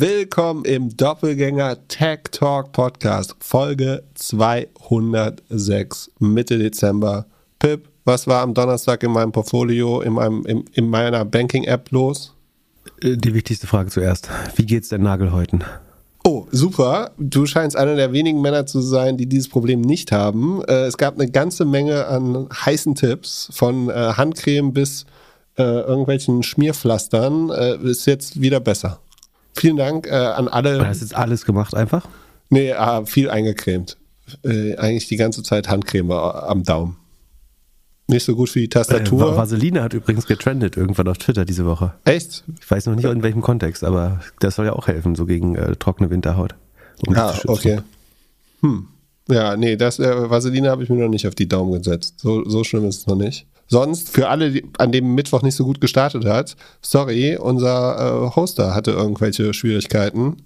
willkommen im Doppelgänger Tech Talk Podcast, Folge 206, Mitte Dezember. Pip, was war am Donnerstag in meinem Portfolio, in, meinem, in, in meiner Banking-App los? Äh, die wichtigste Frage zuerst. Wie geht's den Nagelhäuten? Oh, super. Du scheinst einer der wenigen Männer zu sein, die dieses Problem nicht haben. Äh, es gab eine ganze Menge an heißen Tipps, von äh, Handcreme bis irgendwelchen Schmierpflastern. Ist jetzt wieder besser. Vielen Dank äh, an alle. Hast du jetzt alles gemacht einfach? Nee, äh, viel eingecremt. eigentlich die ganze Zeit Handcreme am Daumen. Nicht so gut für die Tastatur. Äh, Vaseline hat übrigens getrendet irgendwann auf Twitter diese Woche. Echt? Ich weiß noch nicht in welchem Kontext, aber das soll ja auch helfen, so gegen äh, trockene Winterhaut. Um ah, okay. Hm. Ja, nee, das äh, Vaseline habe ich mir noch nicht auf die Daumen gesetzt. So, so schlimm ist es noch nicht. Sonst, für alle, die an dem Mittwoch nicht so gut gestartet hat, sorry, unser äh, Hoster hatte irgendwelche Schwierigkeiten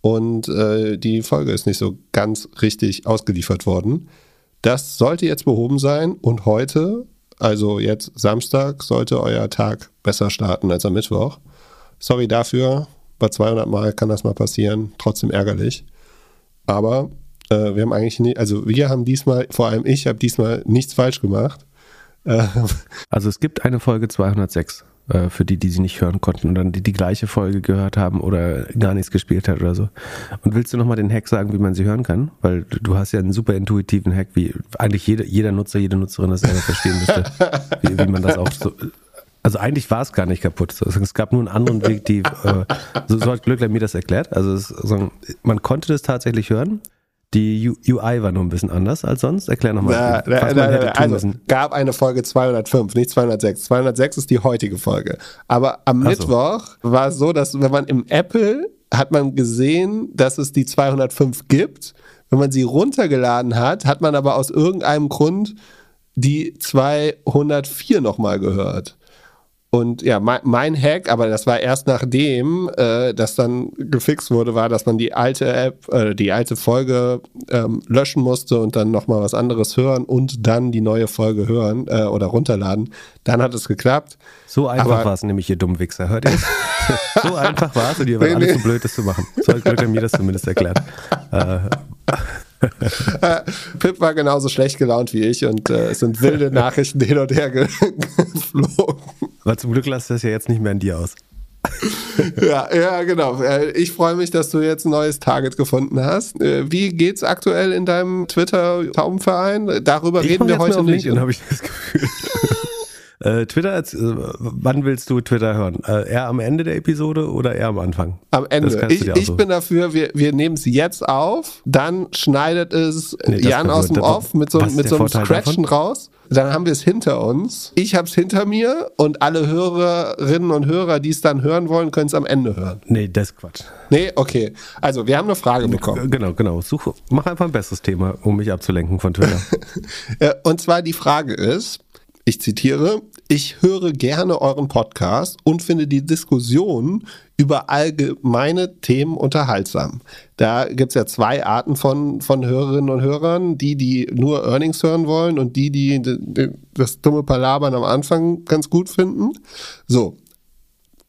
und äh, die Folge ist nicht so ganz richtig ausgeliefert worden. Das sollte jetzt behoben sein und heute, also jetzt Samstag, sollte euer Tag besser starten als am Mittwoch. Sorry dafür, bei 200 Mal kann das mal passieren, trotzdem ärgerlich. Aber äh, wir haben eigentlich, nie, also wir haben diesmal, vor allem ich habe diesmal nichts falsch gemacht. Äh, also es gibt eine Folge 206 äh, für die, die sie nicht hören konnten und dann die, die gleiche Folge gehört haben oder gar nichts gespielt hat oder so. Und willst du nochmal den Hack sagen, wie man sie hören kann? Weil du hast ja einen super intuitiven Hack, wie eigentlich jede, jeder Nutzer, jede Nutzerin das selber verstehen müsste, wie, wie man das auch so also eigentlich war es gar nicht kaputt. Es gab nur einen anderen Weg, die äh, so, so hat Glückler mir das erklärt. Also es, so, man konnte das tatsächlich hören, die UI war nur ein bisschen anders als sonst. Erklär nochmal. Also, gab eine Folge 205, nicht 206. 206 ist die heutige Folge. Aber am Ach Mittwoch so. war es so, dass wenn man im Apple hat man gesehen, dass es die 205 gibt. Wenn man sie runtergeladen hat, hat man aber aus irgendeinem Grund die 204 nochmal gehört. Und ja, mein, mein, Hack, aber das war erst nachdem äh, das dann gefixt wurde, war, dass man die alte App, äh, die alte Folge ähm, löschen musste und dann nochmal was anderes hören und dann die neue Folge hören äh, oder runterladen. Dann hat es geklappt. So einfach war es nämlich, ihr dummen Wichser. Hört ihr so einfach war es und ihr wart nee, alles nee. so blöd, das zu machen. So hat Glück mir das zumindest erklärt. Äh, Pip war genauso schlecht gelaunt wie ich und äh, es sind wilde Nachrichten hin und her geflogen. Aber zum Glück lasst das ja jetzt nicht mehr an dir aus. ja, ja, genau. Äh, ich freue mich, dass du jetzt ein neues Target gefunden hast. Äh, wie geht's aktuell in deinem Twitter-Taubenverein? Darüber ich reden wir heute nicht. habe ich das Gefühl. Äh, Twitter, äh, wann willst du Twitter hören? Äh, eher am Ende der Episode oder eher am Anfang? Am Ende. Ich, ich bin dafür, wir, wir nehmen es jetzt auf, dann schneidet es nee, Jan aus dem Off mit so, mit so einem Scratchen davon? raus. Dann haben wir es hinter uns. Ich habe es hinter mir und alle Hörerinnen und Hörer, die es dann hören wollen, können es am Ende hören. Nee, das ist Quatsch. Nee, okay. Also, wir haben eine Frage bekommen. Genau, genau. Such, mach einfach ein besseres Thema, um mich abzulenken von Twitter. und zwar die Frage ist, ich zitiere, ich höre gerne euren Podcast und finde die Diskussion über allgemeine Themen unterhaltsam. Da gibt es ja zwei Arten von, von Hörerinnen und Hörern. Die, die nur Earnings hören wollen und die, die das dumme Palabern am Anfang ganz gut finden. So,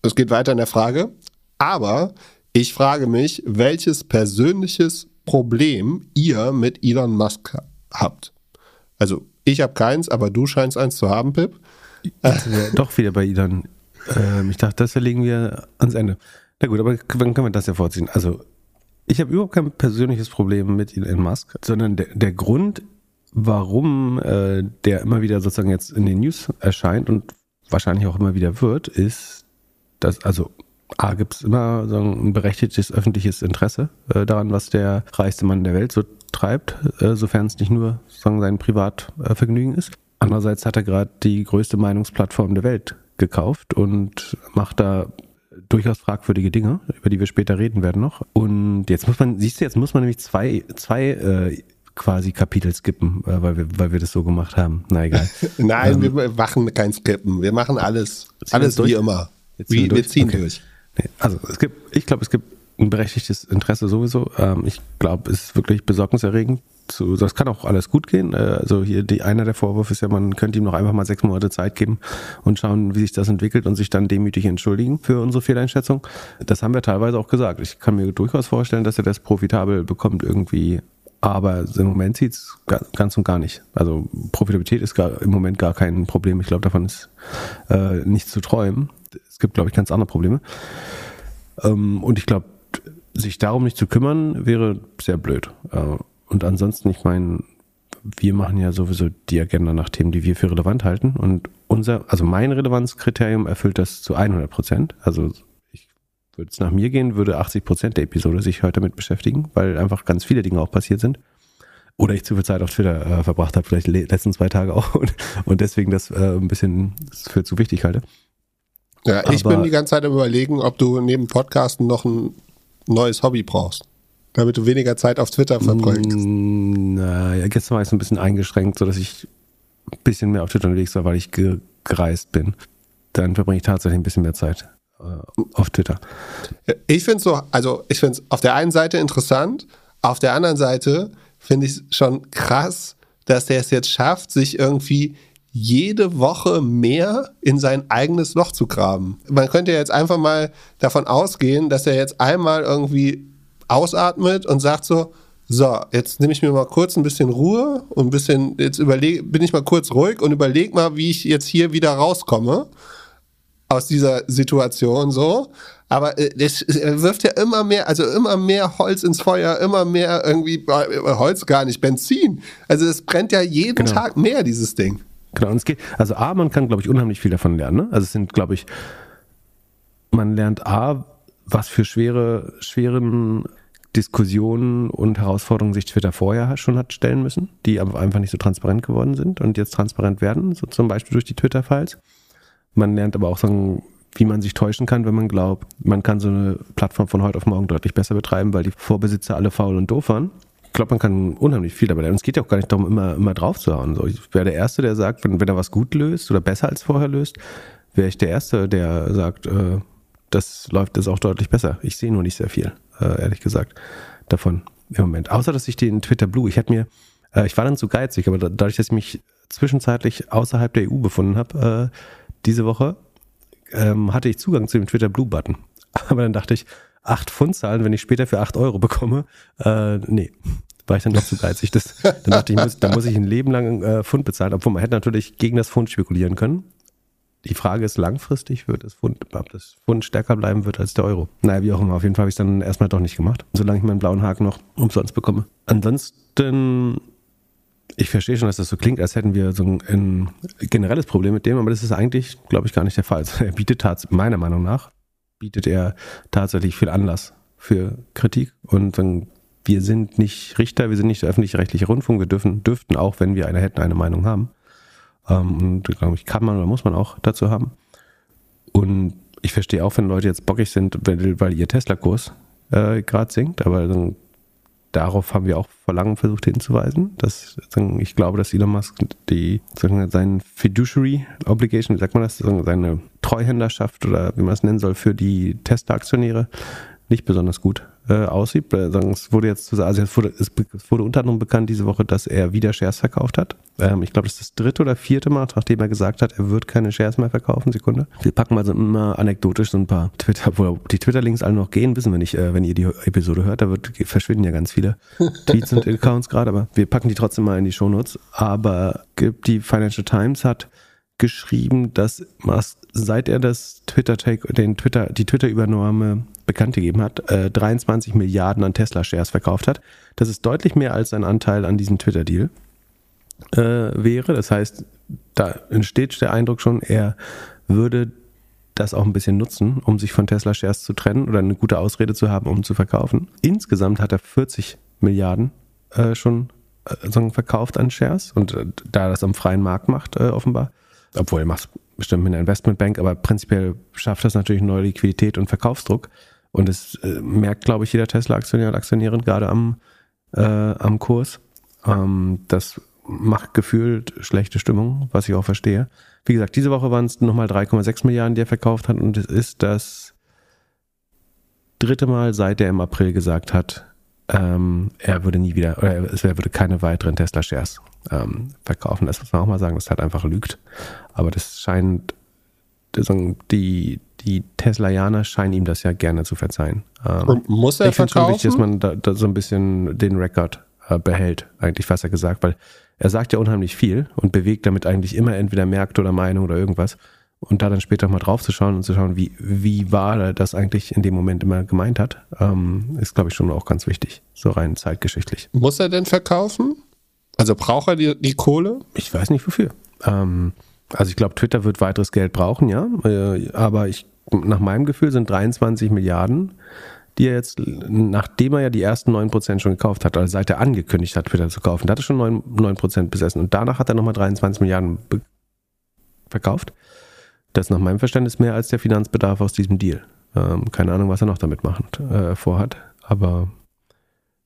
es geht weiter in der Frage. Aber ich frage mich, welches persönliches Problem ihr mit Elon Musk habt. Also ich habe keins, aber du scheinst eins zu haben, Pip. Doch wieder bei Elon. Ähm, ich dachte, das verlegen wir ans Ende. Na gut, aber dann können wir das ja vorziehen. Also, ich habe überhaupt kein persönliches Problem mit Elon Musk, sondern der, der Grund, warum äh, der immer wieder sozusagen jetzt in den News erscheint und wahrscheinlich auch immer wieder wird, ist, dass, also A, gibt es immer so ein berechtigtes öffentliches Interesse äh, daran, was der reichste Mann der Welt so treibt, äh, sofern es nicht nur sozusagen sein Privatvergnügen ist. Andererseits hat er gerade die größte Meinungsplattform der Welt gekauft und macht da durchaus fragwürdige Dinge, über die wir später reden werden noch. Und jetzt muss man, siehst du, jetzt muss man nämlich zwei, zwei äh, quasi Kapitel skippen, äh, weil, wir, weil wir das so gemacht haben. Na egal. Nein, ähm, wir machen kein Skippen. Wir machen alles, alles wie immer. Wie, wir, wir, ziehen okay. durch. Nee, also es gibt, ich glaube, es gibt ein berechtigtes Interesse sowieso. Ähm, ich glaube, es ist wirklich besorgniserregend, zu, das kann auch alles gut gehen. Äh, also hier die, einer der Vorwürfe ist ja, man könnte ihm noch einfach mal sechs Monate Zeit geben und schauen, wie sich das entwickelt und sich dann demütig entschuldigen für unsere Fehleinschätzung. Das haben wir teilweise auch gesagt. Ich kann mir durchaus vorstellen, dass er das profitabel bekommt irgendwie. Aber im Moment sieht es ganz und gar nicht. Also Profitabilität ist gar, im Moment gar kein Problem. Ich glaube, davon ist äh, nichts zu träumen. Es gibt, glaube ich, ganz andere Probleme. Ähm, und ich glaube, sich darum nicht zu kümmern, wäre sehr blöd. Äh, und ansonsten, ich meine, wir machen ja sowieso die Agenda nach Themen, die wir für relevant halten. Und unser, also mein Relevanzkriterium erfüllt das zu 100 Prozent. Also ich würde es nach mir gehen, würde 80 Prozent der Episode sich heute damit beschäftigen, weil einfach ganz viele Dinge auch passiert sind. Oder ich zu viel Zeit auf Twitter äh, verbracht habe, vielleicht die letzten zwei Tage auch und, und deswegen das äh, ein bisschen für zu wichtig halte. Ja, ich Aber, bin die ganze Zeit am überlegen, ob du neben Podcasten noch ein neues Hobby brauchst damit du weniger Zeit auf Twitter verbringst. Mm, naja, gestern war ich so ein bisschen eingeschränkt, sodass ich ein bisschen mehr auf Twitter unterwegs war, weil ich gereist bin. Dann verbringe ich tatsächlich ein bisschen mehr Zeit äh, auf Twitter. Ich finde es so, also ich finde es auf der einen Seite interessant, auf der anderen Seite finde ich es schon krass, dass der es jetzt schafft, sich irgendwie jede Woche mehr in sein eigenes Loch zu graben. Man könnte jetzt einfach mal davon ausgehen, dass er jetzt einmal irgendwie ausatmet und sagt so, so, jetzt nehme ich mir mal kurz ein bisschen Ruhe und ein bisschen, jetzt überlege, bin ich mal kurz ruhig und überlege mal, wie ich jetzt hier wieder rauskomme aus dieser Situation so. Aber es äh, wirft ja immer mehr, also immer mehr Holz ins Feuer, immer mehr irgendwie, äh, Holz gar nicht, Benzin. Also es brennt ja jeden genau. Tag mehr, dieses Ding. Genau, und es geht, also A, man kann, glaube ich, unheimlich viel davon lernen. Ne? Also es sind, glaube ich, man lernt A, was für schwere, schweren Diskussionen und Herausforderungen sich Twitter vorher schon hat stellen müssen, die aber einfach nicht so transparent geworden sind und jetzt transparent werden, so zum Beispiel durch die Twitter-Files. Man lernt aber auch so, wie man sich täuschen kann, wenn man glaubt, man kann so eine Plattform von heute auf morgen deutlich besser betreiben, weil die Vorbesitzer alle faul und doof waren. Ich glaube, man kann unheimlich viel dabei lernen. Es geht ja auch gar nicht darum, immer, immer drauf zu hauen. So, ich wäre der Erste, der sagt, wenn, wenn er was gut löst oder besser als vorher löst, wäre ich der Erste, der sagt, äh, das läuft jetzt auch deutlich besser. Ich sehe nur nicht sehr viel, äh, ehrlich gesagt, davon im Moment. Außer, dass ich den Twitter Blue, ich hatte mir, äh, ich war dann zu geizig, aber dadurch, dass ich mich zwischenzeitlich außerhalb der EU befunden habe, äh, diese Woche, ähm, hatte ich Zugang zu dem Twitter Blue Button. Aber dann dachte ich, acht Pfund zahlen, wenn ich später für acht Euro bekomme, nee, war ich dann doch zu geizig. Das, dann dachte ich, muss, da muss ich ein Leben lang äh, Pfund bezahlen, obwohl man hätte natürlich gegen das Pfund spekulieren können. Die Frage ist langfristig, wird das Pfund, ob das Pfund stärker bleiben wird als der Euro. Naja, wie auch immer. Auf jeden Fall habe ich es dann erstmal doch nicht gemacht, solange ich meinen blauen Haken noch umsonst bekomme. Ansonsten, ich verstehe schon, dass das so klingt, als hätten wir so ein, ein generelles Problem mit dem, aber das ist eigentlich, glaube ich, gar nicht der Fall. Also er bietet meiner Meinung nach, bietet er tatsächlich viel Anlass für Kritik und dann wir sind nicht Richter, wir sind nicht der öffentlich-rechtliche Rundfunk, wir dürfen, dürften auch, wenn wir eine hätten, eine Meinung haben. Ähm, und glaube ich, kann man oder muss man auch dazu haben. Und ich verstehe auch, wenn Leute jetzt bockig sind, weil, ihr Tesla-Kurs äh, gerade sinkt, aber dann, darauf haben wir auch vor langem versucht hinzuweisen. Dass, ich glaube, dass Elon Musk die, sagen, sein Fiduciary Obligation, wie sagt man das, seine Treuhänderschaft oder wie man es nennen soll, für die Tesla-Aktionäre nicht besonders gut äh, aussieht. Es wurde jetzt, also es wurde, es wurde unter anderem bekannt diese Woche, dass er wieder Shares verkauft hat. Ähm, ich glaube, das ist das dritte oder vierte Mal, nachdem er gesagt hat, er wird keine Shares mehr verkaufen. Sekunde. Wir packen mal so immer anekdotisch so ein paar Twitter, wo die Twitter-Links alle noch gehen, wissen wir nicht, äh, wenn ihr die Episode hört, da wird, verschwinden ja ganz viele Tweets und Accounts gerade, aber wir packen die trotzdem mal in die Shownotes. Aber die Financial Times hat geschrieben, dass Musk, seit er das Twitter-Take, den Twitter, die Twitter-Übernahme bekannt gegeben hat, äh, 23 Milliarden an Tesla-Shares verkauft hat. Das ist deutlich mehr als sein Anteil an diesem Twitter-Deal äh, wäre. Das heißt, da entsteht der Eindruck schon, er würde das auch ein bisschen nutzen, um sich von Tesla-Shares zu trennen oder eine gute Ausrede zu haben, um zu verkaufen. Insgesamt hat er 40 Milliarden äh, schon äh, verkauft an Shares und äh, da er das am freien Markt macht, äh, offenbar, obwohl macht bestimmt mit einer Investmentbank, aber prinzipiell schafft das natürlich neue Liquidität und Verkaufsdruck. Und es äh, merkt, glaube ich, jeder Tesla-Aktionär und Aktionärin gerade am, äh, am Kurs. Ähm, das macht gefühlt schlechte Stimmung, was ich auch verstehe. Wie gesagt, diese Woche waren es nochmal 3,6 Milliarden, die er verkauft hat. Und es ist das dritte Mal, seit er im April gesagt hat, ähm, er würde nie wieder, oder er würde keine weiteren Tesla-Shares ähm, verkaufen. Das muss man auch mal sagen, das halt einfach lügt. Aber das scheint, die, die Teslaianer scheinen ihm das ja gerne zu verzeihen. Ähm, Und muss er ich verkaufen? Schon wichtig, dass man da, da so ein bisschen den Rekord äh, behält, eigentlich, was er gesagt, weil er sagt ja unheimlich viel und bewegt damit eigentlich immer entweder Märkte oder Meinung oder irgendwas. Und da dann später mal drauf zu schauen und zu schauen, wie, wie wahr er das eigentlich in dem Moment immer gemeint hat, ähm, ist, glaube ich, schon auch ganz wichtig, so rein zeitgeschichtlich. Muss er denn verkaufen? Also braucht er die, die Kohle? Ich weiß nicht wofür. Ähm, also ich glaube, Twitter wird weiteres Geld brauchen, ja. Äh, aber ich, nach meinem Gefühl sind 23 Milliarden, die er jetzt, nachdem er ja die ersten 9% schon gekauft hat, also seit er angekündigt hat, Twitter zu kaufen, da hat er schon 9%, 9 besessen. Und danach hat er nochmal 23 Milliarden verkauft. Das ist nach meinem Verständnis mehr als der Finanzbedarf aus diesem Deal. Ähm, keine Ahnung, was er noch damit machen, äh, vorhat. Aber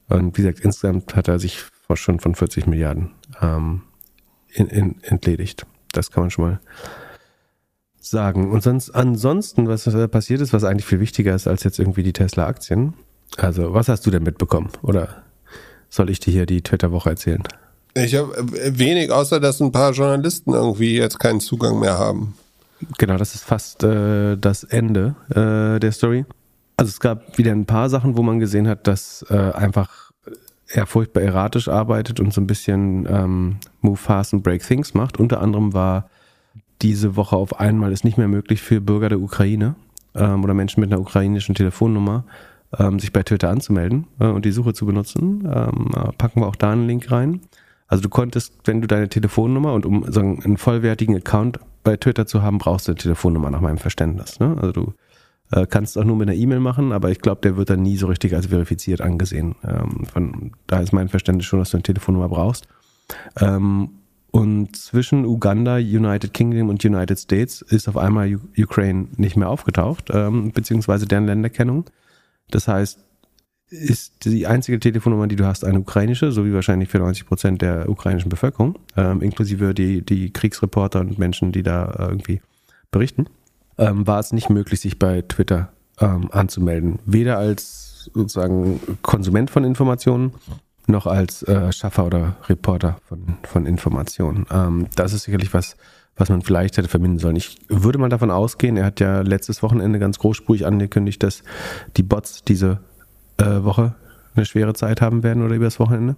und wie gesagt, insgesamt hat er sich schon von 40 Milliarden ähm, in, in, entledigt. Das kann man schon mal sagen. Und sonst, ansonsten, was passiert ist, was eigentlich viel wichtiger ist als jetzt irgendwie die Tesla-Aktien. Also, was hast du denn mitbekommen? Oder soll ich dir hier die Twitter-Woche erzählen? Ich habe wenig, außer dass ein paar Journalisten irgendwie jetzt keinen Zugang mehr haben. Genau, das ist fast äh, das Ende äh, der Story. Also es gab wieder ein paar Sachen, wo man gesehen hat, dass äh, einfach er furchtbar erratisch arbeitet und so ein bisschen ähm, Move Fast and Break Things macht. Unter anderem war diese Woche auf einmal es nicht mehr möglich für Bürger der Ukraine ähm, oder Menschen mit einer ukrainischen Telefonnummer ähm, sich bei Twitter anzumelden äh, und die Suche zu benutzen. Ähm, packen wir auch da einen Link rein. Also du konntest, wenn du deine Telefonnummer und um so einen vollwertigen Account bei Twitter zu haben, brauchst du eine Telefonnummer nach meinem Verständnis. Ne? Also du äh, kannst auch nur mit einer E-Mail machen, aber ich glaube, der wird dann nie so richtig als verifiziert angesehen. Ähm, von da ist mein Verständnis schon, dass du eine Telefonnummer brauchst. Ähm, und zwischen Uganda, United Kingdom und United States ist auf einmal Ukraine nicht mehr aufgetaucht, ähm, beziehungsweise deren Länderkennung. Das heißt, ist die einzige Telefonnummer, die du hast, eine ukrainische, so wie wahrscheinlich für 90 Prozent der ukrainischen Bevölkerung, inklusive die, die Kriegsreporter und Menschen, die da äh, irgendwie berichten, ähm, war es nicht möglich, sich bei Twitter ähm, anzumelden. Weder als sozusagen Konsument von Informationen, noch als äh, Schaffer oder Reporter von, von Informationen. Ähm, das ist sicherlich was, was man vielleicht hätte verbinden sollen. Ich würde mal davon ausgehen, er hat ja letztes Wochenende ganz großspurig angekündigt, dass die Bots diese äh, Woche eine schwere Zeit haben werden oder übers Wochenende.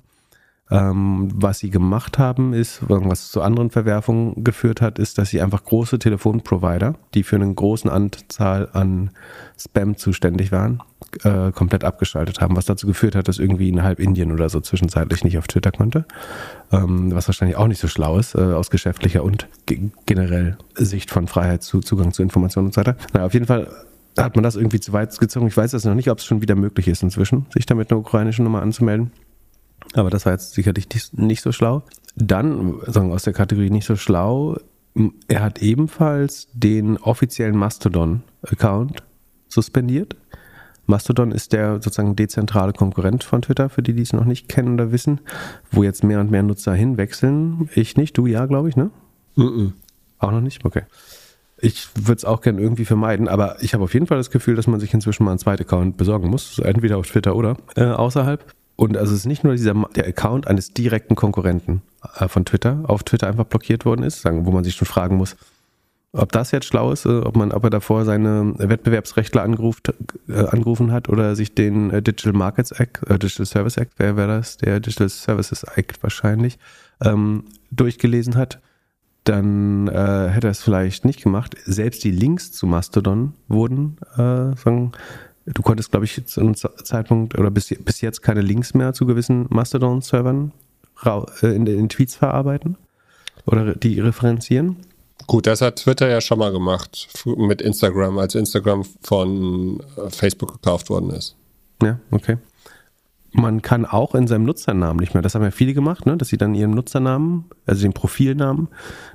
Ähm, was sie gemacht haben, ist, was zu anderen Verwerfungen geführt hat, ist, dass sie einfach große Telefonprovider, die für eine große Anzahl an Spam zuständig waren, äh, komplett abgeschaltet haben, was dazu geführt hat, dass irgendwie in halb Indien oder so zwischenzeitlich nicht auf Twitter konnte. Ähm, was wahrscheinlich auch nicht so schlau ist, äh, aus geschäftlicher und generell Sicht von Freiheit zu Zugang zu Informationen und so weiter. Na, auf jeden Fall hat man das irgendwie zu weit gezogen. Ich weiß jetzt noch nicht, ob es schon wieder möglich ist inzwischen, sich damit eine ukrainische Nummer anzumelden. Aber das war jetzt sicherlich nicht so schlau. Dann, sagen wir aus der Kategorie nicht so schlau, er hat ebenfalls den offiziellen Mastodon-Account suspendiert. Mastodon ist der sozusagen dezentrale Konkurrent von Twitter, für die, die es noch nicht kennen oder wissen, wo jetzt mehr und mehr Nutzer hinwechseln. Ich nicht, du ja, glaube ich, ne? Mm -mm. Auch noch nicht? Okay. Ich würde es auch gerne irgendwie vermeiden, aber ich habe auf jeden Fall das Gefühl, dass man sich inzwischen mal einen zweiten Account besorgen muss, entweder auf Twitter oder äh, außerhalb. Und also es ist nicht nur dieser der Account eines direkten Konkurrenten äh, von Twitter auf Twitter einfach blockiert worden ist, sagen, wo man sich schon fragen muss, ob das jetzt schlau ist, äh, ob man, ob er davor seine Wettbewerbsrechtler angerufen, äh, angerufen hat oder sich den äh, Digital Markets Act, äh, Digital Service Act, wer wäre das? Der Digital Services Act wahrscheinlich, ähm, durchgelesen hat dann äh, hätte er es vielleicht nicht gemacht. Selbst die Links zu Mastodon wurden, sagen, du konntest, glaube ich, zu einem Zeitpunkt oder bis, bis jetzt keine Links mehr zu gewissen Mastodon-Servern äh, in den Tweets verarbeiten oder die referenzieren. Gut, das hat Twitter ja schon mal gemacht mit Instagram, als Instagram von äh, Facebook gekauft worden ist. Ja, okay man kann auch in seinem Nutzernamen nicht mehr, das haben ja viele gemacht, ne, dass sie dann ihren Nutzernamen, also den Profilnamen,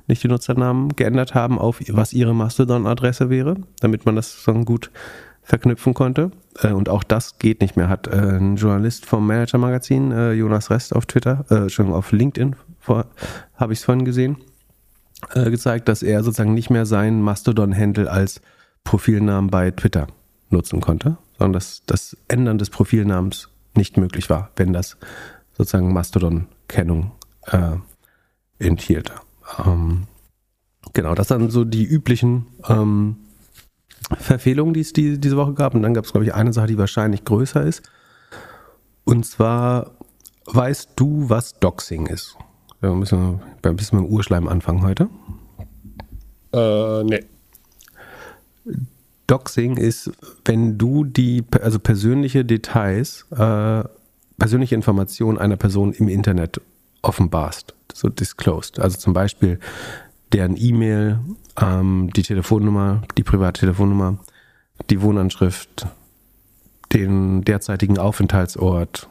nicht den Nutzernamen geändert haben auf was ihre Mastodon-Adresse wäre, damit man das dann gut verknüpfen konnte. Äh, und auch das geht nicht mehr. Hat äh, ein Journalist vom Manager-Magazin, äh, Jonas Rest auf Twitter, äh, schon auf LinkedIn, habe ich es vorhin gesehen, äh, gezeigt, dass er sozusagen nicht mehr seinen Mastodon-Handle als Profilnamen bei Twitter nutzen konnte, sondern das, das Ändern des Profilnamens nicht möglich war, wenn das sozusagen Mastodon-Kennung äh, enthielt. Ähm, genau, das sind so die üblichen ähm, Verfehlungen, die es die, diese Woche gab. Und dann gab es, glaube ich, eine Sache, die wahrscheinlich größer ist. Und zwar, weißt du, was Doxing ist? Wir müssen ein bisschen mit dem Urschleim anfangen heute. Äh, nee. Doxing ist, wenn du die, also persönliche Details, äh, persönliche Informationen einer Person im Internet offenbarst, so disclosed. Also zum Beispiel deren E-Mail, ähm, die Telefonnummer, die private Telefonnummer, die Wohnanschrift, den derzeitigen Aufenthaltsort,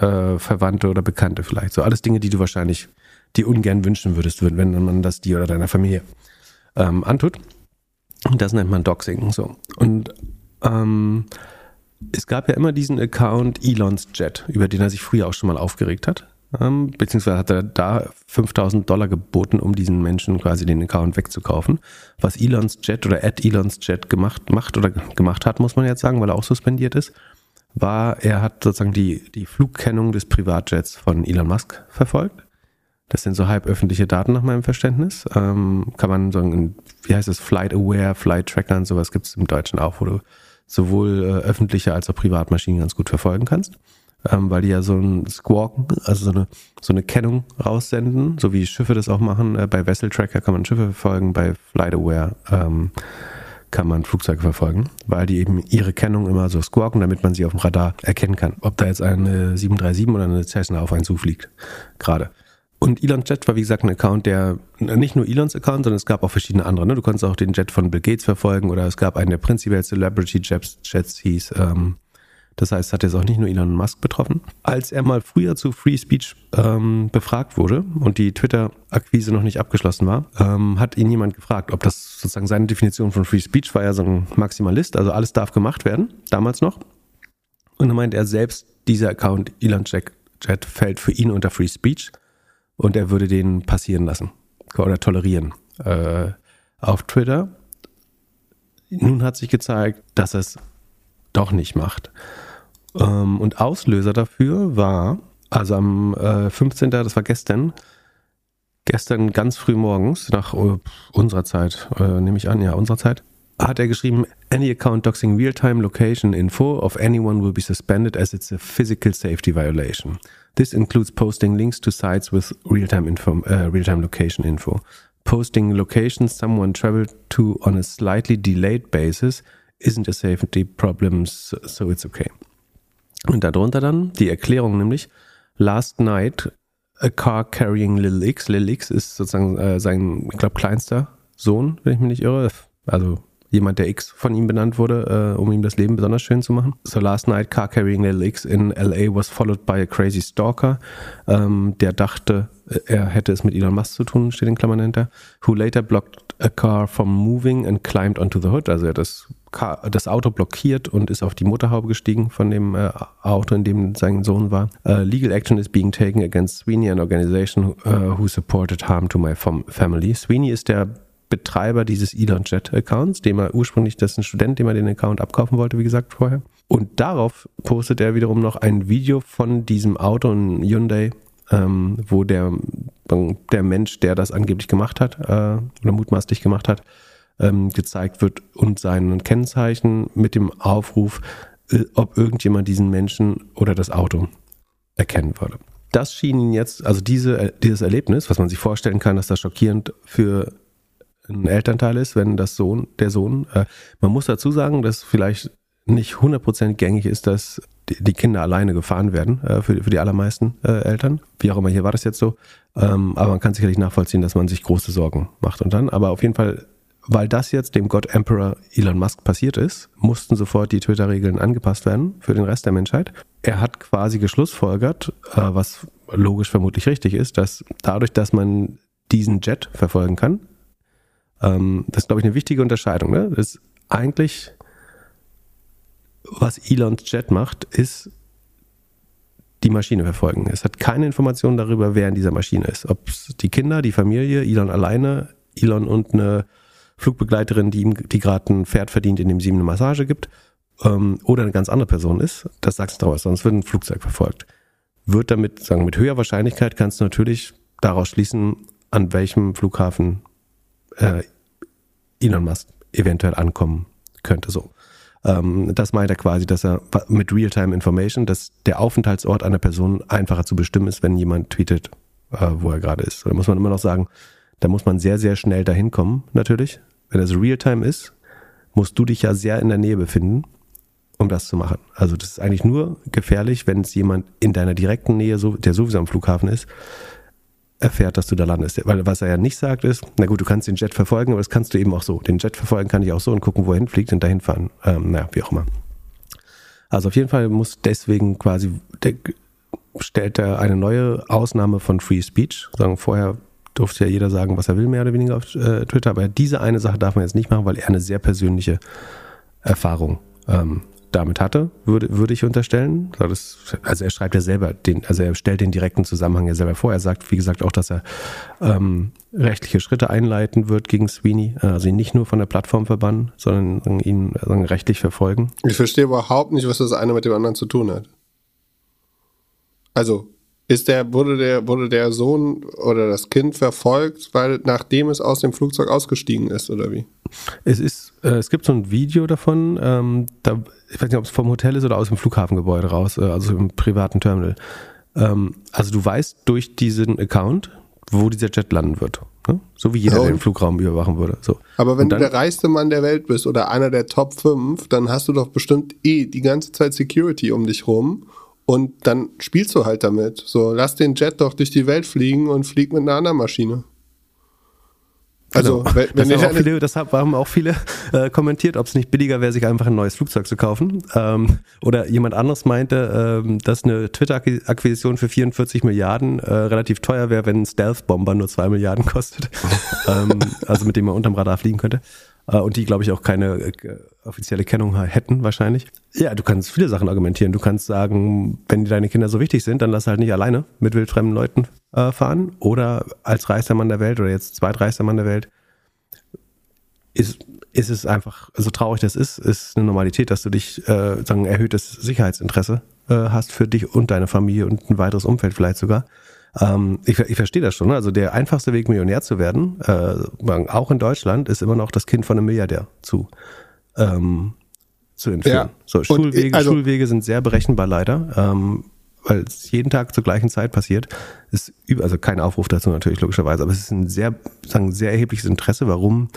äh, Verwandte oder Bekannte vielleicht. So alles Dinge, die du wahrscheinlich dir ungern wünschen würdest, wenn man das dir oder deiner Familie ähm, antut. Das nennt man Doxing. So. Und ähm, es gab ja immer diesen Account Elons Jet, über den er sich früher auch schon mal aufgeregt hat. Ähm, beziehungsweise hat er da 5000 Dollar geboten, um diesen Menschen quasi den Account wegzukaufen. Was Elons Jet oder at Elons Jet gemacht macht oder gemacht hat, muss man jetzt sagen, weil er auch suspendiert ist, war, er hat sozusagen die, die Flugkennung des Privatjets von Elon Musk verfolgt. Das sind so halb öffentliche Daten nach meinem Verständnis. Ähm, kann man sagen, wie heißt es, Flight Aware, Flight Tracker und sowas gibt es im Deutschen auch, wo du sowohl äh, öffentliche als auch Privatmaschinen ganz gut verfolgen kannst ähm, weil die ja so ein Squawken, also so eine, so eine Kennung raussenden, so wie Schiffe das auch machen. Äh, bei Vessel Tracker kann man Schiffe verfolgen, bei FlightAware ähm, kann man Flugzeuge verfolgen, weil die eben ihre Kennung immer so squawken, damit man sie auf dem Radar erkennen kann, ob da jetzt eine 737 oder eine Cessna auf einen zufliegt, gerade. Und Elon Jet war wie gesagt ein Account, der nicht nur Elons Account, sondern es gab auch verschiedene andere. Ne? Du konntest auch den Jet von Bill Gates verfolgen oder es gab einen, der prinzipiell Celebrity Jets, Jets hieß, ähm, das heißt, hat jetzt auch nicht nur Elon Musk betroffen. Als er mal früher zu Free Speech ähm, befragt wurde und die Twitter-Akquise noch nicht abgeschlossen war, ähm, hat ihn jemand gefragt, ob das sozusagen seine Definition von Free Speech war, ja so ein Maximalist, also alles darf gemacht werden, damals noch. Und dann meint er selbst, dieser Account Elon Chat fällt für ihn unter Free Speech und er würde den passieren lassen oder tolerieren äh, auf Twitter. Nun hat sich gezeigt, dass es doch nicht macht. Ähm, und Auslöser dafür war, also am äh, 15., das war gestern, gestern ganz früh morgens, nach uh, unserer Zeit, äh, nehme ich an, ja, unserer Zeit, hat er geschrieben, any account doxing real-time location info of anyone will be suspended as it's a physical safety violation. This includes posting links to sites with real-time info, uh, real-time location info. Posting locations someone traveled to on a slightly delayed basis isn't a safety problem, so it's okay. Und darunter dann die Erklärung nämlich, last night a car carrying Lil X. Lil X ist sozusagen äh, sein, ich glaube, kleinster Sohn, wenn ich mich nicht irre. Also jemand, der X von ihm benannt wurde, äh, um ihm das Leben besonders schön zu machen. So last night, car carrying Lil X in LA was followed by a crazy stalker, ähm, der dachte, er hätte es mit Elon Musk zu tun, steht in Klammern hinter, who later blocked a car from moving and climbed onto the hood. Also er hat das, Car, das Auto blockiert und ist auf die Motorhaube gestiegen von dem äh, Auto, in dem sein Sohn war. Uh, legal action is being taken against Sweeney, an organization uh, who supported harm to my family. Sweeney ist der Betreiber dieses ElonJet-Accounts, dem er ursprünglich, das ist ein Student, dem er den Account abkaufen wollte, wie gesagt, vorher. Und darauf postet er wiederum noch ein Video von diesem Auto, ein Hyundai, ähm, wo der, der Mensch, der das angeblich gemacht hat, äh, oder mutmaßlich gemacht hat, ähm, gezeigt wird und seinen Kennzeichen mit dem Aufruf, äh, ob irgendjemand diesen Menschen oder das Auto erkennen würde. Das schien ihn jetzt, also diese, äh, dieses Erlebnis, was man sich vorstellen kann, dass das schockierend für ein Elternteil ist, wenn das Sohn, der Sohn, äh, man muss dazu sagen, dass vielleicht nicht 100% gängig ist, dass die, Kinder alleine gefahren werden, äh, für, für die allermeisten äh, Eltern. Wie auch immer, hier war das jetzt so. Ähm, aber man kann sicherlich nachvollziehen, dass man sich große Sorgen macht. Und dann, aber auf jeden Fall, weil das jetzt dem God Emperor Elon Musk passiert ist, mussten sofort die Twitter-Regeln angepasst werden für den Rest der Menschheit. Er hat quasi geschlussfolgert, äh, was logisch vermutlich richtig ist, dass dadurch, dass man diesen Jet verfolgen kann, ähm, das ist, glaube ich, eine wichtige Unterscheidung. Ne? Das ist eigentlich, was Elons Jet macht, ist die Maschine verfolgen. Es hat keine Informationen darüber, wer in dieser Maschine ist. Ob es die Kinder, die Familie, Elon alleine, Elon und eine Flugbegleiterin, die ihm, die gerade ein Pferd verdient, in dem sie ihm eine Massage gibt, ähm, oder eine ganz andere Person ist, das sagst du draus, sonst wird ein Flugzeug verfolgt. Wird damit, sagen, mit höherer Wahrscheinlichkeit kannst du natürlich daraus schließen, an welchem Flughafen äh, Elon Musk eventuell ankommen könnte. So. Ähm, das meint er quasi, dass er mit Real-Time Information, dass der Aufenthaltsort einer Person einfacher zu bestimmen ist, wenn jemand tweetet, äh, wo er gerade ist. Da muss man immer noch sagen, da muss man sehr, sehr schnell dahin kommen, natürlich. Wenn es Real-Time ist, musst du dich ja sehr in der Nähe befinden, um das zu machen. Also das ist eigentlich nur gefährlich, wenn es jemand in deiner direkten Nähe, der sowieso am Flughafen ist, erfährt, dass du da landest. Weil was er ja nicht sagt ist, na gut, du kannst den Jet verfolgen, aber das kannst du eben auch so. Den Jet verfolgen kann ich auch so und gucken, wo er hinfliegt und dahin fahren. Ähm, naja, wie auch immer. Also auf jeden Fall muss deswegen quasi, der, stellt er eine neue Ausnahme von Free Speech. Sagen, vorher durfte ja jeder sagen, was er will, mehr oder weniger auf äh, Twitter, aber diese eine Sache darf man jetzt nicht machen, weil er eine sehr persönliche Erfahrung ähm, damit hatte, würde, würde ich unterstellen. Also er schreibt ja selber den, also er stellt den direkten Zusammenhang ja selber vor. Er sagt, wie gesagt, auch, dass er ähm, rechtliche Schritte einleiten wird gegen Sweeney, also ihn nicht nur von der Plattform verbannen, sondern ihn sagen, rechtlich verfolgen. Ich verstehe überhaupt nicht, was das eine mit dem anderen zu tun hat. Also ist der, wurde der, wurde der Sohn oder das Kind verfolgt, weil nachdem es aus dem Flugzeug ausgestiegen ist, oder wie? Es ist, äh, es gibt so ein Video davon, ähm, da, ich weiß nicht, ob es vom Hotel ist oder aus dem Flughafengebäude raus, äh, also im privaten Terminal. Ähm, also du weißt durch diesen Account, wo dieser Jet landen wird. Ne? So wie jeder, oh. der den Flugraum überwachen würde. So. Aber wenn dann, du der reichste Mann der Welt bist oder einer der Top 5, dann hast du doch bestimmt eh die ganze Zeit Security um dich rum und dann spielst du halt damit. So, lass den Jet doch durch die Welt fliegen und flieg mit einer anderen Maschine. Also, genau. wenn, wenn das, haben viele, das haben auch viele äh, kommentiert, ob es nicht billiger wäre, sich einfach ein neues Flugzeug zu kaufen. Ähm, oder jemand anderes meinte, ähm, dass eine Twitter-Akquisition für 44 Milliarden äh, relativ teuer wäre, wenn ein Stealth-Bomber nur 2 Milliarden kostet. ähm, also mit dem man unterm Radar fliegen könnte. Äh, und die, glaube ich, auch keine äh, offizielle Kennung hätten wahrscheinlich. Ja, du kannst viele Sachen argumentieren. Du kannst sagen, wenn deine Kinder so wichtig sind, dann lass halt nicht alleine mit wildfremden Leuten äh, fahren. Oder als reichster Mann der Welt oder jetzt zweitreichster Mann der Welt ist, ist es einfach, so traurig das ist, ist eine Normalität, dass du dich, äh, sagen, erhöhtes Sicherheitsinteresse hast für dich und deine Familie und ein weiteres Umfeld vielleicht sogar. Ähm, ich, ich verstehe das schon. Ne? Also der einfachste Weg, Millionär zu werden, äh, auch in Deutschland, ist immer noch das Kind von einem Milliardär zu, ähm, zu entführen. Ja. So, Schulwege, also, Schulwege sind sehr berechenbar leider. Ähm, weil es jeden Tag zur gleichen Zeit passiert, ist also kein Aufruf dazu natürlich logischerweise, aber es ist ein sehr, sagen, sehr erhebliches Interesse, warum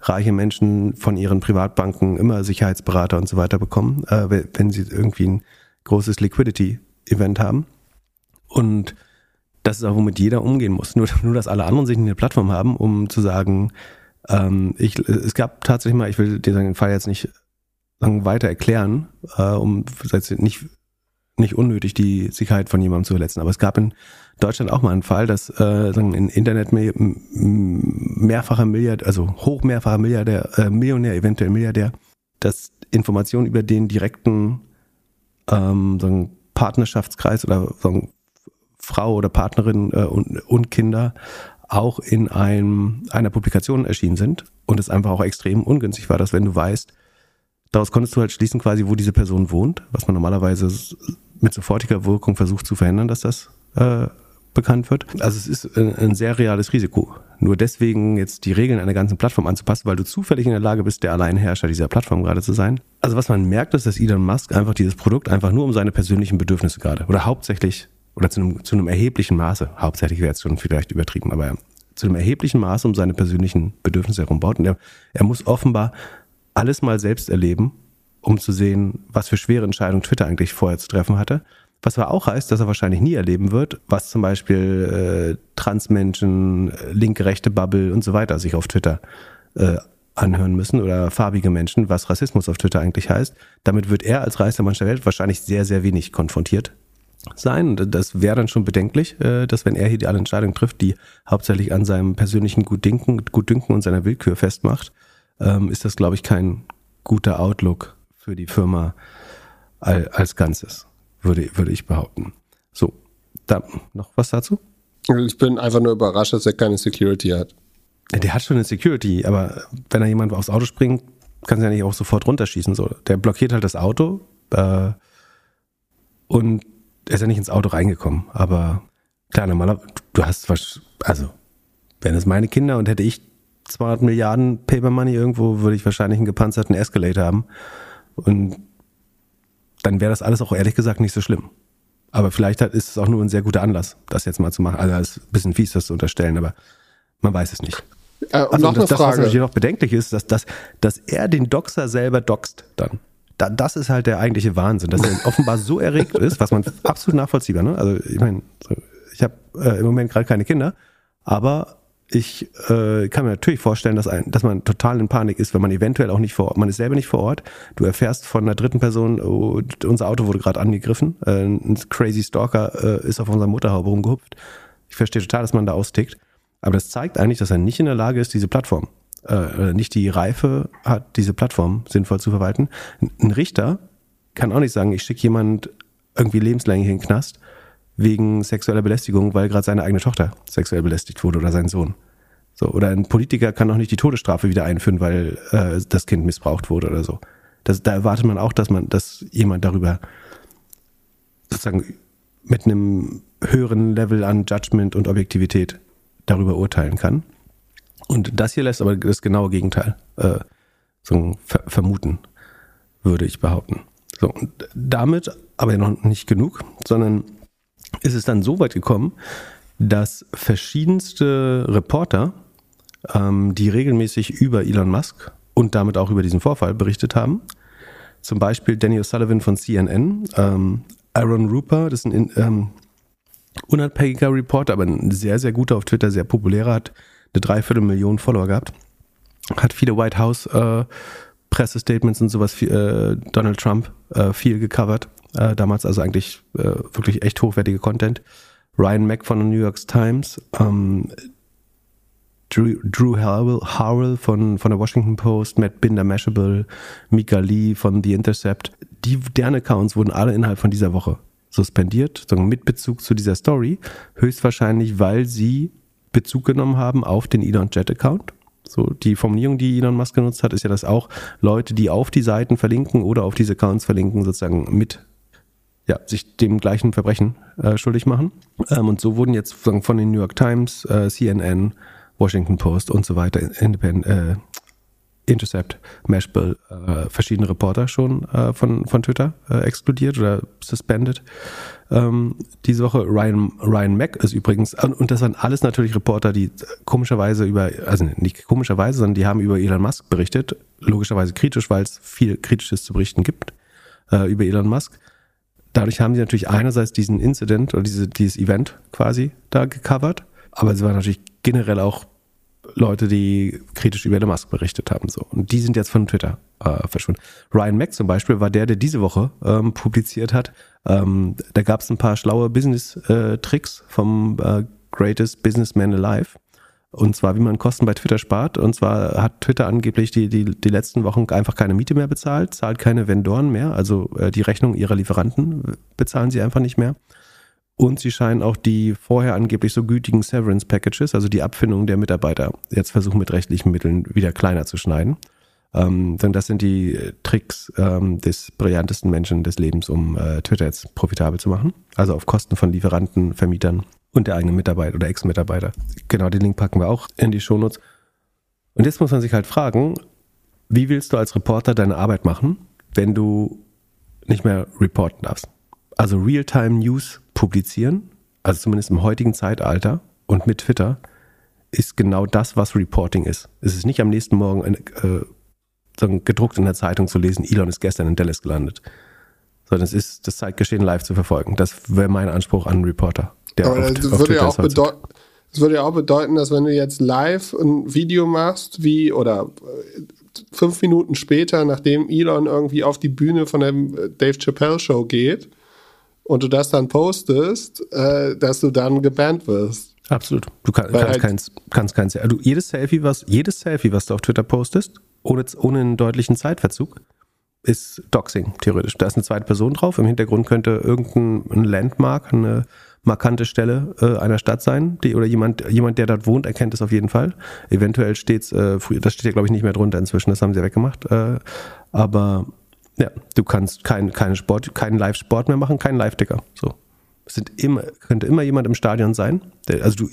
reiche Menschen von ihren Privatbanken immer Sicherheitsberater und so weiter bekommen, äh, wenn sie irgendwie ein großes Liquidity-Event haben. Und das ist auch, womit jeder umgehen muss. Nur, nur dass alle anderen sich eine Plattform haben, um zu sagen, ähm, ich, es gab tatsächlich mal, ich will dir den Fall jetzt nicht lang weiter erklären, äh, um nicht, nicht unnötig die Sicherheit von jemandem zu verletzen. Aber es gab in Deutschland auch mal einen Fall, dass äh, sagen, ein Internet mehrfacher Milliardär, also hoch mehrfacher Milliardär, äh, Millionär, eventuell Milliardär, dass Informationen über den direkten ähm, sagen, Partnerschaftskreis oder sagen, Frau oder Partnerin äh, und, und Kinder auch in einem, einer Publikation erschienen sind und es einfach auch extrem ungünstig war, dass wenn du weißt, daraus konntest du halt schließen quasi, wo diese Person wohnt, was man normalerweise mit sofortiger Wirkung versucht zu verhindern, dass das äh, bekannt wird. Also es ist ein, ein, sehr reales Risiko. Nur deswegen jetzt die Regeln einer ganzen Plattform anzupassen, weil du zufällig in der Lage bist, der Alleinherrscher dieser Plattform gerade zu sein. Also was man merkt, ist, dass Elon Musk einfach dieses Produkt einfach nur um seine persönlichen Bedürfnisse gerade oder hauptsächlich oder zu einem, zu einem erheblichen Maße, hauptsächlich wäre es schon vielleicht übertrieben, aber zu einem erheblichen Maße um seine persönlichen Bedürfnisse herum baut. Und er, er muss offenbar alles mal selbst erleben, um zu sehen, was für schwere Entscheidungen Twitter eigentlich vorher zu treffen hatte. Was aber auch heißt, dass er wahrscheinlich nie erleben wird, was zum Beispiel äh, Transmenschen, äh, linke, rechte Bubble und so weiter sich auf Twitter äh, anhören müssen oder farbige Menschen, was Rassismus auf Twitter eigentlich heißt. Damit wird er als reichster Mensch der Welt wahrscheinlich sehr, sehr wenig konfrontiert sein. Das wäre dann schon bedenklich, äh, dass wenn er hier die alle Entscheidungen trifft, die hauptsächlich an seinem persönlichen Gutdünken, Gutdünken und seiner Willkür festmacht, ähm, ist das, glaube ich, kein guter Outlook für die Firma als Ganzes, würde, würde ich behaupten. So, dann noch was dazu? Ich bin einfach nur überrascht, dass er keine Security hat. Der hat schon eine Security, aber wenn er jemand aufs Auto springt, kannst ja nicht auch sofort runterschießen. So. Der blockiert halt das Auto äh, und er ist ja nicht ins Auto reingekommen. Aber klar, normalerweise, du hast was, also, wären es meine Kinder und hätte ich 200 Milliarden Paper Money irgendwo, würde ich wahrscheinlich einen gepanzerten Escalator haben. Und dann wäre das alles auch ehrlich gesagt nicht so schlimm. Aber vielleicht ist es auch nur ein sehr guter Anlass, das jetzt mal zu machen. Also es ist ein bisschen fies, das zu unterstellen, aber man weiß es nicht. Äh, und also noch das, eine Frage. Das, was natürlich noch bedenklich ist, dass, dass, dass er den Doxer selber doxt dann. Da, das ist halt der eigentliche Wahnsinn, dass er offenbar so erregt ist, was man absolut nachvollziehbar, ne? Also ich meine, ich habe äh, im Moment gerade keine Kinder, aber ich äh, kann mir natürlich vorstellen, dass, ein, dass man total in Panik ist, wenn man eventuell auch nicht vor Ort, man ist selber nicht vor Ort, du erfährst von einer dritten Person, oh, unser Auto wurde gerade angegriffen, äh, ein crazy Stalker äh, ist auf unserer Motorhaube rumgehupft. Ich verstehe total, dass man da austickt, aber das zeigt eigentlich, dass er nicht in der Lage ist, diese Plattform, äh, nicht die Reife hat, diese Plattform sinnvoll zu verwalten. Ein Richter kann auch nicht sagen, ich schicke jemand irgendwie lebenslänglich in den Knast, wegen sexueller Belästigung, weil gerade seine eigene Tochter sexuell belästigt wurde oder sein Sohn. So, oder ein Politiker kann auch nicht die Todesstrafe wieder einführen, weil äh, das Kind missbraucht wurde oder so. Das, da erwartet man auch, dass man, dass jemand darüber sozusagen mit einem höheren Level an Judgment und Objektivität darüber urteilen kann. Und das hier lässt aber das genaue Gegenteil äh, so ver vermuten, würde ich behaupten. So, und damit aber noch nicht genug, sondern ist es dann so weit gekommen, dass verschiedenste Reporter, ähm, die regelmäßig über Elon Musk und damit auch über diesen Vorfall berichtet haben, zum Beispiel Daniel Sullivan von CNN, ähm, Aaron Rupert, das ist ein ähm, unabhängiger Reporter, aber ein sehr, sehr guter auf Twitter, sehr populärer, hat eine Dreiviertelmillion Follower gehabt, hat viele White House äh, Pressestatements und sowas, äh, Donald Trump äh, viel gecovert äh, damals also eigentlich äh, wirklich echt hochwertige Content. Ryan Mack von der New York Times, ähm, Drew, Drew Howell, Howell von, von der Washington Post, Matt Binder Mashable, Mika Lee von The Intercept. Die, deren Accounts wurden alle innerhalb von dieser Woche suspendiert, mit Bezug zu dieser Story. Höchstwahrscheinlich, weil sie Bezug genommen haben auf den Elon Jet Account. So, die Formulierung, die Elon Musk genutzt hat, ist ja, dass auch Leute, die auf die Seiten verlinken oder auf diese Accounts verlinken, sozusagen mit ja, sich dem gleichen Verbrechen äh, schuldig machen. Ähm, und so wurden jetzt von den New York Times, äh, CNN, Washington Post und so weiter, Independent, äh, Intercept, Mashable, äh, verschiedene Reporter schon äh, von, von Twitter äh, exkludiert oder suspended. Ähm, diese Woche Ryan, Ryan Mack ist übrigens, und das waren alles natürlich Reporter, die komischerweise über, also nicht komischerweise, sondern die haben über Elon Musk berichtet, logischerweise kritisch, weil es viel Kritisches zu berichten gibt äh, über Elon Musk. Dadurch haben sie natürlich einerseits diesen Incident oder diese, dieses Event quasi da gecovert, aber es waren natürlich generell auch Leute, die kritisch über Elon Musk berichtet haben. So. Und die sind jetzt von Twitter äh, verschwunden. Ryan Mack zum Beispiel war der, der diese Woche ähm, publiziert hat. Ähm, da gab es ein paar schlaue Business-Tricks äh, vom äh, Greatest Businessman Alive. Und zwar, wie man Kosten bei Twitter spart. Und zwar hat Twitter angeblich die, die, die letzten Wochen einfach keine Miete mehr bezahlt, zahlt keine Vendoren mehr, also äh, die Rechnung ihrer Lieferanten bezahlen sie einfach nicht mehr. Und sie scheinen auch die vorher angeblich so gütigen Severance Packages, also die Abfindung der Mitarbeiter, jetzt versuchen mit rechtlichen Mitteln wieder kleiner zu schneiden. Ähm, denn das sind die Tricks ähm, des brillantesten Menschen des Lebens, um äh, Twitter jetzt profitabel zu machen. Also auf Kosten von Lieferanten, Vermietern und der eigene Mitarbeiter oder Ex-Mitarbeiter. Genau, den Link packen wir auch in die Shownotes. Und jetzt muss man sich halt fragen, wie willst du als Reporter deine Arbeit machen, wenn du nicht mehr reporten darfst? Also Real-Time-News publizieren, also zumindest im heutigen Zeitalter und mit Twitter, ist genau das, was Reporting ist. Es ist nicht am nächsten Morgen äh, gedruckt in der Zeitung zu lesen, Elon ist gestern in Dallas gelandet, sondern es ist das Zeitgeschehen live zu verfolgen. Das wäre mein Anspruch an einen Reporter. Der Aber das, würde ja auch bedeuten, das würde ja auch bedeuten, dass wenn du jetzt live ein Video machst, wie oder äh, fünf Minuten später, nachdem Elon irgendwie auf die Bühne von der äh, Dave Chappelle Show geht und du das dann postest, äh, dass du dann gebannt wirst. Absolut. Du kann, kannst, halt keins, kannst keins. Du, jedes Selfie, was jedes Selfie, was du auf Twitter postest, ohne, ohne einen deutlichen Zeitverzug, ist Doxing theoretisch. Da ist eine zweite Person drauf. Im Hintergrund könnte irgendein Landmark, eine markante Stelle äh, einer Stadt sein, die, oder jemand, jemand, der dort wohnt, erkennt es auf jeden Fall. Eventuell steht's, äh, früher, das steht ja glaube ich nicht mehr drunter inzwischen, das haben sie weggemacht. Äh, aber ja, du kannst keinen kein Sport, keinen Live-Sport mehr machen, keinen Live-Ticker. So. Es sind immer, könnte immer jemand im Stadion sein. Der, also du,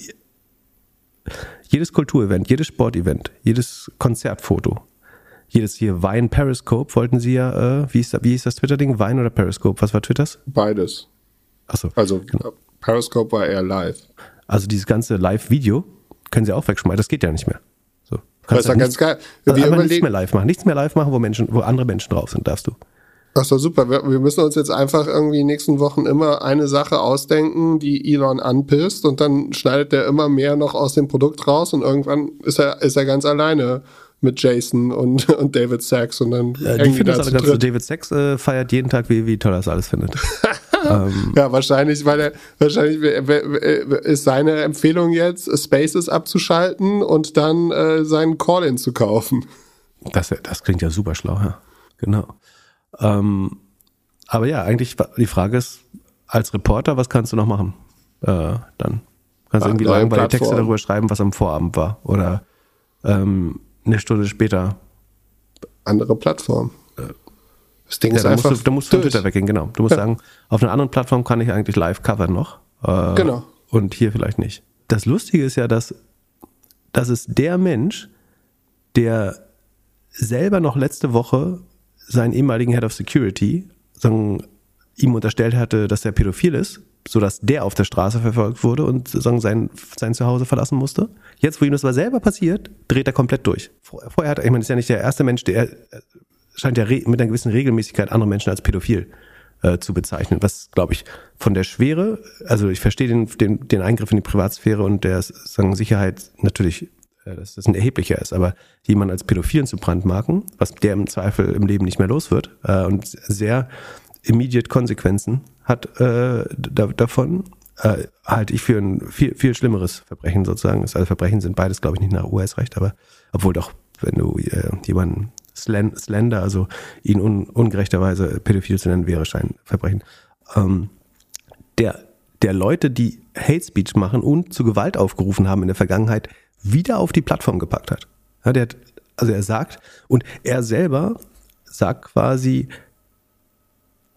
jedes Kulturevent, jedes Sportevent, jedes Konzertfoto, jedes hier Wein Periscope wollten sie ja, äh, wie, ist, wie ist das Twitter-Ding? Wein oder Periscope? Was war Twitters? Beides. Achso. Also genau. Periscope war eher live. Also dieses ganze Live-Video können sie auch wegschmeißen. Das geht ja nicht mehr. So. Das ist ganz geil. Also Wir nichts mehr live machen. Nichts mehr live machen, wo Menschen, wo andere Menschen drauf sind, darfst du. Ach so, super. Wir, wir, müssen uns jetzt einfach irgendwie in den nächsten Wochen immer eine Sache ausdenken, die Elon anpisst und dann schneidet der immer mehr noch aus dem Produkt raus und irgendwann ist er, ist er ganz alleine mit Jason und, und David Sachs und dann ja, die finden das alle ganz so. David Sachs äh, feiert jeden Tag, wie, wie toll er das alles findet. ähm. Ja, wahrscheinlich, weil er, wahrscheinlich ist seine Empfehlung jetzt, Spaces abzuschalten und dann äh, seinen Call-In zu kaufen. Das, das klingt ja super schlau, ja. Genau. Ähm, aber ja, eigentlich die Frage ist, als Reporter, was kannst du noch machen? Äh, dann kannst du irgendwie langweilige Texte darüber schreiben, was am Vorabend war. Oder ähm, eine Stunde später. Andere Plattform. Das Ding ja, ist da einfach. Musst du, da musst du von Twitter weggehen, genau. Du musst ja. sagen, auf einer anderen Plattform kann ich eigentlich live covern noch. Äh, genau. Und hier vielleicht nicht. Das Lustige ist ja, dass, dass es der Mensch, der selber noch letzte Woche seinen ehemaligen Head of Security sagen, ihm unterstellt hatte, dass er pädophil ist, sodass der auf der Straße verfolgt wurde und sagen, sein, sein Zuhause verlassen musste. Jetzt, wo ihm das aber selber passiert, dreht er komplett durch. Vorher hat er, ich meine, ist ja nicht der erste Mensch, der scheint ja mit einer gewissen Regelmäßigkeit andere Menschen als pädophil äh, zu bezeichnen, was, glaube ich, von der Schwere, also ich verstehe den, den, den Eingriff in die Privatsphäre und der sagen, Sicherheit natürlich äh, dass das ein erheblicher ist, aber jemand als Pädophilen zu brandmarken, was der im Zweifel im Leben nicht mehr los wird äh, und sehr immediate Konsequenzen hat äh, da, davon, äh, halte ich für ein viel, viel schlimmeres Verbrechen sozusagen. Also Verbrechen sind beides, glaube ich, nicht nach US-Recht, aber obwohl doch, wenn du äh, jemanden Slender, also ihn un, ungerechterweise pädophil zu nennen, wäre ein Verbrechen. Ähm, der, der Leute, die Hate Speech machen und zu Gewalt aufgerufen haben in der Vergangenheit, wieder auf die Plattform gepackt hat. Ja, der hat, also er sagt, und er selber sagt quasi,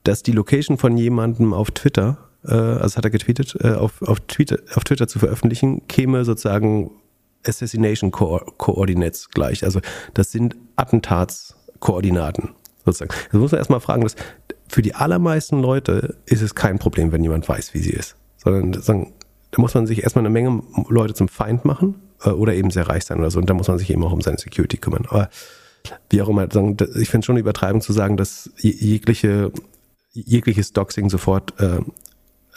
dass die Location von jemandem auf Twitter, äh, also hat er getweetet, äh, auf, auf, Twitter, auf Twitter zu veröffentlichen, käme sozusagen Assassination Coordinates gleich. Also das sind Attentatskoordinaten sozusagen. Das muss man erstmal fragen, dass für die allermeisten Leute ist es kein Problem, wenn jemand weiß, wie sie ist. Sondern da muss man sich erstmal eine Menge Leute zum Feind machen äh, oder eben sehr reich sein oder so. Und da muss man sich eben auch um seine Security kümmern. Aber wie auch immer, ich finde es schon eine Übertreibung zu sagen, dass jegliche, jegliches Doxing sofort äh,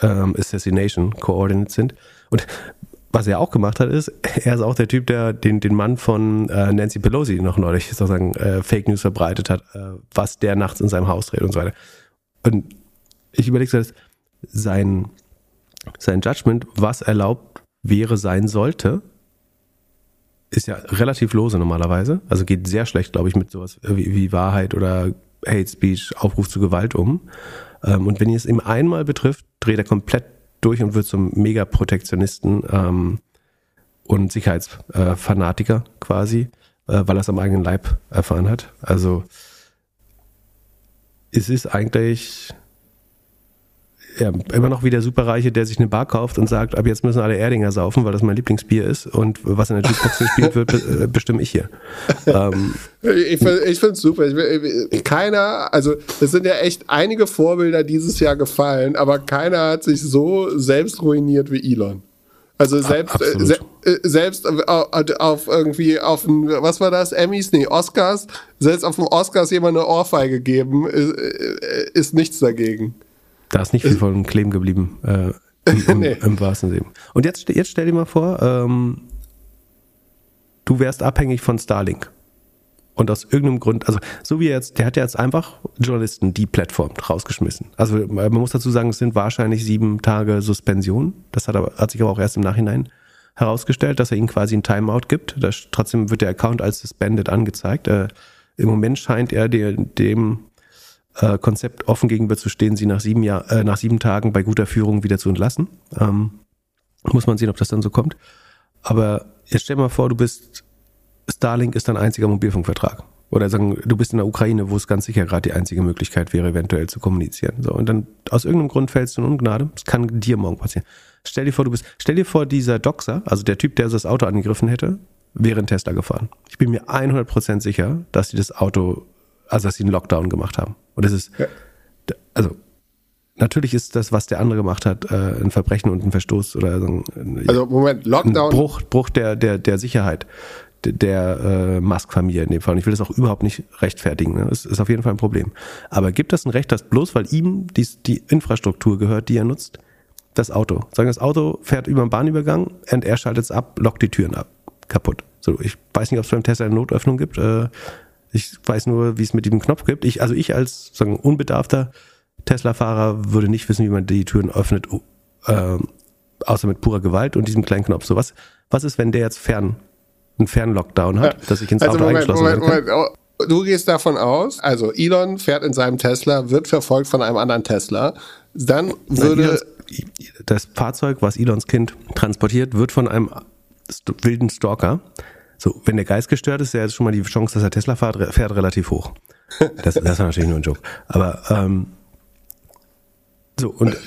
ähm, Assassination Coordinates sind. Und was er auch gemacht hat, ist, er ist auch der Typ, der den, den Mann von äh, Nancy Pelosi noch neulich sozusagen äh, Fake News verbreitet hat, äh, was der nachts in seinem Haus dreht und so weiter. Und ich überlege so, sein, sein Judgment, was erlaubt wäre, sein sollte, ist ja relativ lose normalerweise. Also geht sehr schlecht, glaube ich, mit sowas wie, wie, Wahrheit oder Hate Speech, Aufruf zu Gewalt um. Ähm, und wenn ihr es ihm einmal betrifft, dreht er komplett durch und wird zum Mega-Protektionisten ähm, und Sicherheitsfanatiker äh, quasi, äh, weil er es am eigenen Leib erfahren hat. Also es ist eigentlich ja, immer noch wie der Superreiche, der sich eine Bar kauft und sagt, ab jetzt müssen alle Erdinger saufen, weil das mein Lieblingsbier ist und was in der Jukebox gespielt wird, äh, bestimme ich hier. Ähm, ich finde es super. Ich, keiner, also es sind ja echt einige Vorbilder dieses Jahr gefallen, aber keiner hat sich so selbst ruiniert wie Elon. Also selbst, äh, se, äh, selbst auf, auf, irgendwie, auf ein, was war das, Emmys, nee, Oscars, selbst auf dem Oscars jemand eine Ohrfeige geben, ist, ist nichts dagegen. Da ist nicht viel von kleben geblieben. Äh, im, im, nee. im, wahrsten Sinne. Und jetzt, jetzt stell dir mal vor, ähm, du wärst abhängig von Starlink. Und aus irgendeinem Grund, also so wie er jetzt, der hat ja jetzt einfach Journalisten die Plattform rausgeschmissen. Also man muss dazu sagen, es sind wahrscheinlich sieben Tage Suspension. Das hat, aber, hat sich aber auch erst im Nachhinein herausgestellt, dass er ihnen quasi ein Timeout gibt. Das, trotzdem wird der Account als suspended angezeigt. Äh, Im Moment scheint er der, dem äh, Konzept offen gegenüber zu stehen, sie nach sieben, Jahr, äh, nach sieben Tagen bei guter Führung wieder zu entlassen. Ähm, muss man sehen, ob das dann so kommt. Aber jetzt stell dir mal vor, du bist, Starlink ist dein einziger Mobilfunkvertrag. Oder sagen, du bist in der Ukraine, wo es ganz sicher gerade die einzige Möglichkeit wäre, eventuell zu kommunizieren. So, und dann aus irgendeinem Grund fällst du in Ungnade. Das kann dir morgen passieren. Stell dir vor, du bist, stell dir vor, dieser Doxer, also der Typ, der das Auto angegriffen hätte, wäre in Tesla gefahren. Ich bin mir 100% sicher, dass sie das Auto, also dass sie einen Lockdown gemacht haben. Und es ist, ja. also natürlich ist das, was der andere gemacht hat, äh, ein Verbrechen und ein Verstoß oder ein, also Moment, Lockdown. Ein Bruch, Bruch der, der, der Sicherheit der äh, Musk-Familie in dem Fall. Und ich will das auch überhaupt nicht rechtfertigen. Ne? Das ist auf jeden Fall ein Problem. Aber gibt das ein Recht, dass bloß weil ihm die, die Infrastruktur gehört, die er nutzt, das Auto, sagen das Auto fährt über einen Bahnübergang und er schaltet es ab, lockt die Türen ab, kaputt. So, ich weiß nicht, ob es beim Tesla eine Notöffnung gibt. Äh, ich weiß nur, wie es mit diesem Knopf gibt. Ich, also ich als sagen unbedarfter Tesla-Fahrer würde nicht wissen, wie man die Türen öffnet, äh, außer mit purer Gewalt und diesem kleinen Knopf. So was, was ist, wenn der jetzt fern einen Fernlockdown hat, ja. dass ich ins also Auto Moment, eingeschlossen Moment, Moment, Moment. Oh, du gehst davon aus, also Elon fährt in seinem Tesla, wird verfolgt von einem anderen Tesla. Dann würde. Das Fahrzeug, was Elons Kind transportiert, wird von einem wilden Stalker. So, wenn der Geist gestört ist, ist schon mal die Chance, dass er Tesla fährt, fährt relativ hoch. Das, das ist natürlich nur ein Joke. Aber ähm, so, und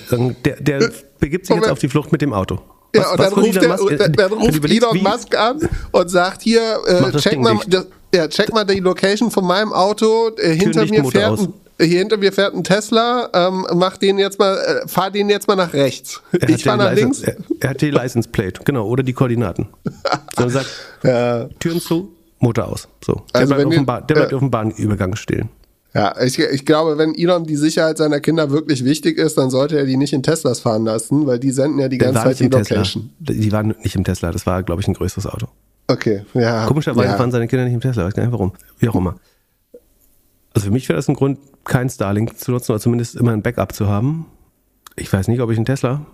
der, der begibt sich jetzt auf die Flucht mit dem Auto. Was, ja, und dann ruft, der, Musk, dann, dann ruft Elon wie? Musk an und sagt hier, äh, check, mal, das, ja, check mal die Location von meinem Auto. Äh, hinter mir fährt ein, hier hinter mir fährt ein Tesla, ähm, mach den jetzt mal, äh, fahr den jetzt mal nach rechts. Er ich fahr nach License, links. Er, er, hat die License Plate, genau, oder die Koordinaten. So sagt, ja. Türen zu, Motor aus. So. Der also bleibt, auf, dem, der bleibt äh, auf dem Bahnübergang stehen. Ja, ich, ich glaube, wenn Elon die Sicherheit seiner Kinder wirklich wichtig ist, dann sollte er die nicht in Teslas fahren lassen, weil die senden ja die ganze Zeit die Location. Tesla. Die waren nicht im Tesla, das war, glaube ich, ein größeres Auto. Okay, ja. Komischerweise ja. fahren seine Kinder nicht im Tesla, weiß gar nicht warum. Wie auch immer. Also für mich wäre das ein Grund, kein Starlink zu nutzen oder zumindest immer ein Backup zu haben. Ich weiß nicht, ob ich einen Tesla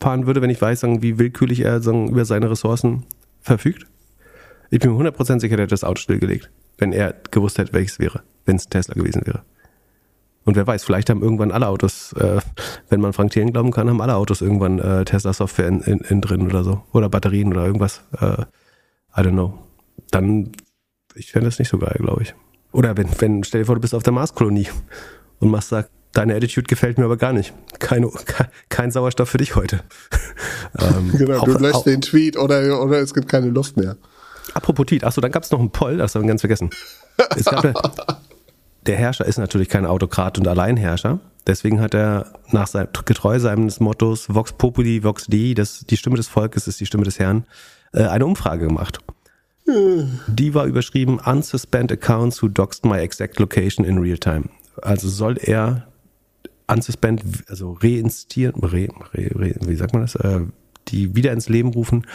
fahren würde, wenn ich weiß, wie willkürlich er über seine Ressourcen verfügt. Ich bin mir 100% sicher, der hat das Auto stillgelegt, wenn er gewusst hätte, welches wäre wenn es Tesla gewesen wäre. Und wer weiß, vielleicht haben irgendwann alle Autos, äh, wenn man Frank Thelen glauben kann, haben alle Autos irgendwann äh, Tesla-Software in, in, in, drin oder so. Oder Batterien oder irgendwas. Äh, I don't know. Dann, ich fände das nicht so geil, glaube ich. Oder wenn, wenn, stell dir vor, du bist auf der Marskolonie und machst sagt, deine Attitude gefällt mir aber gar nicht. Keine, kein Sauerstoff für dich heute. ähm, genau, du löscht den Tweet oder, oder es gibt keine Luft mehr. Apropos Tweet, achso, dann gab es noch einen Poll, das haben wir ganz vergessen. Es gab ja, der Herrscher ist natürlich kein Autokrat und Alleinherrscher. Deswegen hat er nach sein, getreu seines Mottos Vox Populi, Vox Dei, das, die Stimme des Volkes ist die Stimme des Herrn, äh, eine Umfrage gemacht. Die war überschrieben Unsuspend Accounts who doxed my exact location in real time. Also soll er unsuspend, also reinstieren, re, re, re, wie sagt man das, äh, die wieder ins Leben rufen,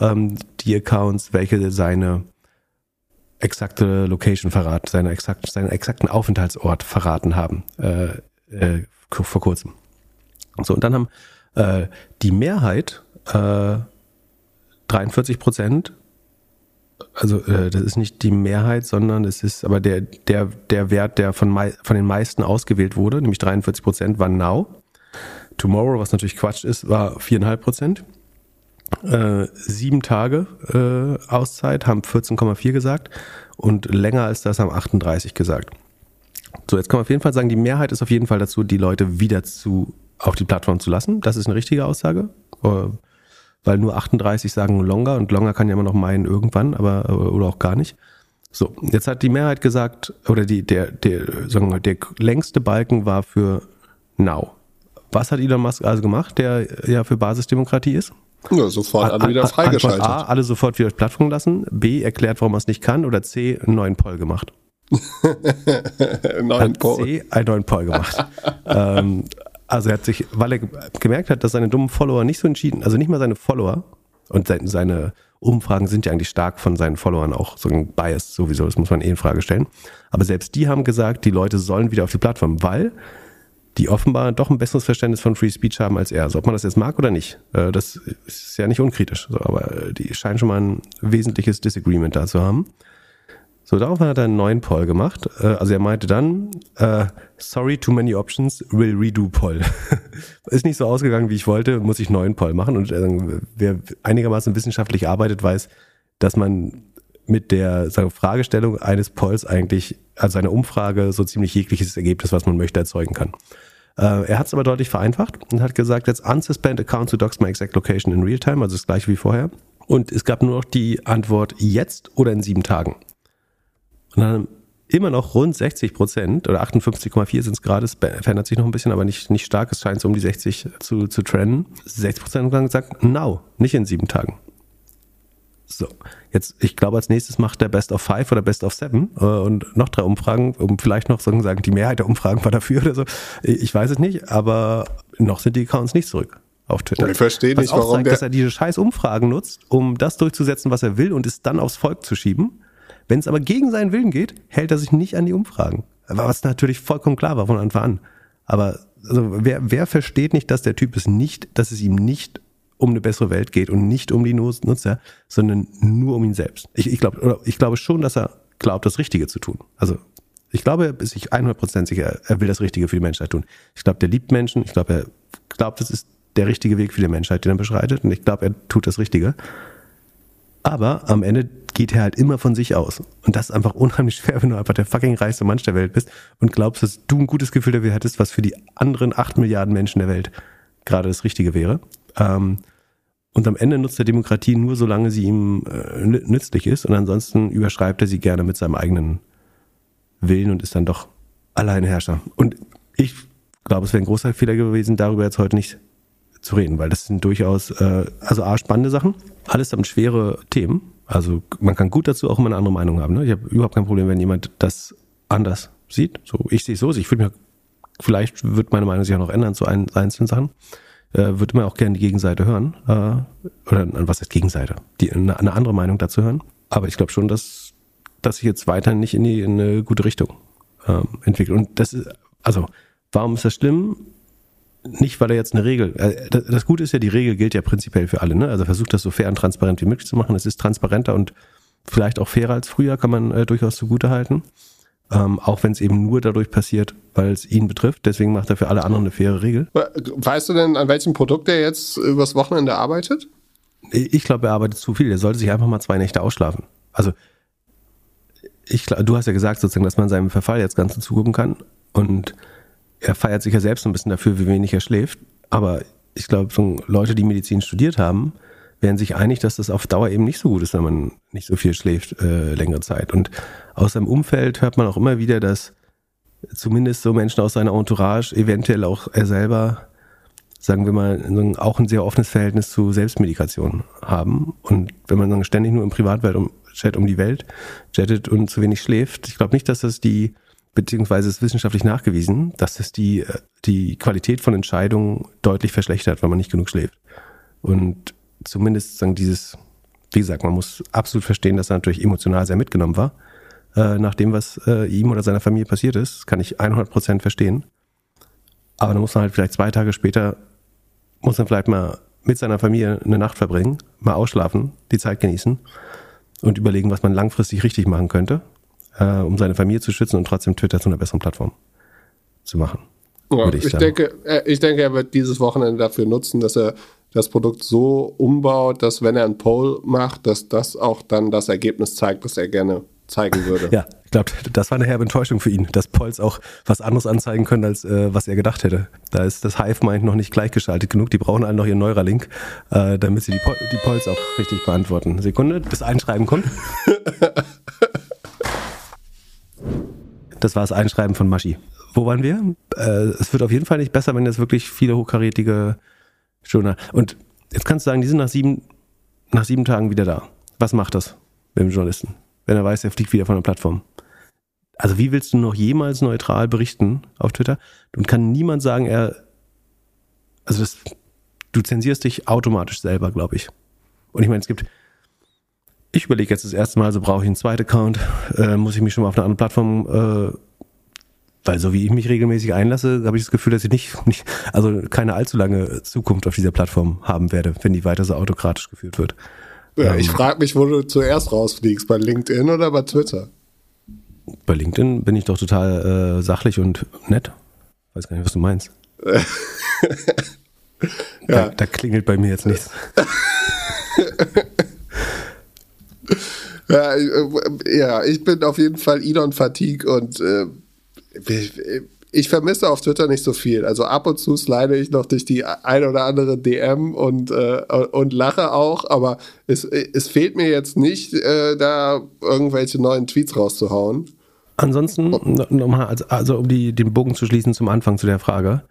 ähm, die Accounts, welche seine exakte Location verraten, seine exakt, seinen exakten Aufenthaltsort verraten haben äh, äh, vor kurzem. So, und dann haben äh, die Mehrheit, äh, 43 Prozent, also äh, das ist nicht die Mehrheit, sondern es ist aber der, der, der Wert, der von, von den meisten ausgewählt wurde, nämlich 43 Prozent, war Now. Tomorrow, was natürlich Quatsch ist, war 4,5 Prozent. Äh, sieben Tage äh, Auszeit, haben 14,4 gesagt und länger als das haben 38 gesagt. So, jetzt kann man auf jeden Fall sagen, die Mehrheit ist auf jeden Fall dazu, die Leute wieder zu, auf die Plattform zu lassen. Das ist eine richtige Aussage. Äh, weil nur 38 sagen longer und longer kann ja immer noch meinen irgendwann, aber oder auch gar nicht. So, jetzt hat die Mehrheit gesagt, oder die, der, der, sagen wir, der längste Balken war für Now. Was hat Elon Musk also gemacht, der ja für Basisdemokratie ist? Ja, sofort alle wieder freigeschaltet. A, alle sofort wieder Plattform lassen. B, erklärt, warum er es nicht kann. Oder C, einen neuen Poll gemacht. neuen Poll. C, einen neuen Poll gemacht. ähm, also er hat sich, weil er gemerkt hat, dass seine dummen Follower nicht so entschieden, also nicht mal seine Follower und seine Umfragen sind ja eigentlich stark von seinen Followern auch so ein Bias sowieso, das muss man eh in Frage stellen. Aber selbst die haben gesagt, die Leute sollen wieder auf die Plattform, weil die offenbar doch ein besseres Verständnis von Free Speech haben als er. Also ob man das jetzt mag oder nicht, äh, das ist ja nicht unkritisch. aber äh, die scheinen schon mal ein wesentliches Disagreement da zu haben. So, daraufhin hat er einen neuen Poll gemacht. Äh, also er meinte dann, äh, sorry, too many options, will redo Poll. Ist nicht so ausgegangen, wie ich wollte, muss ich neuen Poll machen. Und äh, wer einigermaßen wissenschaftlich arbeitet, weiß, dass man mit der sagen, Fragestellung eines Polls eigentlich, also einer Umfrage, so ziemlich jegliches Ergebnis, was man möchte, erzeugen kann. Er hat es aber deutlich vereinfacht und hat gesagt, jetzt unsuspend account to docs my exact location in real time, also das gleiche wie vorher. Und es gab nur noch die Antwort jetzt oder in sieben Tagen. Und dann immer noch rund 60 Prozent oder 58,4 sind es gerade, es verändert sich noch ein bisschen, aber nicht, nicht stark, es scheint so um die 60 zu, zu trennen. 60 Prozent haben gesagt, now, nicht in sieben Tagen. So, jetzt, ich glaube, als nächstes macht der Best of Five oder Best of Seven äh, und noch drei Umfragen, um vielleicht noch so sagen, die Mehrheit der Umfragen war dafür oder so. Ich weiß es nicht, aber noch sind die Accounts nicht zurück auf Twitter. Ich verstehe nicht, warum zeigt, der dass er diese scheiß Umfragen nutzt, um das durchzusetzen, was er will und es dann aufs Volk zu schieben. Wenn es aber gegen seinen Willen geht, hält er sich nicht an die Umfragen. Was natürlich vollkommen klar war von Anfang an. Aber also, wer, wer versteht nicht, dass der Typ es nicht, dass es ihm nicht um eine bessere Welt geht und nicht um die Nutzer, sondern nur um ihn selbst. Ich, ich, glaub, ich glaube schon, dass er glaubt, das Richtige zu tun. Also ich glaube, er ist sich 100% sicher, er will das Richtige für die Menschheit tun. Ich glaube, der liebt Menschen. Ich glaube, er glaubt, das ist der richtige Weg für die Menschheit, den er beschreitet. Und ich glaube, er tut das Richtige. Aber am Ende geht er halt immer von sich aus. Und das ist einfach unheimlich schwer, wenn du einfach der fucking reichste Mensch der Welt bist und glaubst, dass du ein gutes Gefühl dafür hättest, was für die anderen acht Milliarden Menschen der Welt gerade das Richtige wäre. Ähm, und am Ende nutzt er Demokratie nur, solange sie ihm äh, nützlich ist. Und ansonsten überschreibt er sie gerne mit seinem eigenen Willen und ist dann doch Alleinherrscher. Und ich glaube, es wäre ein großer Fehler gewesen, darüber jetzt heute nicht zu reden, weil das sind durchaus, äh, also A, spannende Sachen, alles damit schwere Themen. Also man kann gut dazu auch immer eine andere Meinung haben. Ne? Ich habe überhaupt kein Problem, wenn jemand das anders sieht. So, ich sehe es so, ich würde mir, vielleicht wird meine Meinung sich auch noch ändern zu ein, einzelnen Sachen äh, würde man auch gerne die Gegenseite hören. Äh, oder was heißt Gegenseite? Die, eine, eine andere Meinung dazu hören. Aber ich glaube schon, dass, dass sich jetzt weiter nicht in, die, in eine gute Richtung ähm, entwickelt. Und das ist, also, warum ist das schlimm? Nicht, weil er jetzt eine Regel, äh, das, Gute ist ja, die Regel gilt ja prinzipiell für alle, ne? Also versucht das so fair und transparent wie möglich zu machen. Es ist transparenter und vielleicht auch fairer als früher, kann man äh, durchaus zugute halten. Ähm, auch wenn es eben nur dadurch passiert, weil es ihn betrifft. Deswegen macht er für alle anderen eine faire Regel. Weißt du denn, an welchem Produkt er jetzt übers Wochenende arbeitet? Ich glaube, er arbeitet zu viel. Er sollte sich einfach mal zwei Nächte ausschlafen. Also, ich, du hast ja gesagt, sozusagen, dass man seinem Verfall jetzt ganz zugucken kann. Und er feiert sich ja selbst ein bisschen dafür, wie wenig er schläft. Aber ich glaube, Leute, die Medizin studiert haben, wären sich einig, dass das auf Dauer eben nicht so gut ist, wenn man nicht so viel schläft äh, längere Zeit. Und aus seinem Umfeld hört man auch immer wieder, dass zumindest so Menschen aus seiner Entourage, eventuell auch er selber, sagen wir mal, auch ein sehr offenes Verhältnis zu Selbstmedikation haben. Und wenn man dann ständig nur im Privatwelt um, um die Welt chattet und zu wenig schläft, ich glaube nicht, dass das die, beziehungsweise ist wissenschaftlich nachgewiesen, dass das die, äh, die Qualität von Entscheidungen deutlich verschlechtert, weil man nicht genug schläft. Und zumindest sagen dieses, wie gesagt, man muss absolut verstehen, dass er natürlich emotional sehr mitgenommen war, äh, nach dem, was äh, ihm oder seiner Familie passiert ist. Kann ich 100% verstehen. Aber dann muss man halt vielleicht zwei Tage später, muss man vielleicht mal mit seiner Familie eine Nacht verbringen, mal ausschlafen, die Zeit genießen und überlegen, was man langfristig richtig machen könnte, äh, um seine Familie zu schützen und trotzdem Twitter zu einer besseren Plattform zu machen. Ja, ich, ich denke, äh, ich denke, er wird dieses Wochenende dafür nutzen, dass er das Produkt so umbaut, dass wenn er einen Poll macht, dass das auch dann das Ergebnis zeigt, das er gerne zeigen würde. Ja, ich glaube, das war eine herbe Enttäuschung für ihn, dass Polls auch was anderes anzeigen können, als äh, was er gedacht hätte. Da ist das Hive-Mind noch nicht gleichgeschaltet genug. Die brauchen alle noch ihren Neuralink, äh, damit sie die, Pol die Polls auch richtig beantworten. Sekunde, das Einschreiben kommt. das war das Einschreiben von Maschi. Wo waren wir? Äh, es wird auf jeden Fall nicht besser, wenn jetzt wirklich viele hochkarätige Journal. Und jetzt kannst du sagen, die sind nach sieben, nach sieben Tagen wieder da. Was macht das mit dem Journalisten, wenn er weiß, er fliegt wieder von der Plattform? Also wie willst du noch jemals neutral berichten auf Twitter? Und kann niemand sagen, er, also das, du zensierst dich automatisch selber, glaube ich. Und ich meine, es gibt, ich überlege jetzt das erste Mal, so brauche ich einen zweiten Account, äh, muss ich mich schon mal auf einer anderen Plattform äh, weil so wie ich mich regelmäßig einlasse, habe ich das Gefühl, dass ich nicht, nicht, also keine allzu lange Zukunft auf dieser Plattform haben werde, wenn die weiter so autokratisch geführt wird. Ja, ähm, ich frage mich, wo du zuerst rausfliegst, bei LinkedIn oder bei Twitter? Bei LinkedIn bin ich doch total äh, sachlich und nett. Weiß gar nicht, was du meinst. da, da klingelt bei mir jetzt nichts. Ja, äh, ja, ich bin auf jeden Fall Elon Fatigue und äh, ich vermisse auf Twitter nicht so viel. Also ab und zu slide ich noch durch die ein oder andere DM und, äh, und lache auch, aber es, es fehlt mir jetzt nicht, äh, da irgendwelche neuen Tweets rauszuhauen. Ansonsten, nochmal, also, also um die, den Bogen zu schließen zum Anfang zu der Frage.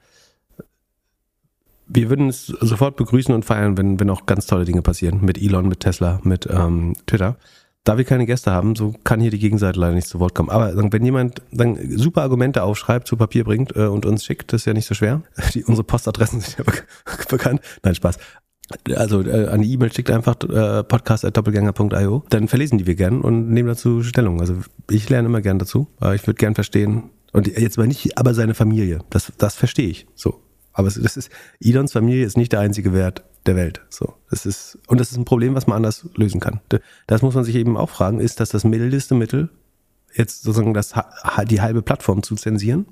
Wir würden es sofort begrüßen und feiern, wenn, wenn auch ganz tolle Dinge passieren. Mit Elon, mit Tesla, mit ähm, Twitter da wir keine Gäste haben, so kann hier die Gegenseite leider nicht zu Wort kommen. Aber wenn jemand dann super Argumente aufschreibt, zu Papier bringt äh, und uns schickt, das ist ja nicht so schwer. Die, unsere Postadressen sind ja bekannt. Nein, Spaß. Also äh, an die E-Mail schickt einfach äh, podcast.doppelgänger.io. Dann verlesen die wir gern und nehmen dazu Stellung. Also ich lerne immer gern dazu. Aber ich würde gern verstehen. Und jetzt mal nicht, aber seine Familie. Das, das verstehe ich. So. Aber das ist, Idons Familie ist nicht der einzige Wert der Welt. So, das ist und das ist ein Problem, was man anders lösen kann. Das muss man sich eben auch fragen: Ist das das mildeste Mittel, jetzt sozusagen das die halbe Plattform zu zensieren,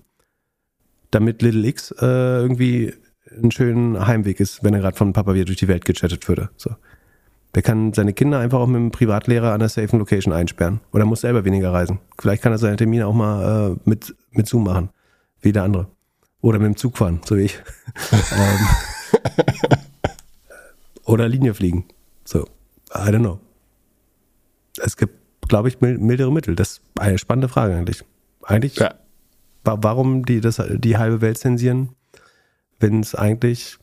damit Little X äh, irgendwie einen schönen Heimweg ist, wenn er gerade von Papa wieder durch die Welt gechattet würde. So. Der kann seine Kinder einfach auch mit einem Privatlehrer an einer safen Location einsperren. Oder muss selber weniger reisen. Vielleicht kann er seine Termine auch mal äh, mit, mit Zoom machen. Wie der andere. Oder mit dem Zug fahren, so wie ich. ähm, oder Linie fliegen. So, I don't know. Es gibt, glaube ich, mildere Mittel. Das ist eine spannende Frage eigentlich. Eigentlich, ja. warum die, das, die halbe Welt zensieren, wenn es eigentlich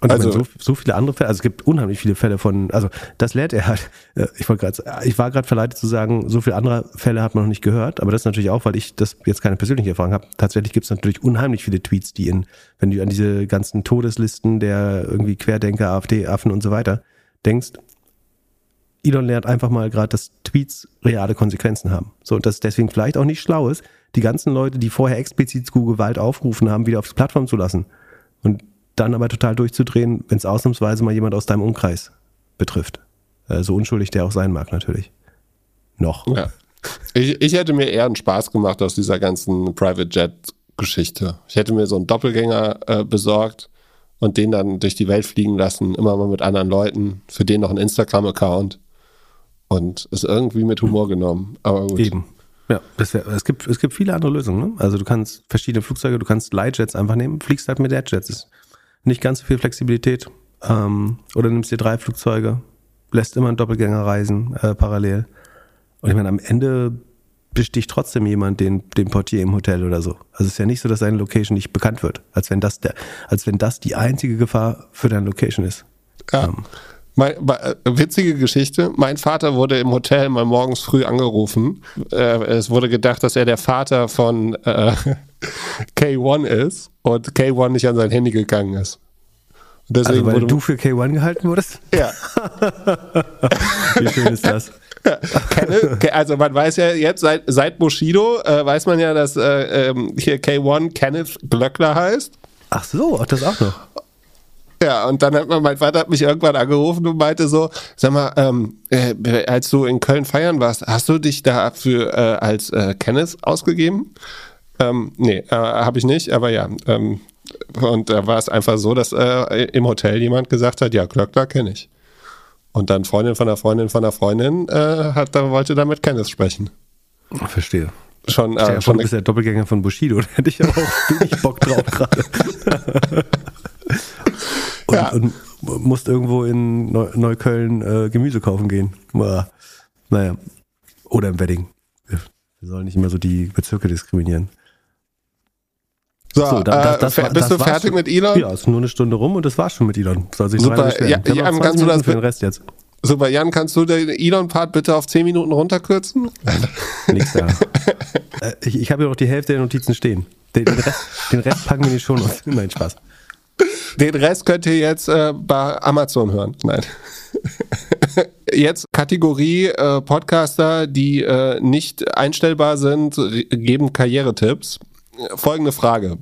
und also, so, so viele andere Fälle, also es gibt unheimlich viele Fälle von, also das lehrt er halt. Ich wollte gerade, ich war gerade verleitet zu sagen, so viele andere Fälle hat man noch nicht gehört, aber das ist natürlich auch, weil ich das jetzt keine persönliche Erfahrung habe. Tatsächlich gibt es natürlich unheimlich viele Tweets, die in, wenn du an diese ganzen Todeslisten der irgendwie Querdenker, AfD, Affen und so weiter denkst, Elon lernt einfach mal gerade, dass Tweets reale Konsequenzen haben. So, und das deswegen vielleicht auch nicht schlau ist, die ganzen Leute, die vorher explizit zu Gewalt aufgerufen haben, wieder auf die Plattform zu lassen. Und dann aber total durchzudrehen, wenn es ausnahmsweise mal jemand aus deinem Umkreis betrifft. Äh, so unschuldig der auch sein mag, natürlich. Noch. Ja. Ich, ich hätte mir eher einen Spaß gemacht aus dieser ganzen Private Jet-Geschichte. Ich hätte mir so einen Doppelgänger äh, besorgt und den dann durch die Welt fliegen lassen, immer mal mit anderen Leuten, für den noch einen Instagram-Account und es irgendwie mit Humor genommen. Aber gut. Eben. Ja, wär, es, gibt, es gibt viele andere Lösungen. Ne? Also du kannst verschiedene Flugzeuge, du kannst Lightjets einfach nehmen, fliegst halt mit Jetjets. Nicht ganz so viel Flexibilität. Ähm, oder nimmst dir drei Flugzeuge, lässt immer einen Doppelgänger reisen, äh, parallel. Und ich meine, am Ende besticht trotzdem jemand den, den Portier im Hotel oder so. Also es ist ja nicht so, dass deine Location nicht bekannt wird, als wenn das der, als wenn das die einzige Gefahr für deine Location ist. Ja. Ähm. Mein, äh, witzige Geschichte. Mein Vater wurde im Hotel mal morgens früh angerufen. Äh, es wurde gedacht, dass er der Vater von äh, K1 ist und K1 nicht an sein Handy gegangen ist. deswegen also weil du für K1 gehalten wurdest? Ja. Wie schön ist das? Ja, also man weiß ja jetzt seit, seit Bushido äh, weiß man ja, dass äh, ähm, hier K1 Kenneth Glöckler heißt. Ach so, ach, das auch noch. Ja, und dann hat man, mein Vater hat mich irgendwann angerufen und meinte so, sag mal, ähm, äh, als du in Köln feiern warst, hast du dich dafür äh, als äh, Kenneth ausgegeben? Ähm, nee, äh, habe ich nicht, aber ja. Ähm, und da war es einfach so, dass äh, im Hotel jemand gesagt hat, ja, Glöckler kenne ich. Und dann Freundin von der Freundin von der Freundin äh, hat, da wollte damit Kenneth sprechen. Verstehe. Schon, äh, ja, schon du bist der Doppelgänger von Bushido, da hätte ich aber auch wenig Bock drauf gerade. und, ja. und musst irgendwo in Neukölln äh, Gemüse kaufen gehen. Naja. Oder im Wedding. Wir sollen nicht immer so die Bezirke diskriminieren. So, so da, das, das, äh, bist das du fertig schon, mit Elon? Ja, ist nur eine Stunde rum und das war schon mit Elon. Soll sich Super, ja, Jan, kannst du das für den Rest jetzt? Super, Jan, kannst du den Elon-Part bitte auf 10 Minuten runterkürzen? Nix da. äh, ich ich habe ja noch die Hälfte der Notizen stehen. Den, den, Rest, den Rest packen wir nicht schon auf. Nein, Spaß. Den Rest könnt ihr jetzt äh, bei Amazon hören. Nein. Jetzt Kategorie äh, Podcaster, die äh, nicht einstellbar sind, geben Karrieretipps. Folgende Frage.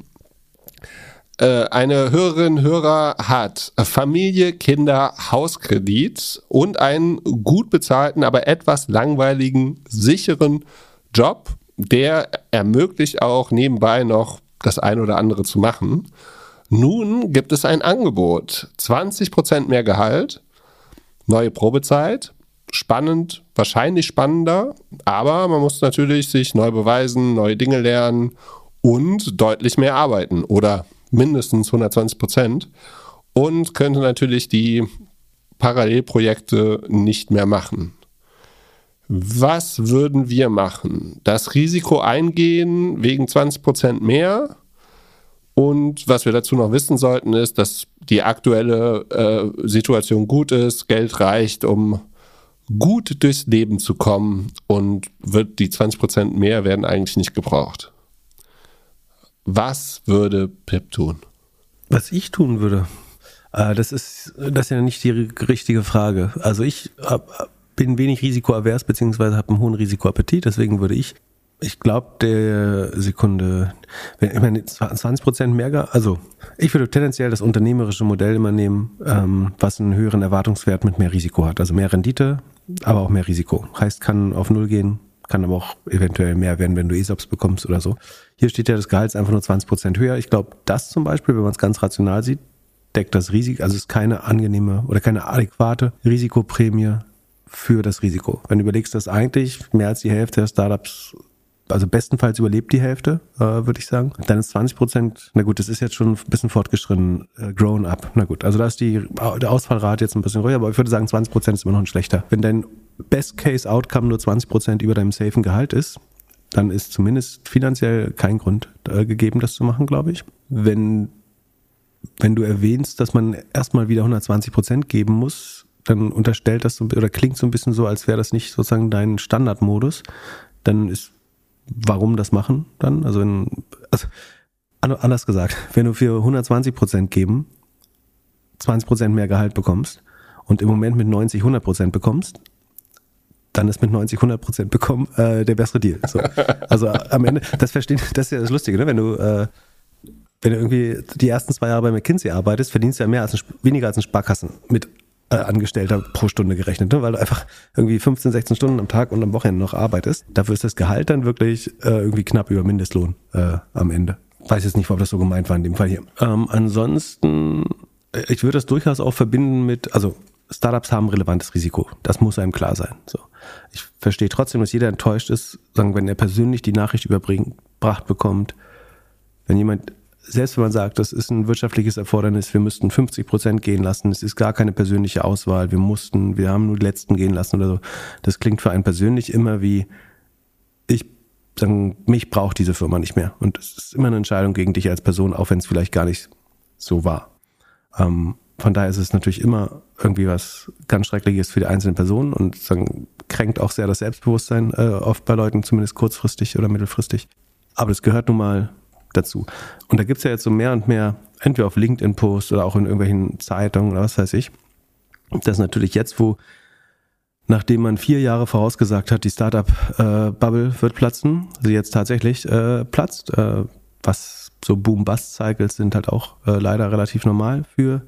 Äh, eine Hörerin, Hörer hat Familie, Kinder, Hauskredit und einen gut bezahlten, aber etwas langweiligen, sicheren Job, der ermöglicht auch nebenbei noch das ein oder andere zu machen. Nun gibt es ein Angebot. 20% mehr Gehalt, neue Probezeit, spannend, wahrscheinlich spannender, aber man muss natürlich sich neu beweisen, neue Dinge lernen und deutlich mehr arbeiten oder mindestens 120 Prozent und könnte natürlich die Parallelprojekte nicht mehr machen. Was würden wir machen? Das Risiko eingehen wegen 20 Prozent mehr? Und was wir dazu noch wissen sollten, ist, dass die aktuelle äh, Situation gut ist, Geld reicht, um gut durchs Leben zu kommen und wird die 20 Prozent mehr werden eigentlich nicht gebraucht. Was würde Pip tun? Was ich tun würde, äh, das ist das ist ja nicht die richtige Frage. Also ich bin wenig risikoavers beziehungsweise habe einen hohen Risikoappetit, deswegen würde ich, ich glaube, der Sekunde, wenn ich meine 20 Prozent mehr, also ich würde tendenziell das unternehmerische Modell immer nehmen, ähm, was einen höheren Erwartungswert mit mehr Risiko hat, also mehr Rendite, aber auch mehr Risiko. Heißt, kann auf Null gehen, kann aber auch eventuell mehr werden, wenn du ESOPs bekommst oder so. Hier steht ja das Gehalt einfach nur 20 Prozent höher. Ich glaube, das zum Beispiel, wenn man es ganz rational sieht, deckt das Risiko, also ist keine angenehme oder keine adäquate Risikoprämie für das Risiko. Wenn du überlegst, dass eigentlich mehr als die Hälfte der Startups also bestenfalls überlebt die Hälfte, äh, würde ich sagen. Dann ist 20 Prozent, na gut, das ist jetzt schon ein bisschen fortgeschritten, äh, grown up. Na gut, also da ist die, der Ausfallrate jetzt ein bisschen ruhiger, aber ich würde sagen, 20 Prozent ist immer noch ein schlechter. Wenn dein Best-Case-Outcome nur 20 Prozent über deinem safen Gehalt ist, dann ist zumindest finanziell kein Grund äh, gegeben, das zu machen, glaube ich. Wenn, wenn du erwähnst, dass man erstmal wieder 120 Prozent geben muss, dann unterstellt das so, oder klingt so ein bisschen so, als wäre das nicht sozusagen dein Standardmodus, dann ist, warum das machen dann? Also, wenn, also anders gesagt, wenn du für 120 Prozent geben 20 Prozent mehr Gehalt bekommst und im Moment mit 90, 100 Prozent bekommst, dann ist mit 90, 100 Prozent bekommen äh, der bessere Deal. So. Also am Ende, das verstehen, das ist ja das Lustige, ne? wenn du äh, wenn du irgendwie die ersten zwei Jahre bei McKinsey arbeitest, verdienst du ja mehr als ein, weniger als ein Sparkassen mit äh, Angestellter pro Stunde gerechnet, ne? weil du einfach irgendwie 15, 16 Stunden am Tag und am Wochenende noch arbeitest. Dafür ist das Gehalt dann wirklich äh, irgendwie knapp über Mindestlohn äh, am Ende. Weiß jetzt nicht, ob das so gemeint war in dem Fall hier. Ähm, ansonsten, äh, ich würde das durchaus auch verbinden mit, also Startups haben relevantes Risiko. Das muss einem klar sein. So. Ich verstehe trotzdem, dass jeder enttäuscht ist, sagen, wenn er persönlich die Nachricht überbracht bekommt, wenn jemand, selbst wenn man sagt, das ist ein wirtschaftliches Erfordernis, wir müssten 50 Prozent gehen lassen, es ist gar keine persönliche Auswahl, wir mussten, wir haben nur die letzten gehen lassen oder so. Das klingt für einen persönlich immer wie, ich sagen, mich braucht diese Firma nicht mehr. Und es ist immer eine Entscheidung gegen dich als Person, auch wenn es vielleicht gar nicht so war. Ähm, von daher ist es natürlich immer irgendwie was ganz Schreckliches für die einzelnen Personen und dann kränkt auch sehr das Selbstbewusstsein, äh, oft bei Leuten, zumindest kurzfristig oder mittelfristig. Aber das gehört nun mal dazu. Und da gibt's ja jetzt so mehr und mehr, entweder auf LinkedIn-Posts oder auch in irgendwelchen Zeitungen oder was weiß ich, dass natürlich jetzt, wo nachdem man vier Jahre vorausgesagt hat, die Startup-Bubble äh, wird platzen, sie jetzt tatsächlich äh, platzt, äh, was so Boom-Bust-Cycles sind halt auch äh, leider relativ normal für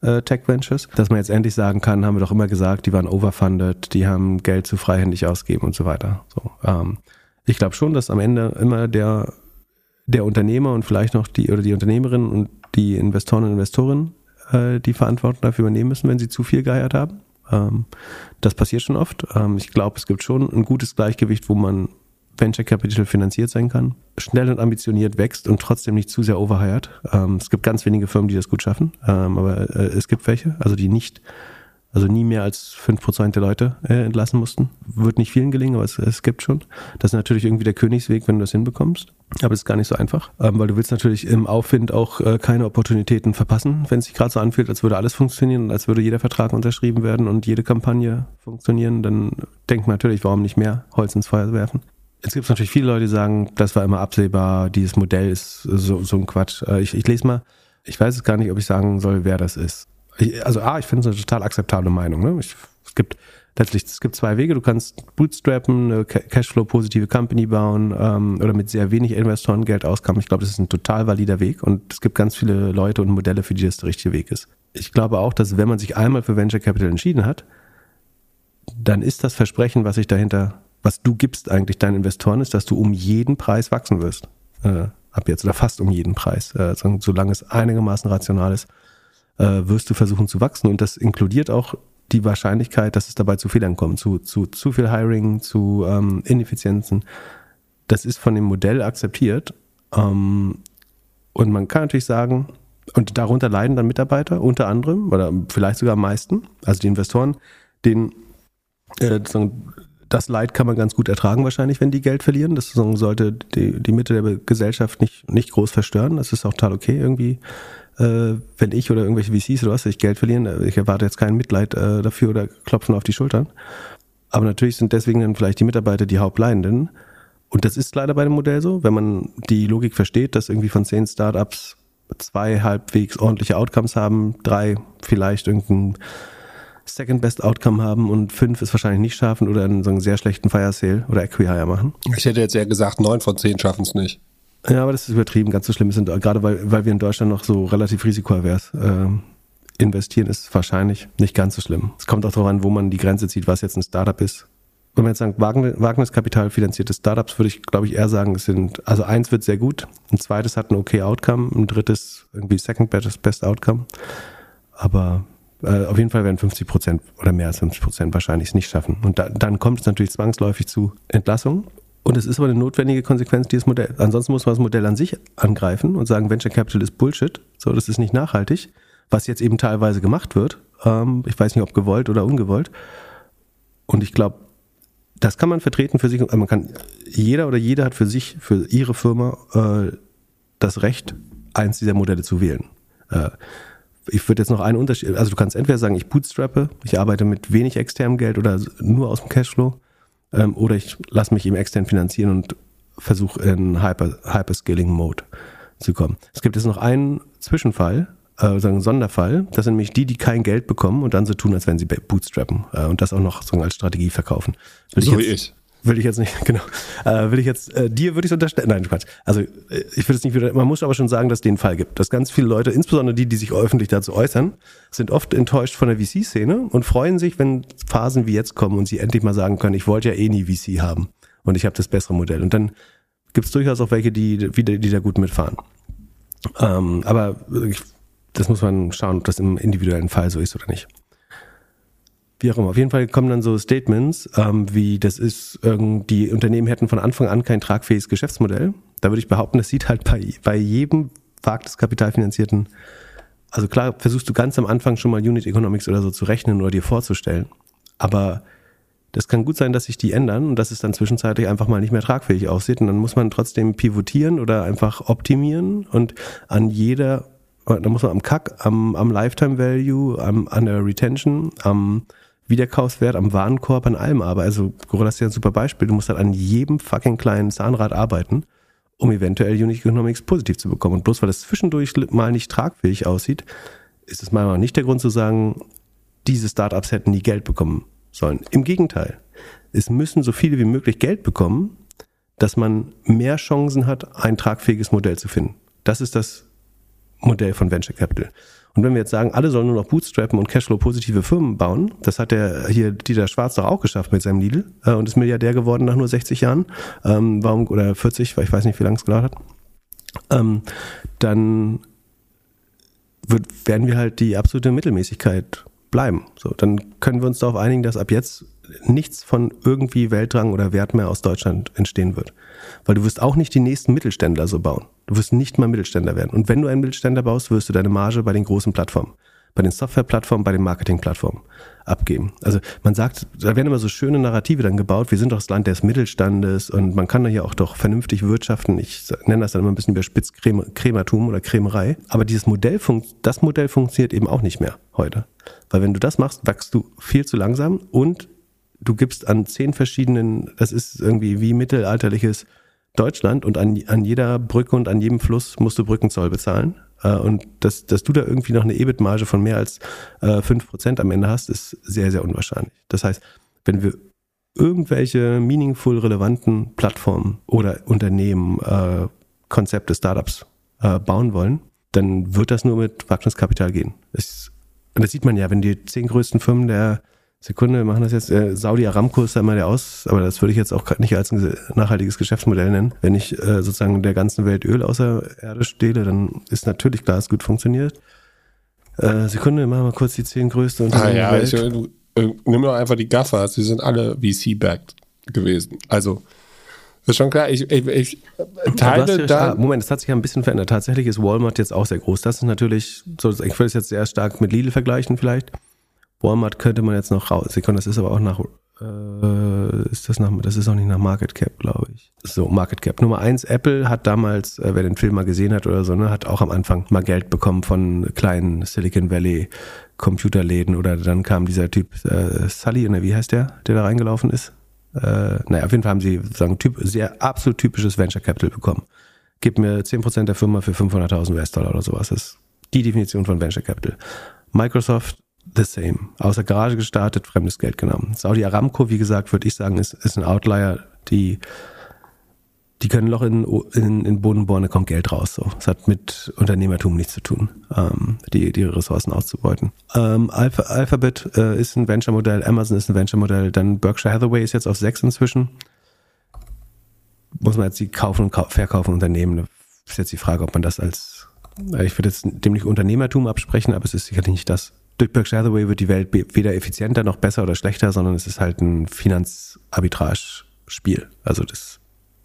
äh, Tech Ventures, dass man jetzt endlich sagen kann, haben wir doch immer gesagt, die waren overfunded, die haben Geld zu freihändig ausgeben und so weiter. So, ähm, ich glaube schon, dass am Ende immer der, der Unternehmer und vielleicht noch die oder die Unternehmerin und die Investoren und Investorinnen äh, die Verantwortung dafür übernehmen müssen, wenn sie zu viel geheiert haben. Ähm, das passiert schon oft. Ähm, ich glaube, es gibt schon ein gutes Gleichgewicht, wo man Venture Capital finanziert sein kann, schnell und ambitioniert wächst und trotzdem nicht zu sehr overhired. Ähm, es gibt ganz wenige Firmen, die das gut schaffen, ähm, aber äh, es gibt welche, also die nicht, also nie mehr als fünf Prozent der Leute äh, entlassen mussten. Wird nicht vielen gelingen, aber es, es gibt schon. Das ist natürlich irgendwie der Königsweg, wenn du das hinbekommst. Aber es ist gar nicht so einfach, ähm, weil du willst natürlich im Aufwind auch äh, keine Opportunitäten verpassen, wenn es sich gerade so anfühlt, als würde alles funktionieren und als würde jeder Vertrag unterschrieben werden und jede Kampagne funktionieren, dann denkt man natürlich, warum nicht mehr Holz ins Feuer werfen. Es gibt natürlich viele Leute, die sagen, das war immer absehbar, dieses Modell ist so, so ein Quatsch. Äh, ich, ich lese mal, ich weiß es gar nicht, ob ich sagen soll, wer das ist. Ich, also A, ich finde es eine total akzeptable Meinung. Ne? Ich, es gibt letztlich, es gibt zwei Wege. Du kannst bootstrappen, eine Cashflow-positive Company bauen ähm, oder mit sehr wenig Investoren Geld auskommen. Ich glaube, das ist ein total valider Weg und es gibt ganz viele Leute und Modelle, für die das der richtige Weg ist. Ich glaube auch, dass wenn man sich einmal für Venture Capital entschieden hat, dann ist das Versprechen, was sich dahinter, was du gibst eigentlich deinen Investoren, ist, dass du um jeden Preis wachsen wirst. Äh, ab jetzt oder fast um jeden Preis. Äh, solange es einigermaßen rational ist, äh, wirst du versuchen zu wachsen. Und das inkludiert auch die Wahrscheinlichkeit, dass es dabei zu Fehlern kommt, zu, zu, zu viel Hiring, zu ähm, Ineffizienzen. Das ist von dem Modell akzeptiert. Ähm, und man kann natürlich sagen, und darunter leiden dann Mitarbeiter unter anderem oder vielleicht sogar am meisten, also die Investoren, denen äh, das Leid kann man ganz gut ertragen wahrscheinlich, wenn die Geld verlieren. Das sollte die, die Mitte der Gesellschaft nicht, nicht groß verstören. Das ist auch total okay irgendwie äh, wenn ich oder irgendwelche VCs oder was ich Geld verlieren, äh, ich erwarte jetzt kein Mitleid äh, dafür oder klopfen auf die Schultern. Aber natürlich sind deswegen dann vielleicht die Mitarbeiter die Hauptleidenden. Und das ist leider bei dem Modell so, wenn man die Logik versteht, dass irgendwie von zehn Startups zwei halbwegs ordentliche Outcomes haben, drei vielleicht irgendein Second Best Outcome haben und fünf es wahrscheinlich nicht schaffen oder einen so einen sehr schlechten Fire Sale oder Acquihire machen. Ich hätte jetzt eher gesagt, neun von zehn schaffen es nicht. Ja, aber das ist übertrieben. Ganz so schlimm ist, gerade weil, weil wir in Deutschland noch so relativ risikoavers äh, investieren, ist wahrscheinlich nicht ganz so schlimm. Es kommt auch darauf an, wo man die Grenze zieht, was jetzt ein Startup ist. Wenn man jetzt sagt, Wagniskapital finanzierte Startups, würde ich, glaube ich, eher sagen, es sind, also eins wird sehr gut, ein zweites hat ein okay Outcome, ein drittes irgendwie Second Best, Best Outcome. Aber äh, auf jeden Fall werden 50 Prozent oder mehr als 50 Prozent wahrscheinlich es nicht schaffen. Und da, dann kommt es natürlich zwangsläufig zu Entlassungen. Und es ist aber eine notwendige Konsequenz dieses Modells. Ansonsten muss man das Modell an sich angreifen und sagen, Venture Capital ist Bullshit. So, das ist nicht nachhaltig. Was jetzt eben teilweise gemacht wird. Ähm, ich weiß nicht, ob gewollt oder ungewollt. Und ich glaube, das kann man vertreten für sich. Man kann, jeder oder jeder hat für sich, für ihre Firma äh, das Recht, eins dieser Modelle zu wählen. Äh, ich würde jetzt noch einen Unterschied, also du kannst entweder sagen, ich bootstrappe, ich arbeite mit wenig externem Geld oder nur aus dem Cashflow ähm, oder ich lasse mich eben extern finanzieren und versuche in Hyper, Hyperscaling-Mode zu kommen. Es gibt jetzt noch einen Zwischenfall, äh, einen Sonderfall. Das sind nämlich die, die kein Geld bekommen und dann so tun, als wenn sie bootstrappen äh, und das auch noch so als Strategie verkaufen. Will so ich jetzt, wie ich will ich jetzt nicht, genau, äh, will ich jetzt, äh, dir würde ich es unterstellen, nein, Quatsch. Also äh, ich würde es nicht wieder, man muss aber schon sagen, dass es den Fall gibt. Dass ganz viele Leute, insbesondere die, die sich öffentlich dazu äußern, sind oft enttäuscht von der VC-Szene und freuen sich, wenn Phasen wie jetzt kommen und sie endlich mal sagen können, ich wollte ja eh nie VC haben und ich habe das bessere Modell. Und dann gibt es durchaus auch welche, die, die, die da gut mitfahren. Ähm, aber ich, das muss man schauen, ob das im individuellen Fall so ist oder nicht wie auch immer. Auf jeden Fall kommen dann so Statements, ähm, wie das ist, ähm, die Unternehmen hätten von Anfang an kein tragfähiges Geschäftsmodell. Da würde ich behaupten, das sieht halt bei, bei jedem wagtes-kapitalfinanzierten, also klar, versuchst du ganz am Anfang schon mal Unit Economics oder so zu rechnen oder dir vorzustellen. Aber das kann gut sein, dass sich die ändern und dass es dann zwischenzeitlich einfach mal nicht mehr tragfähig aussieht. Und dann muss man trotzdem pivotieren oder einfach optimieren und an jeder, da muss man am CAC, am, am Lifetime Value, am, an der Retention, am Wiederkaufswert am Warenkorb, an allem aber. Also Gorilla ist ja ein super Beispiel. Du musst halt an jedem fucking kleinen Zahnrad arbeiten, um eventuell Unique Economics positiv zu bekommen. Und bloß weil das zwischendurch mal nicht tragfähig aussieht, ist es meiner Meinung nach nicht der Grund zu sagen, diese Startups hätten nie Geld bekommen sollen. Im Gegenteil. Es müssen so viele wie möglich Geld bekommen, dass man mehr Chancen hat, ein tragfähiges Modell zu finden. Das ist das Modell von Venture Capital. Und wenn wir jetzt sagen, alle sollen nur noch Bootstrappen und Cashflow-positive Firmen bauen, das hat der hier Dieter Schwarz doch auch geschafft mit seinem Lidl äh, und ist Milliardär geworden nach nur 60 Jahren, ähm, warum, oder 40, weil ich weiß nicht, wie lange es gedauert hat, ähm, dann wird, werden wir halt die absolute Mittelmäßigkeit bleiben. So, dann können wir uns darauf einigen, dass ab jetzt nichts von irgendwie Weltrang oder Wert mehr aus Deutschland entstehen wird. Weil du wirst auch nicht die nächsten Mittelständler so bauen. Du wirst nicht mal Mittelständler werden. Und wenn du einen Mittelständler baust, wirst du deine Marge bei den großen Plattformen, bei den Softwareplattformen, bei den Marketingplattformen abgeben. Also man sagt, da werden immer so schöne Narrative dann gebaut, wir sind doch das Land des Mittelstandes und man kann da ja auch doch vernünftig wirtschaften. Ich nenne das dann immer ein bisschen Spitzkrämertum oder Krämerei. Aber dieses Modell, das Modell funktioniert eben auch nicht mehr heute. Weil wenn du das machst, wachst du viel zu langsam und du gibst an zehn verschiedenen, das ist irgendwie wie mittelalterliches Deutschland und an, an jeder Brücke und an jedem Fluss musst du Brückenzoll bezahlen. Äh, und dass, dass du da irgendwie noch eine EBIT-Marge von mehr als äh, fünf Prozent am Ende hast, ist sehr, sehr unwahrscheinlich. Das heißt, wenn wir irgendwelche meaningful relevanten Plattformen oder Unternehmen, äh, Konzepte, Startups äh, bauen wollen, dann wird das nur mit Wagniskapital gehen. Das, das sieht man ja, wenn die zehn größten Firmen der Sekunde, wir machen das jetzt, äh, Saudi Aramco ist da immer der Aus, aber das würde ich jetzt auch nicht als ein nachhaltiges Geschäftsmodell nennen. Wenn ich äh, sozusagen der ganzen Welt Öl außer Erde stehle, dann ist natürlich klar, es gut funktioniert. Äh, Sekunde, machen wir kurz die zehn größten Unternehmen ah, ja, der Welt. Ich, du, äh, nimm doch einfach die Gaffers, die sind alle VC-backed gewesen. Also, ist schon klar, ich, ich, ich teile da. Moment, es hat sich ja ein bisschen verändert. Tatsächlich ist Walmart jetzt auch sehr groß. Das ist natürlich, so, ich würde es jetzt sehr stark mit Lidl vergleichen vielleicht. Walmart könnte man jetzt noch raus. Das ist aber auch nach, äh, ist das nach, das ist auch nicht nach Market Cap, glaube ich. So, Market Cap. Nummer eins, Apple hat damals, äh, wer den Film mal gesehen hat oder so, ne, hat auch am Anfang mal Geld bekommen von kleinen Silicon Valley Computerläden oder dann kam dieser Typ, äh, Sully, ne, wie heißt der, der da reingelaufen ist? Äh, naja, auf jeden Fall haben sie sagen, typ, sehr absolut typisches Venture Capital bekommen. Gib mir 10% der Firma für 500.000 US-Dollar oder sowas. Das ist die Definition von Venture Capital. Microsoft the same. Aus der Garage gestartet, fremdes Geld genommen. Saudi Aramco, wie gesagt, würde ich sagen, ist, ist ein Outlier, die die können Loch in, in, in Boden bohren, da kommt Geld raus. So. Das hat mit Unternehmertum nichts zu tun, ähm, die, die Ressourcen auszubeuten. Ähm, Alpha, Alphabet äh, ist ein Venture-Modell, Amazon ist ein Venture-Modell, dann Berkshire Hathaway ist jetzt auf sechs inzwischen. Muss man jetzt die kaufen und verkaufen Unternehmen. Da ist jetzt die Frage, ob man das als, ich würde jetzt dem nicht Unternehmertum absprechen, aber es ist sicherlich nicht das, durch Berkshire Hathaway wird die Welt weder effizienter noch besser oder schlechter, sondern es ist halt ein Finanzarbitrage-Spiel. Also das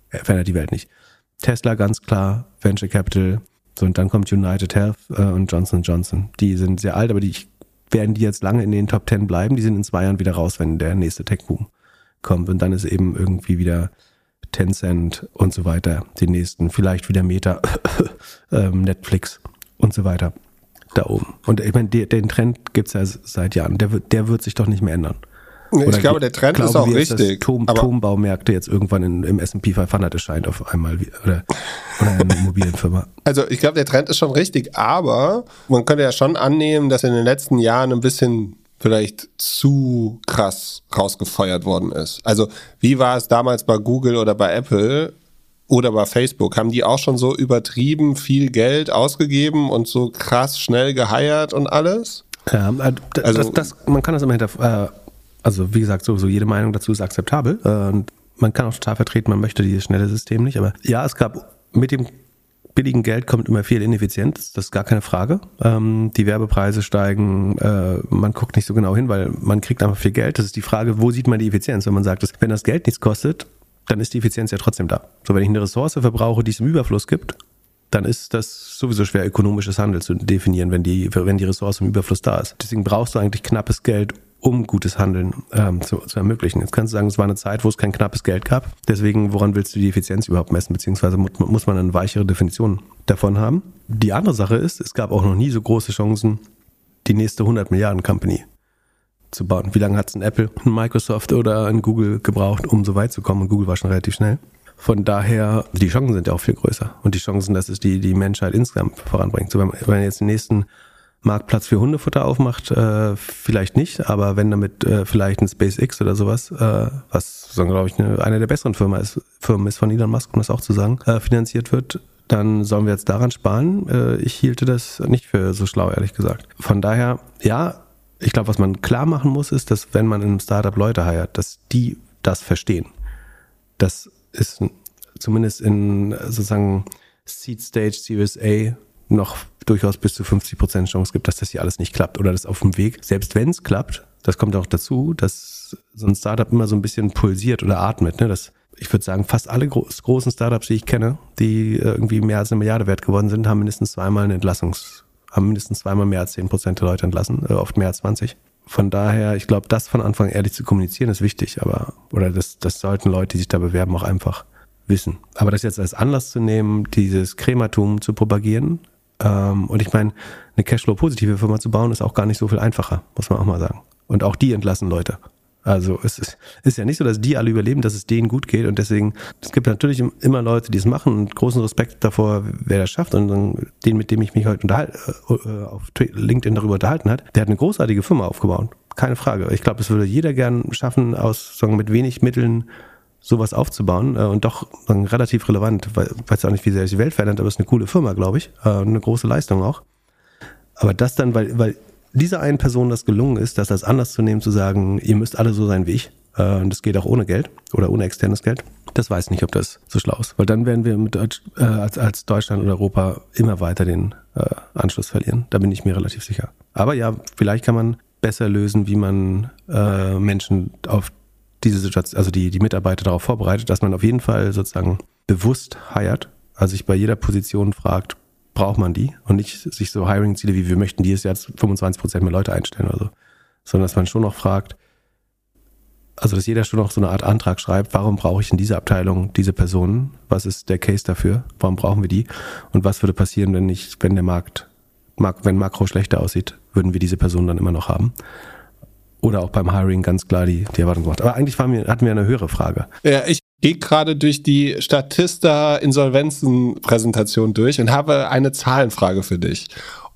verändert die Welt nicht. Tesla ganz klar, Venture Capital, so und dann kommt United Health äh, und Johnson Johnson. Die sind sehr alt, aber die werden die jetzt lange in den Top Ten bleiben. Die sind in zwei Jahren wieder raus, wenn der nächste Tech-Boom kommt. Und dann ist eben irgendwie wieder Tencent und so weiter, die nächsten, vielleicht wieder Meta, ähm, Netflix und so weiter da oben. Und ich meine, den Trend gibt es ja seit Jahren. Der wird, der wird sich doch nicht mehr ändern. Nee, ich glaube, der Trend ist auch richtig. Turm, Turmbaumärkte jetzt irgendwann in, im S&P 500 erscheint auf einmal oder, oder eine Immobilienfirma. Also ich glaube, der Trend ist schon richtig, aber man könnte ja schon annehmen, dass in den letzten Jahren ein bisschen vielleicht zu krass rausgefeuert worden ist. Also wie war es damals bei Google oder bei Apple? Oder bei Facebook, haben die auch schon so übertrieben viel Geld ausgegeben und so krass schnell geheiert und alles? Ja, äh, also, das, das, man kann das immer hinter, äh, also wie gesagt, sowieso jede Meinung dazu ist akzeptabel. Äh, und man kann auch total vertreten, man möchte dieses schnelle System nicht, aber ja, es gab mit dem billigen Geld kommt immer viel Ineffizienz, das ist gar keine Frage. Ähm, die Werbepreise steigen, äh, man guckt nicht so genau hin, weil man kriegt einfach viel Geld. Das ist die Frage, wo sieht man die Effizienz? Wenn man sagt, dass, wenn das Geld nichts kostet, dann ist die Effizienz ja trotzdem da. So, wenn ich eine Ressource verbrauche, die es im Überfluss gibt, dann ist das sowieso schwer, ökonomisches Handel zu definieren, wenn die, wenn die Ressource im Überfluss da ist. Deswegen brauchst du eigentlich knappes Geld, um gutes Handeln ähm, zu, zu ermöglichen. Jetzt kannst du sagen, es war eine Zeit, wo es kein knappes Geld gab. Deswegen, woran willst du die Effizienz überhaupt messen? Beziehungsweise muss man eine weichere Definition davon haben. Die andere Sache ist, es gab auch noch nie so große Chancen, die nächste 100 Milliarden Company zu bauen. Wie lange hat es ein Apple, ein Microsoft oder ein Google gebraucht, um so weit zu kommen? Und Google war schon relativ schnell. Von daher, die Chancen sind ja auch viel größer. Und die Chancen, dass es die, die Menschheit insgesamt voranbringt. So, wenn, wenn jetzt den nächsten Marktplatz für Hundefutter aufmacht, äh, vielleicht nicht, aber wenn damit äh, vielleicht ein SpaceX oder sowas, äh, was, so, glaube ich, eine, eine der besseren Firmen ist, Firmen ist von Elon Musk, um das auch zu sagen, äh, finanziert wird, dann sollen wir jetzt daran sparen. Äh, ich hielte das nicht für so schlau, ehrlich gesagt. Von daher, ja, ich glaube, was man klar machen muss, ist, dass wenn man in einem Startup Leute heiert, dass die das verstehen. Das ist zumindest in sozusagen Seed Stage, Series A noch durchaus bis zu 50 Prozent Chance gibt, dass das hier alles nicht klappt oder das auf dem Weg. Selbst wenn es klappt, das kommt auch dazu, dass so ein Startup immer so ein bisschen pulsiert oder atmet. Ne? Das, ich würde sagen, fast alle großen Startups, die ich kenne, die irgendwie mehr als eine Milliarde wert geworden sind, haben mindestens zweimal eine Entlassungs haben mindestens zweimal mehr als 10 Prozent der Leute entlassen, äh, oft mehr als 20. Von daher, ich glaube, das von Anfang ehrlich zu kommunizieren ist wichtig, aber, oder das, das sollten Leute, die sich da bewerben, auch einfach wissen. Aber das jetzt als Anlass zu nehmen, dieses Crematum zu propagieren, ähm, und ich meine, eine Cashflow-positive Firma zu bauen, ist auch gar nicht so viel einfacher, muss man auch mal sagen. Und auch die entlassen Leute. Also es ist, ist ja nicht so, dass die alle überleben, dass es denen gut geht. Und deswegen, es gibt natürlich immer Leute, die es machen und großen Respekt davor, wer das schafft. Und den, mit dem ich mich heute unterhalte, äh, auf LinkedIn darüber unterhalten hat, der hat eine großartige Firma aufgebaut. keine Frage. Ich glaube, es würde jeder gern schaffen, aus sagen, mit wenig Mitteln sowas aufzubauen äh, und doch relativ relevant, weil weiß auch nicht, wie sehr sich die Welt verändert, aber es ist eine coole Firma, glaube ich, äh, eine große Leistung auch. Aber das dann, weil, weil dieser einen Person das gelungen ist, das als anders zu nehmen, zu sagen, ihr müsst alle so sein wie ich, äh, und das geht auch ohne Geld oder ohne externes Geld, das weiß nicht, ob das so schlau ist. Weil dann werden wir mit Deutsch, äh, als, als Deutschland und Europa immer weiter den äh, Anschluss verlieren. Da bin ich mir relativ sicher. Aber ja, vielleicht kann man besser lösen, wie man äh, Menschen auf diese Situation, also die, die Mitarbeiter darauf vorbereitet, dass man auf jeden Fall sozusagen bewusst hired, also sich bei jeder Position fragt, braucht man die und nicht sich so Hiring-Ziele wie wir möchten dieses Jahr 25 Prozent mehr Leute einstellen oder so, sondern dass man schon noch fragt, also dass jeder schon noch so eine Art Antrag schreibt, warum brauche ich in dieser Abteilung diese Personen? Was ist der Case dafür? Warum brauchen wir die? Und was würde passieren, wenn nicht, wenn der Markt, wenn Makro schlechter aussieht, würden wir diese Personen dann immer noch haben? Oder auch beim Hiring ganz klar die, die Erwartung gemacht. Aber eigentlich wir, hatten wir eine höhere Frage. Ja, ich gehe gerade durch die Statista-Insolvenzen-Präsentation durch und habe eine Zahlenfrage für dich.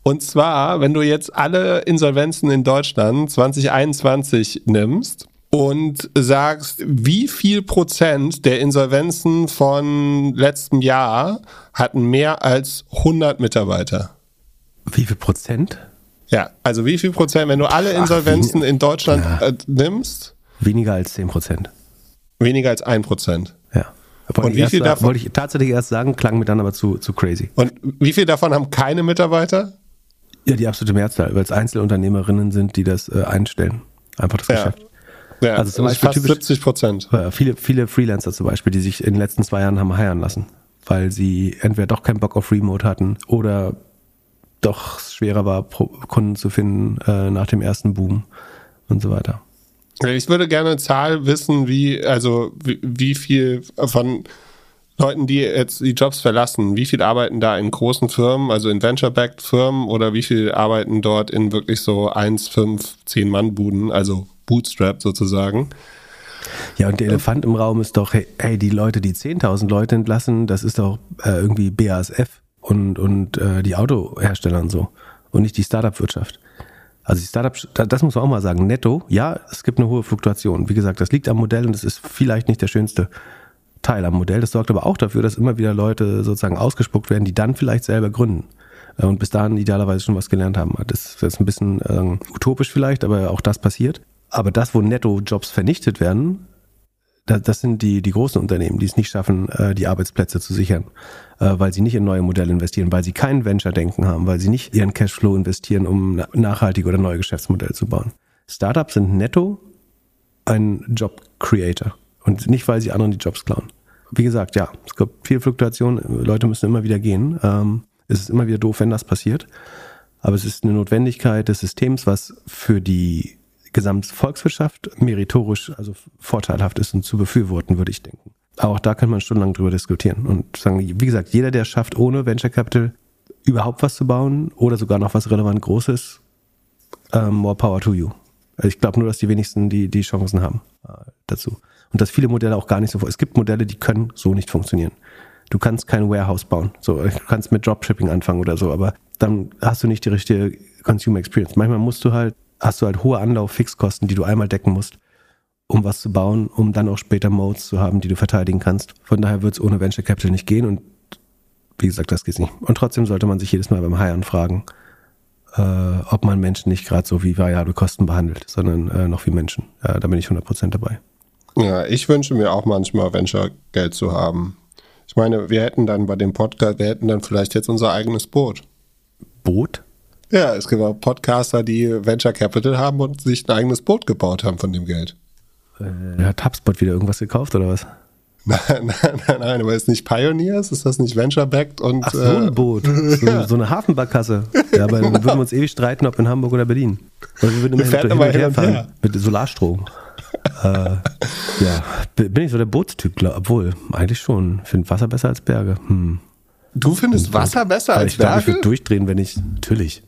Und zwar, wenn du jetzt alle Insolvenzen in Deutschland 2021 nimmst und sagst, wie viel Prozent der Insolvenzen von letztem Jahr hatten mehr als 100 Mitarbeiter? Wie viel Prozent? Ja, also wie viel Prozent, wenn du alle Insolvenzen Ach, in Deutschland ja. äh, nimmst? Weniger als 10 Prozent. Weniger als 1 Prozent. Ja. Wollte und wie viel davon? Wollte ich tatsächlich erst sagen, klang mir dann aber zu, zu crazy. Und wie viel davon haben keine Mitarbeiter? Ja, die absolute Mehrzahl, weil es Einzelunternehmerinnen sind, die das äh, einstellen. Einfach das ja. Geschäft. Ja, also zum Beispiel fast 70 Prozent. Viele, viele Freelancer zum Beispiel, die sich in den letzten zwei Jahren haben heiern lassen, weil sie entweder doch keinen Bock auf Remote hatten oder doch schwerer war, Kunden zu finden äh, nach dem ersten Boom und so weiter. Ich würde gerne eine Zahl wissen, wie, also wie, wie viel von Leuten, die jetzt die Jobs verlassen, wie viel arbeiten da in großen Firmen, also in Venture-backed Firmen oder wie viel arbeiten dort in wirklich so 1, 5, 10 Mann-Buden, also Bootstrap sozusagen? Ja, und der Elefant im Raum ist doch, hey, hey die Leute, die 10.000 Leute entlassen, das ist doch äh, irgendwie BASF und, und äh, die Autohersteller und so und nicht die Startup-Wirtschaft. Also die Startups, das muss man auch mal sagen, netto, ja, es gibt eine hohe Fluktuation. Wie gesagt, das liegt am Modell und es ist vielleicht nicht der schönste Teil am Modell. Das sorgt aber auch dafür, dass immer wieder Leute sozusagen ausgespuckt werden, die dann vielleicht selber gründen äh, und bis dahin idealerweise schon was gelernt haben. Das ist ein bisschen äh, utopisch vielleicht, aber auch das passiert. Aber das, wo Netto-Jobs vernichtet werden, das sind die, die großen Unternehmen, die es nicht schaffen, äh, die Arbeitsplätze zu sichern, äh, weil sie nicht in neue Modelle investieren, weil sie kein Venture-Denken haben, weil sie nicht ihren Cashflow investieren, um nachhaltige oder neue Geschäftsmodelle zu bauen. Startups sind netto ein Job-Creator und nicht, weil sie anderen die Jobs klauen. Wie gesagt, ja, es gibt viel Fluktuation, Leute müssen immer wieder gehen. Ähm, es ist immer wieder doof, wenn das passiert. Aber es ist eine Notwendigkeit des Systems, was für die Gesamtvolkswirtschaft meritorisch, also vorteilhaft ist und zu befürworten, würde ich denken. Auch da kann man stundenlang drüber diskutieren und sagen, wie gesagt, jeder, der schafft, ohne Venture Capital überhaupt was zu bauen oder sogar noch was relevant Großes, uh, more power to you. Also ich glaube nur, dass die wenigsten die, die Chancen haben uh, dazu. Und dass viele Modelle auch gar nicht so, es gibt Modelle, die können so nicht funktionieren. Du kannst kein Warehouse bauen. So, du kannst mit Dropshipping anfangen oder so, aber dann hast du nicht die richtige Consumer Experience. Manchmal musst du halt hast du halt hohe Anlauf-Fixkosten, die du einmal decken musst, um was zu bauen, um dann auch später Modes zu haben, die du verteidigen kannst. Von daher wird es ohne Venture Capital nicht gehen und wie gesagt, das geht nicht. Und trotzdem sollte man sich jedes Mal beim Hiren fragen, äh, ob man Menschen nicht gerade so wie variable Kosten behandelt, sondern äh, noch wie Menschen. Äh, da bin ich 100% dabei. Ja, ich wünsche mir auch manchmal Venture-Geld zu haben. Ich meine, wir hätten dann bei dem Podcast, wir hätten dann vielleicht jetzt unser eigenes Boot. Boot? Ja, es gibt auch Podcaster, die Venture Capital haben und sich ein eigenes Boot gebaut haben von dem Geld. Äh, hat HubSpot wieder irgendwas gekauft oder was? Nein, nein, nein, nein, aber ist nicht Pioneers? Ist das nicht Venture-backed? Und, Ach, so ein äh, Boot. So, ja. so eine Hafenbarkasse. Ja, aber dann würden wir uns ewig streiten, ob in Hamburg oder Berlin. Oder wir würden immer hin, hin, und her fahren. Mit Solarstrom. äh, ja, bin ich so der Bootstyp, obwohl, eigentlich schon. Finde Wasser besser als Berge. Hm. Du findest Wasser besser als ich Berge? Glaub, ich würde durchdrehen, wenn ich, natürlich.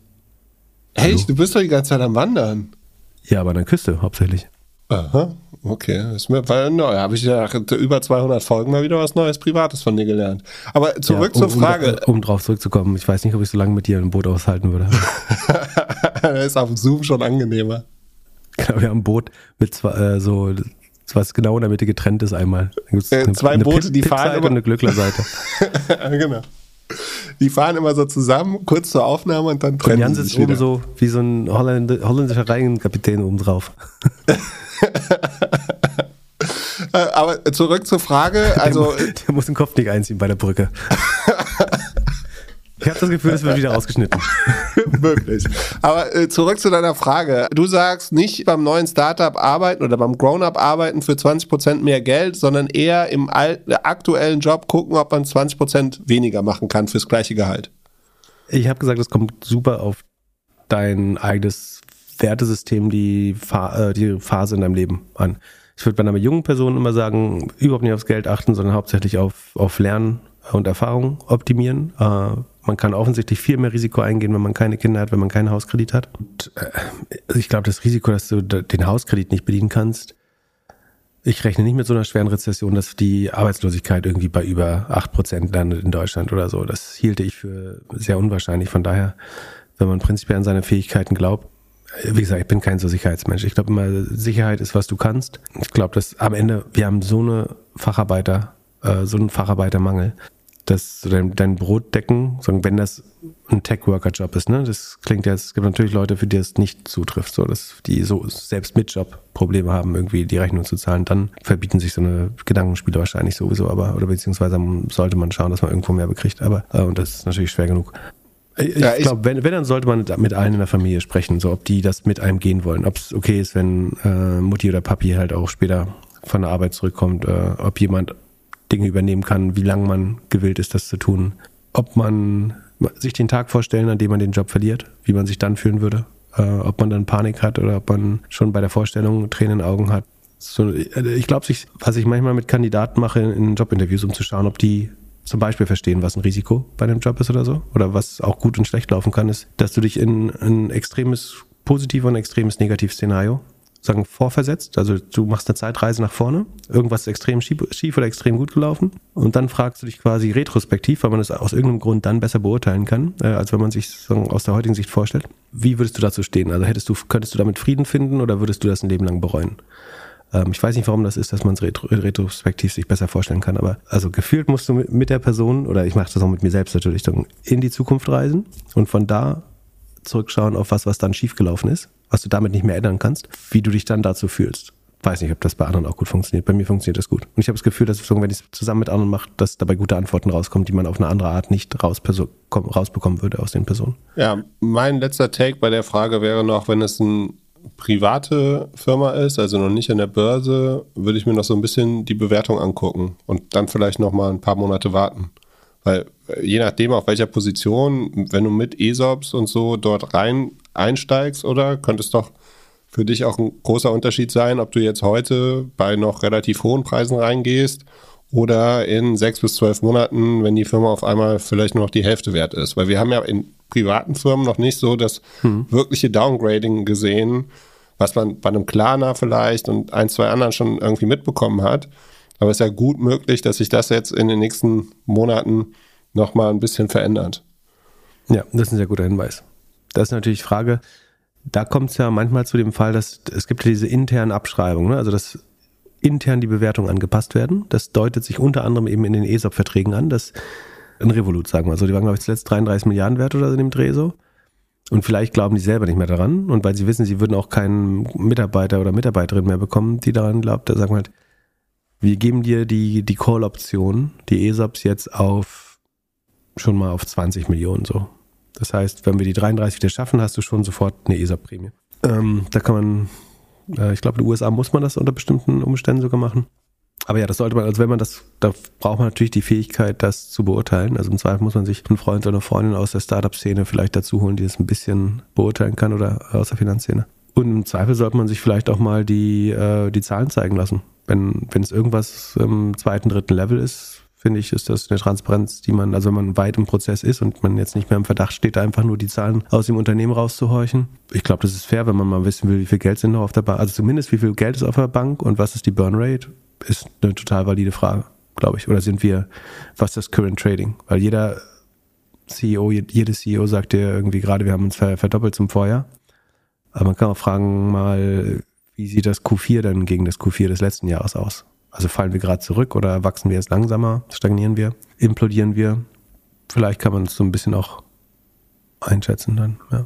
Echt? Du bist doch die ganze Zeit am Wandern. Ja, aber an der Küste hauptsächlich. Aha, okay. Ist mir weil neu. Habe ich ja über 200 Folgen mal wieder was Neues Privates von dir gelernt. Aber zurück ja, um, zur Frage. Um, um, drauf zurückzukommen, ich weiß nicht, ob ich so lange mit dir im Boot aushalten würde. das ist auf dem Zoom schon angenehmer. Genau, wir haben ein Boot mit zwei, äh, so, was genau in der Mitte getrennt ist einmal. Äh, zwei eine Boote, Pip die fahren immer. und eine Glücklerseite. genau. Die fahren immer so zusammen, kurz zur Aufnahme und dann trennen und Jan sitzt oben so wie so ein Holländ holländischer Reihenkapitän oben drauf. Äh, aber zurück zur Frage. Also, der, der muss den Kopf nicht einziehen bei der Brücke. Ich habe das Gefühl, es wird wieder rausgeschnitten. Möglich. Aber äh, zurück zu deiner Frage. Du sagst nicht beim neuen Startup arbeiten oder beim Grown-up arbeiten für 20% mehr Geld, sondern eher im aktuellen Job gucken, ob man 20% weniger machen kann fürs gleiche Gehalt. Ich habe gesagt, es kommt super auf dein eigenes Wertesystem, die, Fa äh, die Phase in deinem Leben an. Ich würde bei einer jungen Person immer sagen, überhaupt nicht aufs Geld achten, sondern hauptsächlich auf, auf Lernen und Erfahrung optimieren. Äh, man kann offensichtlich viel mehr Risiko eingehen, wenn man keine Kinder hat, wenn man keinen Hauskredit hat. Und, äh, ich glaube, das Risiko, dass du den Hauskredit nicht bedienen kannst, ich rechne nicht mit so einer schweren Rezession, dass die Arbeitslosigkeit irgendwie bei über 8% landet in Deutschland oder so. Das hielte ich für sehr unwahrscheinlich. Von daher, wenn man prinzipiell an seine Fähigkeiten glaubt, äh, wie gesagt, ich bin kein so Sicherheitsmensch. Ich glaube immer, Sicherheit ist, was du kannst. Ich glaube, dass am Ende, wir haben so eine Facharbeiter, äh, so einen Facharbeitermangel dass dein, dein Brot decken, wenn das ein Tech-Worker-Job ist, ne? Das klingt ja, es gibt natürlich Leute, für die es nicht zutrifft, so, dass die so selbst mit Job Probleme haben, irgendwie die Rechnung zu zahlen, dann verbieten sich so eine Gedankenspiele wahrscheinlich sowieso, aber, oder beziehungsweise sollte man schauen, dass man irgendwo mehr bekriegt, aber, äh, und das ist natürlich schwer genug. Ich, ja, glaube, wenn, wenn, dann sollte man mit allen in der Familie sprechen, so ob die das mit einem gehen wollen. Ob es okay ist, wenn äh, Mutti oder Papi halt auch später von der Arbeit zurückkommt, äh, ob jemand Dinge übernehmen kann, wie lange man gewillt ist, das zu tun. Ob man sich den Tag vorstellen, an dem man den Job verliert, wie man sich dann fühlen würde. Äh, ob man dann Panik hat oder ob man schon bei der Vorstellung Tränen in Augen hat. So, ich glaube, was ich manchmal mit Kandidaten mache in Jobinterviews, um zu schauen, ob die zum Beispiel verstehen, was ein Risiko bei einem Job ist oder so, oder was auch gut und schlecht laufen kann, ist, dass du dich in ein extremes positiv und extremes Negativ-Szenario sagen, vorversetzt. Also du machst eine Zeitreise nach vorne, irgendwas ist extrem schief, oder extrem gut gelaufen und dann fragst du dich quasi retrospektiv, weil man es aus irgendeinem Grund dann besser beurteilen kann, äh, als wenn man sich sagen, aus der heutigen Sicht vorstellt. Wie würdest du dazu stehen? Also hättest du, könntest du damit Frieden finden oder würdest du das ein Leben lang bereuen? Ähm, ich weiß nicht, warum das ist, dass man es retro retrospektiv sich besser vorstellen kann, aber also gefühlt musst du mit, mit der Person, oder ich mache das auch mit mir selbst natürlich, in die Zukunft reisen und von da zurückschauen auf was, was dann schiefgelaufen ist was du damit nicht mehr ändern kannst, wie du dich dann dazu fühlst. Weiß nicht, ob das bei anderen auch gut funktioniert. Bei mir funktioniert das gut. Und ich habe das Gefühl, dass wenn ich es zusammen mit anderen mache, dass dabei gute Antworten rauskommen, die man auf eine andere Art nicht rausbekommen würde aus den Personen. Ja, mein letzter Take bei der Frage wäre noch, wenn es eine private Firma ist, also noch nicht an der Börse, würde ich mir noch so ein bisschen die Bewertung angucken und dann vielleicht noch mal ein paar Monate warten. Weil äh, je nachdem, auf welcher Position, wenn du mit ESOPs und so dort rein einsteigst, oder könnte es doch für dich auch ein großer Unterschied sein, ob du jetzt heute bei noch relativ hohen Preisen reingehst oder in sechs bis zwölf Monaten, wenn die Firma auf einmal vielleicht nur noch die Hälfte wert ist. Weil wir haben ja in privaten Firmen noch nicht so das hm. wirkliche Downgrading gesehen, was man bei einem Klarna vielleicht und ein, zwei anderen schon irgendwie mitbekommen hat. Aber es ist ja gut möglich, dass sich das jetzt in den nächsten Monaten nochmal ein bisschen verändert. Ja, das ist ein sehr guter Hinweis. Das ist natürlich die Frage, da kommt es ja manchmal zu dem Fall, dass es gibt diese internen Abschreibungen, ne? also dass intern die Bewertungen angepasst werden. Das deutet sich unter anderem eben in den ESOP-Verträgen an, dass ein Revolut, sagen wir. Also die waren, glaube ich, zuletzt 33 Milliarden wert oder so in dem Dreh so. Und vielleicht glauben die selber nicht mehr daran. Und weil sie wissen, sie würden auch keinen Mitarbeiter oder Mitarbeiterin mehr bekommen, die daran glaubt, da sagen wir halt, wir geben dir die, die Call-Option, die ESOPs jetzt auf schon mal auf 20 Millionen so. Das heißt, wenn wir die 33 wieder schaffen, hast du schon sofort eine ESOP-Prämie. Ähm, da kann man, äh, ich glaube, in den USA muss man das unter bestimmten Umständen sogar machen. Aber ja, das sollte man, also wenn man das, da braucht man natürlich die Fähigkeit, das zu beurteilen. Also im Zweifel muss man sich einen Freund oder eine Freundin aus der Startup-Szene vielleicht dazu holen, die das ein bisschen beurteilen kann oder aus der Finanzszene. Und im Zweifel sollte man sich vielleicht auch mal die, äh, die Zahlen zeigen lassen. Wenn, wenn es irgendwas im zweiten, dritten Level ist, finde ich, ist das eine Transparenz, die man, also wenn man weit im Prozess ist und man jetzt nicht mehr im Verdacht steht, einfach nur die Zahlen aus dem Unternehmen rauszuhorchen. Ich glaube, das ist fair, wenn man mal wissen will, wie viel Geld sind noch auf der Bank, also zumindest wie viel Geld ist auf der Bank und was ist die Burn Rate, ist eine total valide Frage, glaube ich. Oder sind wir, was ist das Current Trading? Weil jeder CEO, jede CEO sagt ja irgendwie gerade, wir haben uns verdoppelt zum Vorjahr. Aber man kann auch fragen mal, Wie sieht das Q4 dann gegen das Q4 des letzten Jahres aus? Also fallen wir gerade zurück oder wachsen wir jetzt langsamer? Stagnieren wir? Implodieren wir? Vielleicht kann man es so ein bisschen auch einschätzen dann, ja.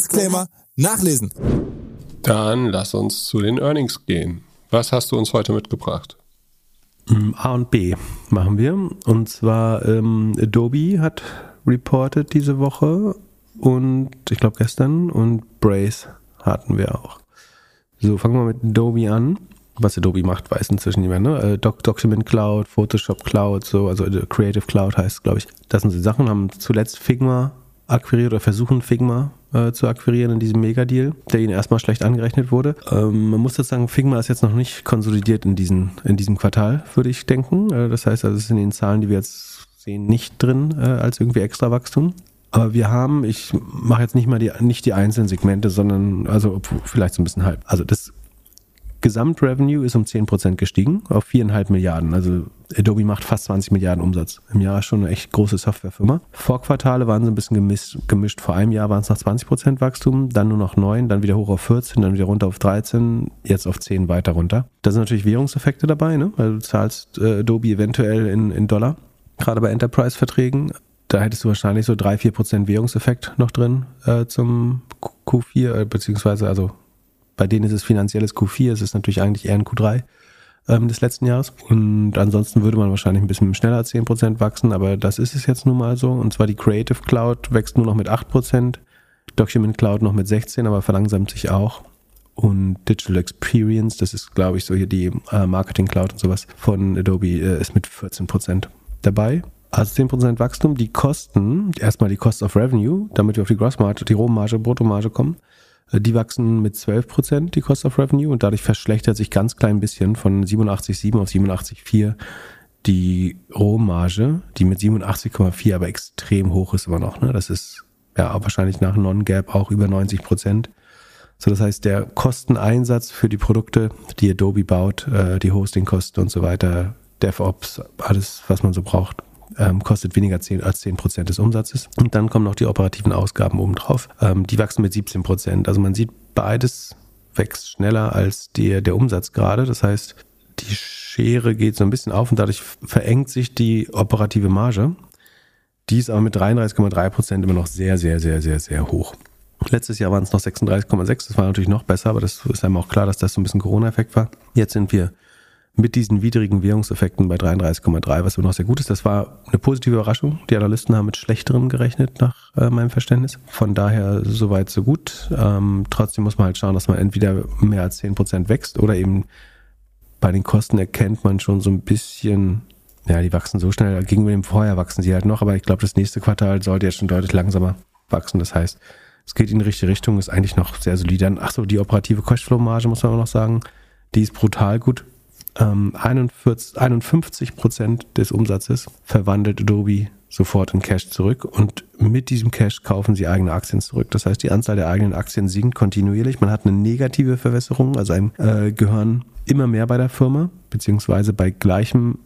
Disclaimer nachlesen. Dann lass uns zu den Earnings gehen. Was hast du uns heute mitgebracht? Mm, A und B machen wir. Und zwar ähm, Adobe hat reported diese Woche und ich glaube gestern und Brace hatten wir auch. So, fangen wir mit Adobe an. Was Adobe macht, weiß inzwischen niemand. Ne? Äh, Doc Document Cloud, Photoshop Cloud, so, also Creative Cloud heißt, glaube ich. Das sind die Sachen, haben zuletzt Figma akquiriert oder versuchen Figma äh, zu akquirieren in diesem Megadeal, der ihnen erstmal schlecht angerechnet wurde. Ähm, man muss jetzt sagen, Figma ist jetzt noch nicht konsolidiert in, diesen, in diesem Quartal, würde ich denken. Äh, das heißt, also es ist in den Zahlen, die wir jetzt sehen, nicht drin äh, als irgendwie extra Wachstum. Aber wir haben, ich mache jetzt nicht mal die, nicht die einzelnen Segmente, sondern also vielleicht so ein bisschen halb. Also das Gesamtrevenue ist um 10% gestiegen auf 4,5 Milliarden. Also Adobe macht fast 20 Milliarden Umsatz. Im Jahr schon eine echt große Softwarefirma. Vor Quartale waren sie ein bisschen gemischt. gemischt. Vor einem Jahr waren es noch 20% Wachstum, dann nur noch 9, dann wieder hoch auf 14, dann wieder runter auf 13, jetzt auf 10 weiter runter. Da sind natürlich Währungseffekte dabei, ne? weil du zahlst äh, Adobe eventuell in, in Dollar, gerade bei Enterprise-Verträgen. Da hättest du wahrscheinlich so 3-4% Währungseffekt noch drin äh, zum Q4, äh, beziehungsweise also bei denen ist es finanzielles Q4, es ist natürlich eigentlich eher ein Q3 ähm, des letzten Jahres. Und ansonsten würde man wahrscheinlich ein bisschen schneller als 10% wachsen, aber das ist es jetzt nun mal so. Und zwar die Creative Cloud wächst nur noch mit 8%, Document Cloud noch mit 16%, aber verlangsamt sich auch. Und Digital Experience, das ist, glaube ich, so hier die äh, Marketing Cloud und sowas von Adobe, äh, ist mit 14% dabei. Also 10% Wachstum. Die Kosten, erstmal die Cost of Revenue, damit wir auf die Grossmarge, die Rohmarge, Bruttomarge kommen, die wachsen mit 12 Prozent, die Cost of Revenue, und dadurch verschlechtert sich ganz klein bisschen von 87,7 auf 87,4 die Rohmarge, die mit 87,4 aber extrem hoch ist immer noch. Ne? Das ist ja wahrscheinlich nach Non-Gap auch über 90 Prozent. So, das heißt, der Kosteneinsatz für die Produkte, die Adobe baut, äh, die Hostingkosten und so weiter, DevOps, alles, was man so braucht, ähm, kostet weniger 10, als 10 Prozent des Umsatzes. Und dann kommen noch die operativen Ausgaben obendrauf. Ähm, die wachsen mit 17 Prozent. Also man sieht, beides wächst schneller als der, der Umsatz gerade. Das heißt, die Schere geht so ein bisschen auf und dadurch verengt sich die operative Marge. Die ist aber mit 33,3 Prozent immer noch sehr, sehr, sehr, sehr, sehr hoch. Letztes Jahr waren es noch 36,6. Das war natürlich noch besser, aber das ist einem auch klar, dass das so ein bisschen Corona-Effekt war. Jetzt sind wir mit diesen widrigen Währungseffekten bei 33,3, was immer noch sehr gut ist. Das war eine positive Überraschung. Die Analysten haben mit schlechteren gerechnet, nach äh, meinem Verständnis. Von daher soweit so gut. Ähm, trotzdem muss man halt schauen, dass man entweder mehr als 10% wächst oder eben bei den Kosten erkennt man schon so ein bisschen, ja, die wachsen so schnell, gegenüber dem Vorjahr wachsen sie halt noch, aber ich glaube, das nächste Quartal sollte jetzt schon deutlich langsamer wachsen. Das heißt, es geht in die richtige Richtung, ist eigentlich noch sehr solide. Achso, die operative Cashflow-Marge muss man auch noch sagen, die ist brutal gut. 41, ähm, 51 Prozent des Umsatzes verwandelt Adobe sofort in Cash zurück und mit diesem Cash kaufen sie eigene Aktien zurück. Das heißt, die Anzahl der eigenen Aktien sinkt kontinuierlich. Man hat eine negative Verwässerung, also ein äh, gehören immer mehr bei der Firma, beziehungsweise bei gleichem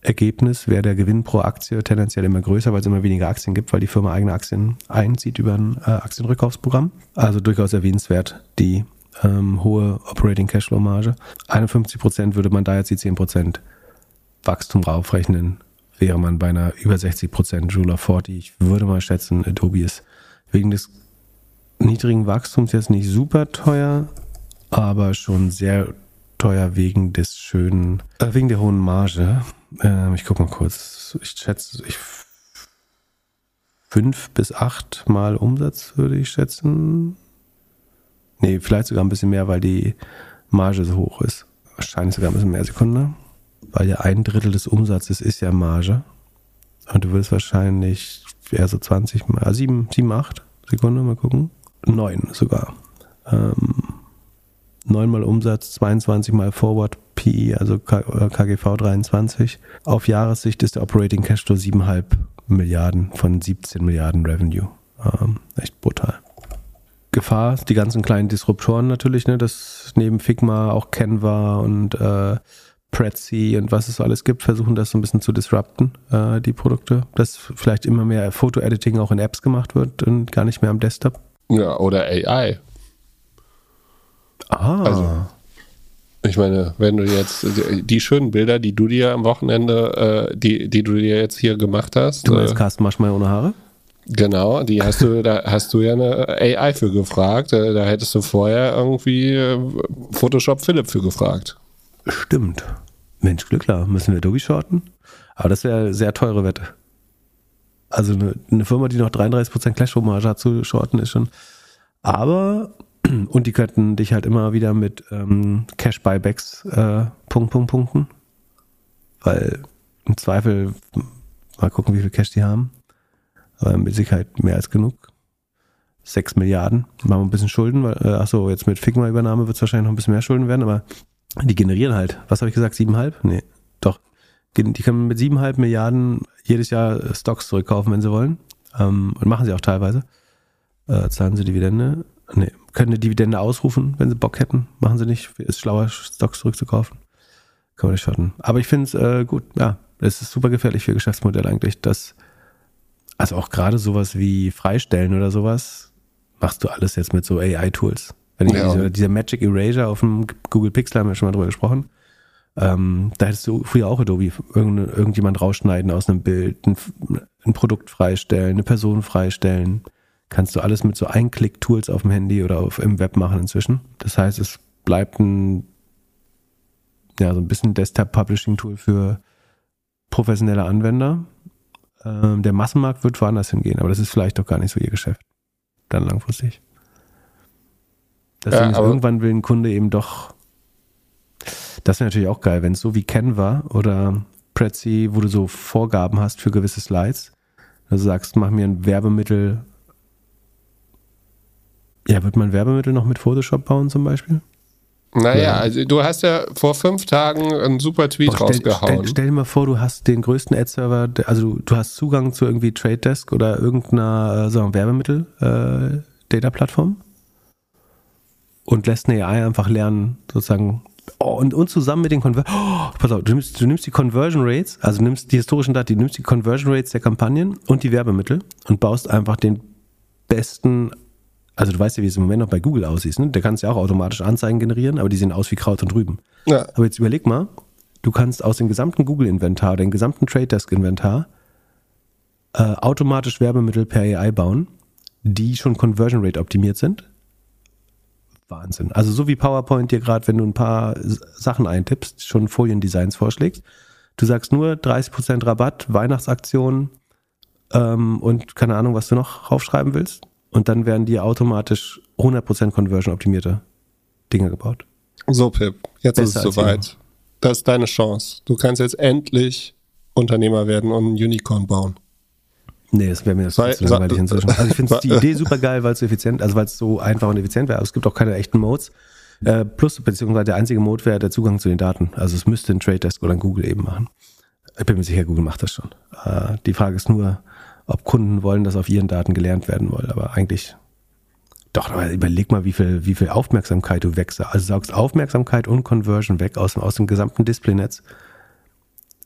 Ergebnis wäre der Gewinn pro Aktie tendenziell immer größer, weil es immer weniger Aktien gibt, weil die Firma eigene Aktien einzieht über ein äh, Aktienrückkaufsprogramm. Also durchaus erwähnenswert die ähm, hohe Operating Cashflow Marge. 51 Prozent würde man da jetzt die 10 Prozent Wachstum raufrechnen, wäre man bei einer über 60 Prozent Rule of 40. Ich würde mal schätzen, Adobe ist wegen des niedrigen Wachstums jetzt nicht super teuer, aber schon sehr teuer wegen des schönen, äh, wegen der hohen Marge. Ähm, ich gucke mal kurz. Ich schätze, ich fünf bis acht Mal Umsatz würde ich schätzen. Nee, vielleicht sogar ein bisschen mehr, weil die Marge so hoch ist. Wahrscheinlich sogar ein bisschen mehr Sekunde. Weil ja ein Drittel des Umsatzes ist ja Marge. Und du wirst wahrscheinlich eher so 20 mal, 7, 7, 8 Sekunden, mal gucken. 9 sogar. Ähm, 9 mal Umsatz, 22 mal Forward PE, also K äh, KGV 23. Auf Jahressicht ist der Operating Cashflow 7,5 Milliarden von 17 Milliarden Revenue. Ähm, echt brutal. Gefahr, die ganzen kleinen Disruptoren natürlich, ne, dass neben Figma auch Canva und äh, Prezi und was es so alles gibt, versuchen das so ein bisschen zu disrupten, äh, die Produkte. Dass vielleicht immer mehr Foto-Editing auch in Apps gemacht wird und gar nicht mehr am Desktop. Ja, oder AI. Ah. Also, Ich meine, wenn du jetzt die, schönen Bilder, die du dir am Wochenende, äh, die, die du dir jetzt hier gemacht hast, du äh, meinst Carsten Maschmeyer ohne Haare? Genau, die hast du, da hast du ja eine AI für gefragt. Äh, da hättest du vorher irgendwie äh, Photoshop Philipp für gefragt. Stimmt. Mensch, Glück klar. Müssen wir Adobe shorten? Aber das wäre sehr teure Wette. Also eine, eine Firma, die noch 33% Cashflow-Marge hat zu shorten, ist schon. Aber, und die könnten dich halt immer wieder mit ähm, Cash-Buybacks äh, Punkt, Punkt, punkten. Weil im Zweifel, mal gucken, wie viel Cash die haben. Aber mit Sicherheit mehr als genug. 6 Milliarden. Machen wir ein bisschen Schulden, weil, äh, achso, jetzt mit Figma-Übernahme wird es wahrscheinlich noch ein bisschen mehr Schulden werden, aber die generieren halt, was habe ich gesagt, 7,5? Nee, doch. Die können mit 7,5 Milliarden jedes Jahr Stocks zurückkaufen, wenn sie wollen. Ähm, und machen sie auch teilweise. Äh, zahlen sie Dividende. Nee, können eine Dividende ausrufen, wenn sie Bock hätten. Machen sie nicht. Ist schlauer, Stocks zurückzukaufen. Kann man nicht schotten. Aber ich finde es äh, gut, ja. Es ist super gefährlich für Geschäftsmodell eigentlich, dass, also auch gerade sowas wie Freistellen oder sowas, machst du alles jetzt mit so AI-Tools. Wenn ich Ja. diese, dieser Magic Erasure auf dem Google Pixel haben wir schon mal drüber gesprochen. Ähm, da hättest du früher auch Adobe irgend, irgendjemand rausschneiden aus einem Bild, ein, ein Produkt freistellen, eine Person freistellen. Kannst du alles mit so Einklick-Tools auf dem Handy oder auf, im Web machen inzwischen. Das heißt, es bleibt ein, ja, so ein bisschen Desktop-Publishing-Tool für professionelle Anwender. Ähm, der Massenmarkt wird woanders hingehen, aber das ist vielleicht doch gar nicht so ihr Geschäft. Dann langfristig. Deswegen Ja, irgendwann will ein Kunde eben doch. Das wäre natürlich auch geil, wenn es so wie Canva oder Prezi, wo du so Vorgaben hast für gewisse Slides. Also sagst, mach mir ein Werbemittel. Ja, wird man Werbemittel noch mit Photoshop bauen zum Beispiel? Naja, Ja. also du hast ja vor fünf Tagen einen super Tweet Boah, stell, rausgehauen. stell, stell dir mal vor, du hast den größten Ad-Server, also du, du hast Zugang zu irgendwie Trade Desk oder irgendeiner äh, sagen wir, Werbemittel äh, Data-Plattform und lässt eine AI einfach lernen, sozusagen. Oh, und, und zusammen mit den Conversion, oh, pass auf, du nimmst, du nimmst die Conversion Rates, also nimmst die historischen Daten, du nimmst die Conversion Rates der Kampagnen und die Werbemittel und baust einfach den besten, also du weißt ja, wie es im Moment noch bei Google aussieht, ne? Der kannst ja auch automatisch Anzeigen generieren, aber die sehen aus wie Kraut und Rüben. ja. Aber jetzt überleg mal, du kannst aus dem gesamten Google-Inventar, dem gesamten Trade Desk-Inventar, äh, automatisch Werbemittel per AI bauen, die schon Conversion Rate optimiert sind. Wahnsinn. Also so wie PowerPoint dir gerade, wenn du ein paar Sachen eintippst, schon Foliendesigns vorschlägst. Du sagst nur 30% Rabatt, Weihnachtsaktion ähm, und keine Ahnung, was du noch raufschreiben willst. Und dann werden dir automatisch 100% Conversion optimierte Dinge gebaut. So, Pip, jetzt ist Besser es als soweit. Das ist deine Chance. Du kannst jetzt endlich Unternehmer werden und ein Unicorn bauen. Nee, das wäre mir Sei- zu langweilig sei- inzwischen. Also ich finde die Idee super geil, weil es so effizient, also weil es so einfach und effizient wäre. Aber es gibt auch keine echten Modes. Äh, plus, beziehungsweise der einzige Mode wäre der Zugang zu den Daten. Also es müsste ein Trade Desk oder ein Google eben machen. Ich bin mir sicher, Google macht das schon. Äh, die Frage ist nur, ob Kunden wollen, dass auf ihren Daten gelernt werden soll. Aber eigentlich, doch, aber überleg mal, wie viel, wie viel Aufmerksamkeit du wächst. Also saugst Aufmerksamkeit und Conversion weg aus, dem- aus dem gesamten Displaynetz.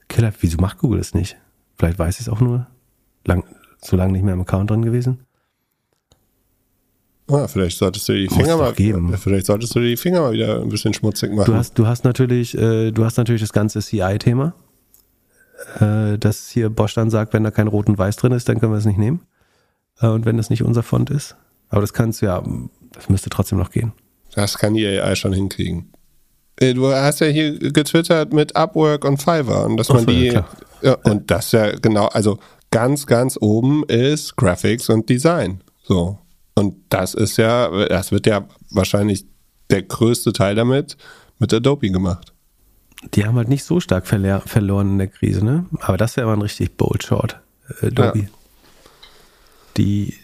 Killer, wieso macht Google das nicht? Vielleicht weiß ich es auch nur. Lang, so lange nicht mehr im Account drin gewesen. Ah, vielleicht solltest du die Finger mal, geben. vielleicht solltest du die Finger mal wieder ein bisschen schmutzig machen. Du hast, du hast natürlich, äh, du hast natürlich das ganze CI-Thema, äh, dass hier Bosch dann sagt, wenn da kein Rot und Weiß drin ist, dann können wir es nicht nehmen. Äh, und wenn das nicht unser Font ist. Aber das kannst du ja, das müsste trotzdem noch gehen. Das kann die AI schon hinkriegen. Äh, Du hast ja hier getwittert mit Upwork und Fiverr und dass man so, ja, die klar. ja, und das ja genau, also ganz ganz oben ist Graphics und Design. So. Und das ist ja, das wird ja wahrscheinlich der größte Teil damit mit Adobe gemacht. Die haben halt nicht so stark verler verloren in der Krise, ne? Aber das wäre aber ein richtig bold Short, äh, Adobe. Ja. Die,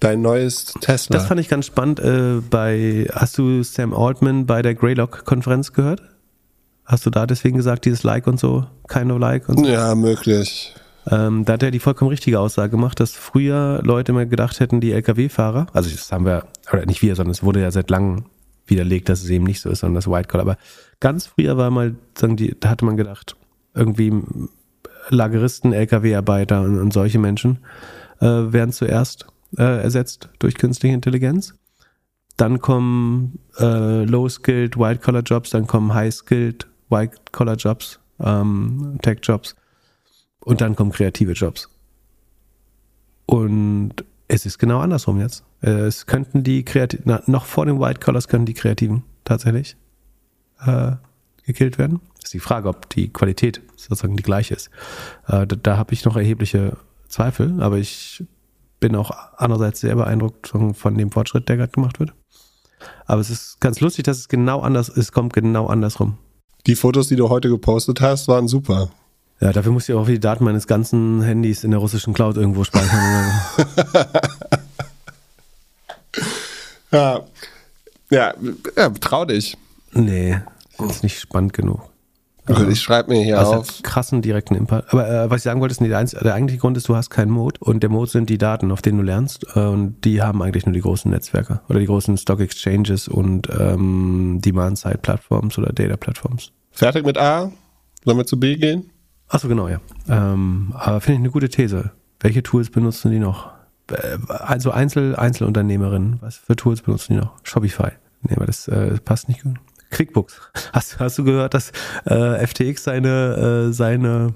Dein neues Tesla. Das fand ich ganz spannend. Äh, bei, hast du Sam Altman bei der Greylock-Konferenz gehört? Hast du da deswegen gesagt, dieses Like und so, kind of like und so? ja, möglich. Ähm, da hat er die vollkommen richtige Aussage gemacht, dass früher Leute immer gedacht hätten, die Lkw-Fahrer, also das haben wir, oder nicht wir, sondern es wurde ja seit langem widerlegt, dass es eben nicht so ist, sondern das White Collar. Aber ganz früher war mal, sagen die, da hatte man gedacht, irgendwie Lageristen, Lkw-Arbeiter und, und, solche Menschen äh, werden zuerst äh, ersetzt durch künstliche Intelligenz. Dann kommen äh, Low-Skilled, White-Collar-Jobs, dann kommen High-Skilled, White-Collar-Jobs, ähm, Tech-Jobs und dann kommen kreative Jobs. Und es ist genau andersrum jetzt. Es könnten die Kreativen, noch vor den White Collars könnten die Kreativen tatsächlich äh, gekillt werden. ist die Frage, ob die Qualität sozusagen die gleiche ist. Äh, da da habe ich noch erhebliche Zweifel, aber ich bin auch andererseits sehr beeindruckt von dem Fortschritt, der gerade gemacht wird. Aber es ist ganz lustig, dass es genau anders ist, es kommt genau andersrum. Die Fotos, die du heute gepostet hast, waren super. Ja, dafür muss ich auch die Daten meines ganzen Handys in der russischen Cloud irgendwo speichern. ja. ja, ja, trau dich. Nee, ist nicht spannend genug. Also ich schreibe mir hier also auf. krassen direkten Impact. Aber äh, was ich sagen wollte, ist, nee, der, der eigentliche Grund ist, du hast keinen Mode und der Mode sind die Daten, auf denen du lernst äh, und die haben eigentlich nur die großen Netzwerke oder die großen Stock Exchanges und ähm, Demand-Side-Plattforms oder Data-Plattforms. Fertig mit A? Sollen wir zu B gehen? Achso, genau, ja. Ähm, aber finde ich eine gute These. Welche Tools benutzen die noch? Äh, also Einzel, Einzelunternehmerinnen, was für Tools benutzen die noch? Shopify. Nee, aber das äh, passt nicht gut. QuickBooks. Hast, hast du gehört, dass äh, FTX seine, äh, seine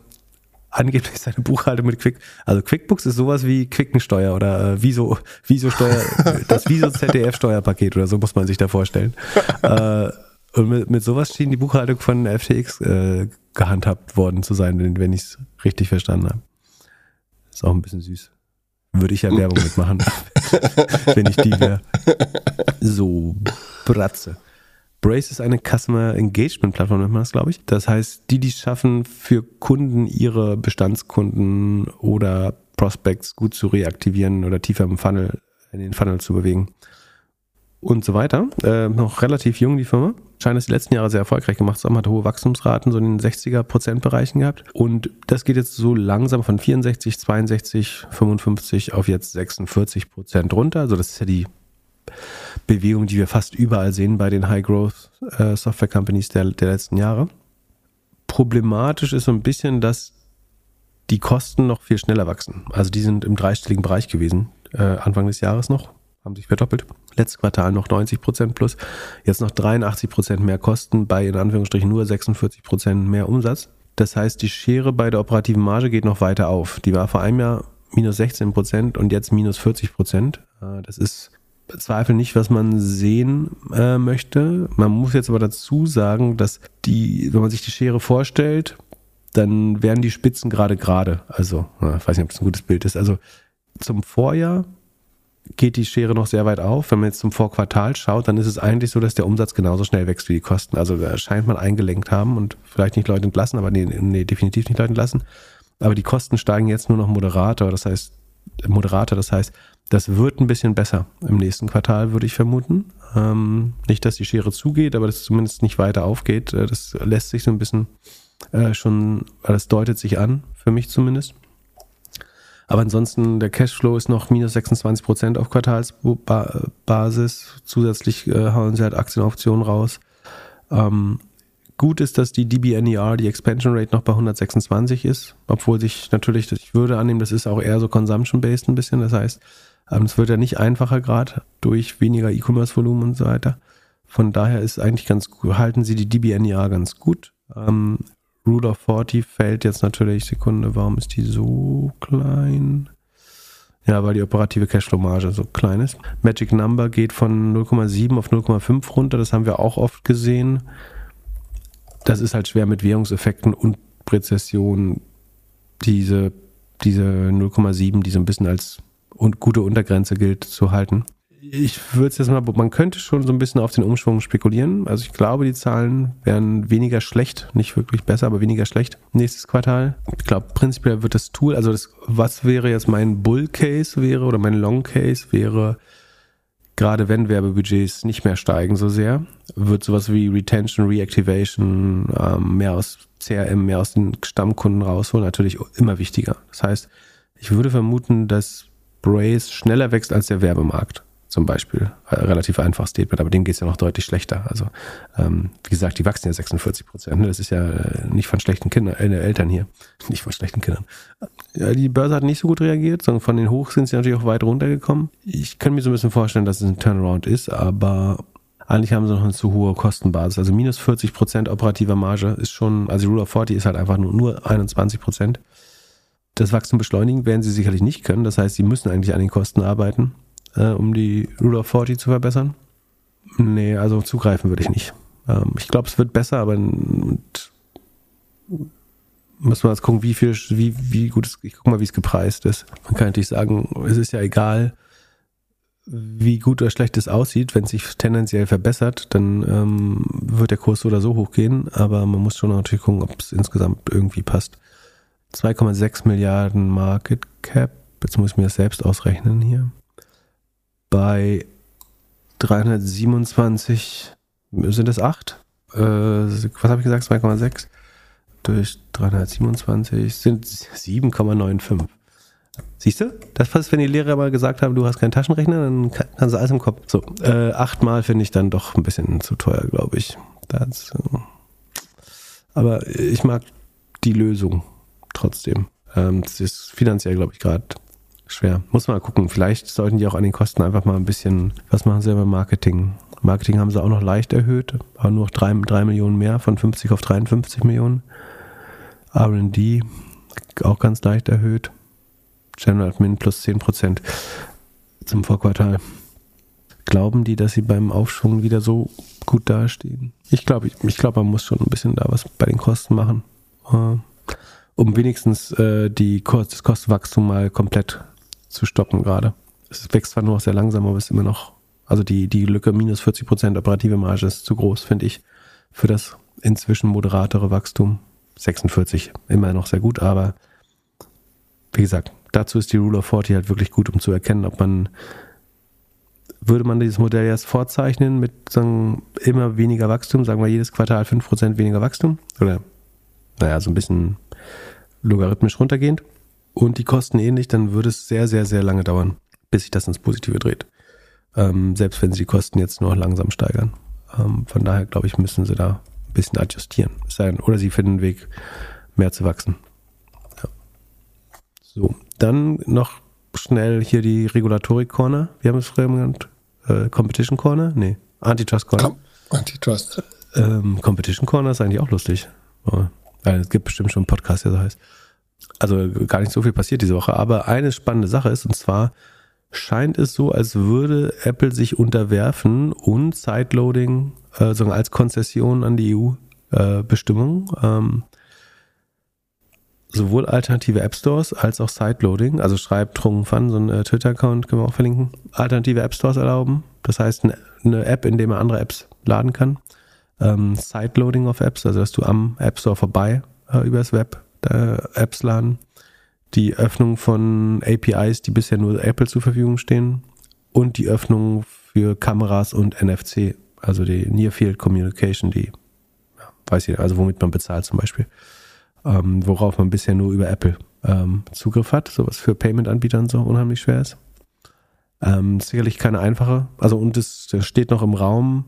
angeblich seine Buchhaltung mit Quick, also QuickBooks ist sowas wie Quickensteuer oder äh, Viso, Viso Steuer, das Viso ZDF Steuerpaket oder so muss man sich da vorstellen. äh, und mit, mit sowas schien die Buchhaltung von FTX äh, gehandhabt worden zu sein, wenn ich es richtig verstanden habe. Ist auch ein bisschen süß. Würde ich ja Werbung mitmachen, wenn ich die wäre. So, Bratze. Brace ist eine Customer Engagement Plattform, nennt man das, glaube ich. Das heißt, die, die es schaffen, für Kunden ihre Bestandskunden oder Prospects gut zu reaktivieren oder tiefer im Funnel, in den Funnel zu bewegen und so weiter. Äh, noch relativ jung, die Firma. Scheint es die letzten Jahre sehr erfolgreich gemacht zu haben, hat hohe Wachstumsraten, so in den 60er Prozentbereichen gehabt. Und das geht jetzt so langsam von 64, 62, 55 auf jetzt 46 Prozent runter. Also das ist ja die Bewegung, die wir fast überall sehen bei den High-Growth äh, der, der letzten Jahre. Problematisch ist so ein bisschen, dass die Kosten noch viel schneller wachsen. Also die sind im dreistelligen Bereich gewesen, äh, Anfang des Jahres noch, haben sich verdoppelt. Letztes Quartal noch 90 Prozent plus, jetzt noch 83 Prozent mehr Kosten bei in Anführungsstrichen nur 46 Prozent mehr Umsatz. Das heißt, die Schere bei der operativen Marge geht noch weiter auf. Die war vor einem Jahr minus 16 Prozent und jetzt minus 40 Prozent. Äh, das ist Zweifel nicht, was man sehen äh, möchte. Man muss jetzt aber dazu sagen, dass die, wenn man sich die Schere vorstellt, dann werden die Spitzen gerade gerade. Also, ich weiß nicht, ob das ein gutes Bild ist. Also zum Vorjahr geht die Schere noch sehr weit auf. Wenn man jetzt zum Vorquartal schaut, dann ist es eigentlich so, dass der Umsatz genauso schnell wächst wie die Kosten. Also da scheint man eingelenkt haben und vielleicht nicht Leute entlassen, aber nee, nee definitiv nicht Leute entlassen. Aber die Kosten steigen jetzt nur noch moderater, das heißt, moderater, das heißt, das wird ein bisschen besser im nächsten Quartal, würde ich vermuten. Ähm, nicht, dass die Schere zugeht, aber dass es zumindest nicht weiter aufgeht. Äh, das lässt sich so ein bisschen äh, schon, das deutet sich an, für mich zumindest. Aber ansonsten, der Cashflow ist noch minus 26 Prozent auf Quartalsbasis. Zusätzlich äh, hauen sie halt Aktienoptionen raus. Ähm, gut ist, dass die DBNER, die Expansion Rate, noch bei 126 ist, obwohl sich natürlich, ich würde annehmen, das ist auch eher so consumption-based ein bisschen. Das heißt, ähm, es wird ja nicht einfacher gerade durch weniger E-Commerce-Volumen und so weiter. Von daher ist eigentlich ganz gut, halten sie die DBNER ganz gut. Rule of 40 fällt jetzt natürlich, Sekunde, warum ist die so klein? Ja, weil die operative Cashflow-Marge so klein ist. Magic Number geht von 0,7 auf 0,5 runter, das haben wir auch oft gesehen. Das ist halt schwer mit Währungseffekten und Präzession diese, diese 0,7, die so ein bisschen als gute Untergrenze gilt zu halten. Ich würde es jetzt mal, man könnte schon so ein bisschen auf den Umschwung spekulieren. Also ich glaube, die Zahlen werden weniger schlecht, nicht wirklich besser, aber weniger schlecht nächstes Quartal. Ich glaube, prinzipiell wird das Tool, also das, was wäre jetzt mein Bull Case wäre oder mein Long Case wäre, gerade wenn Werbebudgets nicht mehr steigen so sehr, wird sowas wie Retention, Reactivation, ähm, mehr aus CRM, mehr aus den Stammkunden rausholen, natürlich immer wichtiger. Das heißt, ich würde vermuten, dass Brace schneller wächst als der Werbemarkt zum Beispiel. Äh, relativ einfach Statement, aber dem geht es ja noch deutlich schlechter. Also, ähm, wie gesagt, die wachsen ja 46 Prozent. Ne? Das ist ja äh, nicht von schlechten Kindern, äh, Eltern hier. Nicht von schlechten Kindern. Ja, die Börse hat nicht so gut reagiert, sondern von den Hoch sind sie natürlich auch weit runtergekommen. Ich kann mir so ein bisschen vorstellen, dass es ein Turnaround ist, aber eigentlich haben sie noch eine zu hohe Kostenbasis. Also minus 40 Prozent operativer Marge ist schon, also Rule of 40 ist halt einfach nur, nur 21 Prozent. Das Wachstum beschleunigen werden sie sicherlich nicht können. Das heißt, sie müssen eigentlich an den Kosten arbeiten äh, um die Rule of 40 zu verbessern? Nee, also zugreifen würde ich nicht. Ähm, ich glaube, es wird besser, aber müssen wir jetzt gucken, wie viel, wie, wie gut es, ich guck mal, wie es gepreist ist. Man kann natürlich sagen, es ist ja egal, wie gut oder schlecht es aussieht, wenn es sich tendenziell verbessert, dann ähm, wird der Kurs so oder so hochgehen, aber man muss schon natürlich gucken, ob es insgesamt irgendwie passt. 2,6 Milliarden Market Cap, jetzt muss ich mir das selbst ausrechnen hier bei 327, sind es 8? Äh, was habe ich gesagt? 2,6 durch 327 sind 7,95. Siehst du? Das was, wenn die Lehrer mal gesagt haben, du hast keinen Taschenrechner, dann kannst du alles im Kopf. So, äh, achtmal finde ich dann doch ein bisschen zu teuer, glaube ich. Das, äh, aber ich mag die Lösung trotzdem. Ähm, das ist finanziell, glaube ich, gerade schwer. Muss mal gucken. Vielleicht sollten die auch an den Kosten einfach mal ein bisschen, was machen sie beim Marketing? Marketing haben sie auch noch leicht erhöht, aber nur noch drei, drei Millionen mehr, von 50 auf 53 Millionen. RD auch ganz leicht erhöht. General Admin plus 10 Prozent zum Vorquartal. Glauben die, dass sie beim Aufschwung wieder so gut dastehen? Ich glaube, ich, ich glaube, man muss schon ein bisschen da was bei den Kosten machen, äh, um wenigstens äh, die Kost, das Kostenwachstum mal komplett zu stoppen gerade. Es wächst zwar nur noch sehr langsam, aber es ist immer noch, also die, die Lücke minus 40 Prozent operative Marge ist zu groß, finde ich, für das inzwischen moderatere Wachstum. 46 immer noch sehr gut, aber wie gesagt, dazu ist die Rule of 40 halt wirklich gut, um zu erkennen, ob man würde man dieses Modell erst vorzeichnen mit sagen, immer weniger Wachstum, sagen wir jedes Quartal 5% weniger Wachstum oder naja, so ein bisschen logarithmisch runtergehend und die Kosten ähnlich, dann würde es sehr, sehr, sehr lange dauern, bis sich das ins Positive dreht. Ähm, selbst wenn sie die Kosten jetzt nur langsam steigern. Ähm, von daher, glaube ich, müssen sie da ein bisschen adjustieren. Oder sie finden einen Weg, mehr zu wachsen. Ja. So, dann noch schnell hier die Regulatorik Corner. Wir haben es früher genannt. Äh, Competition Corner? Nee, Antitrust Corner. Com Antitrust. Ähm, Competition Corner ist eigentlich auch lustig. Oh, es gibt bestimmt schon einen Podcast, der so heißt also gar nicht so viel passiert diese Woche, aber eine spannende Sache ist, und zwar scheint es so, als würde Apple sich unterwerfen und Sideloading äh, als Konzession an die EU-Bestimmung äh, ähm, sowohl alternative App Stores als auch Sideloading, also schreibt Trung Fan, so ein äh, Twitter-Account können wir auch verlinken, alternative App Stores erlauben. Das heißt, eine, eine App, in der man andere Apps laden kann. Ähm, Sideloading of Apps, also dass du am App Store vorbei äh, übers Web Apps laden, die Öffnung von APIs, die bisher nur Apple zur Verfügung stehen. Und die Öffnung für Kameras und NFC, also die Near Field Communication, die ja, weiß ich, also womit man bezahlt zum Beispiel, ähm, worauf man bisher nur über Apple ähm, Zugriff hat, sowas für Payment-Anbietern so unheimlich schwer ist. Ähm, sicherlich keine einfache, also und es steht noch im Raum.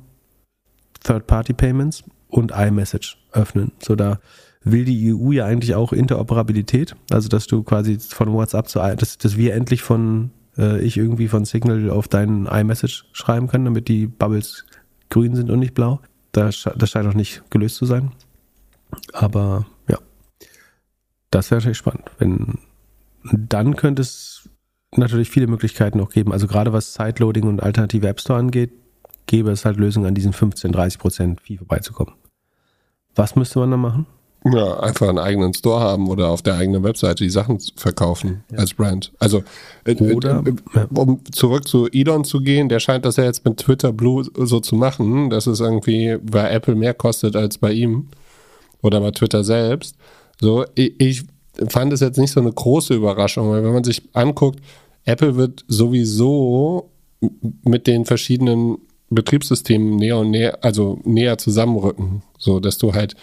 Third-Party-Payments und iMessage öffnen, so da will die EU ja eigentlich auch Interoperabilität. Also, dass du quasi von WhatsApp zu, dass, dass wir endlich von, äh, ich irgendwie von Signal auf deinen iMessage schreiben kann, damit die Bubbles grün sind und nicht blau. Das, das scheint noch nicht gelöst zu sein. Aber ja, das wäre natürlich spannend. Wenn, dann könnte es natürlich viele Möglichkeiten auch geben. Also gerade was Sideloading und alternative App Store angeht, gäbe es halt Lösungen an diesen 15, 30 Prozent Fee vorbeizukommen. Was müsste man da machen? Ja, einfach einen eigenen Store haben oder auf der eigenen Webseite die Sachen verkaufen als Brand. Also, äh, Oder- äh, äh, um zurück zu Elon zu gehen, der scheint das ja jetzt mit Twitter Blue so zu machen, dass es irgendwie bei Apple mehr kostet als bei ihm oder bei Twitter selbst. So, ich, ich fand es jetzt nicht so eine große Überraschung, weil wenn man sich anguckt, Apple wird sowieso mit den verschiedenen Betriebssystemen näher und näher, also näher zusammenrücken, so dass du halt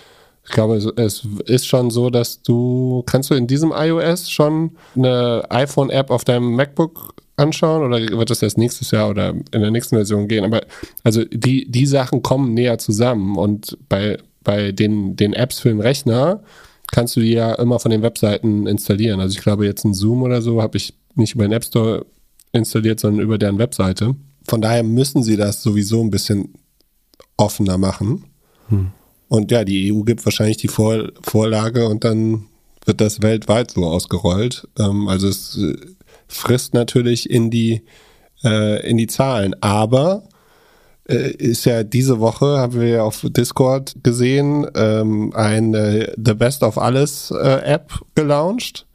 ich glaube, es- ist schon so, dass du, kannst du in diesem iOS schon eine iPhone-App auf deinem MacBook anschauen oder wird das erst nächstes Jahr oder in der nächsten Version gehen? Aber also die, die Sachen kommen näher zusammen und bei, bei den, den Apps für den Rechner kannst du die ja immer von den Webseiten installieren. Also ich glaube, jetzt ein Zoom oder so habe ich nicht über den App Store installiert, sondern über deren Webseite. Von daher müssen sie das sowieso ein bisschen offener machen. Und ja, die EU gibt wahrscheinlich die Vor Vorlage und dann wird das weltweit so ausgerollt. Ähm, also es äh, frisst natürlich in die, äh, in die Zahlen. Aber äh, ist ja diese Woche, haben wir ja auf Discord gesehen, ähm, eine The Best of Alles äh, App gelauncht.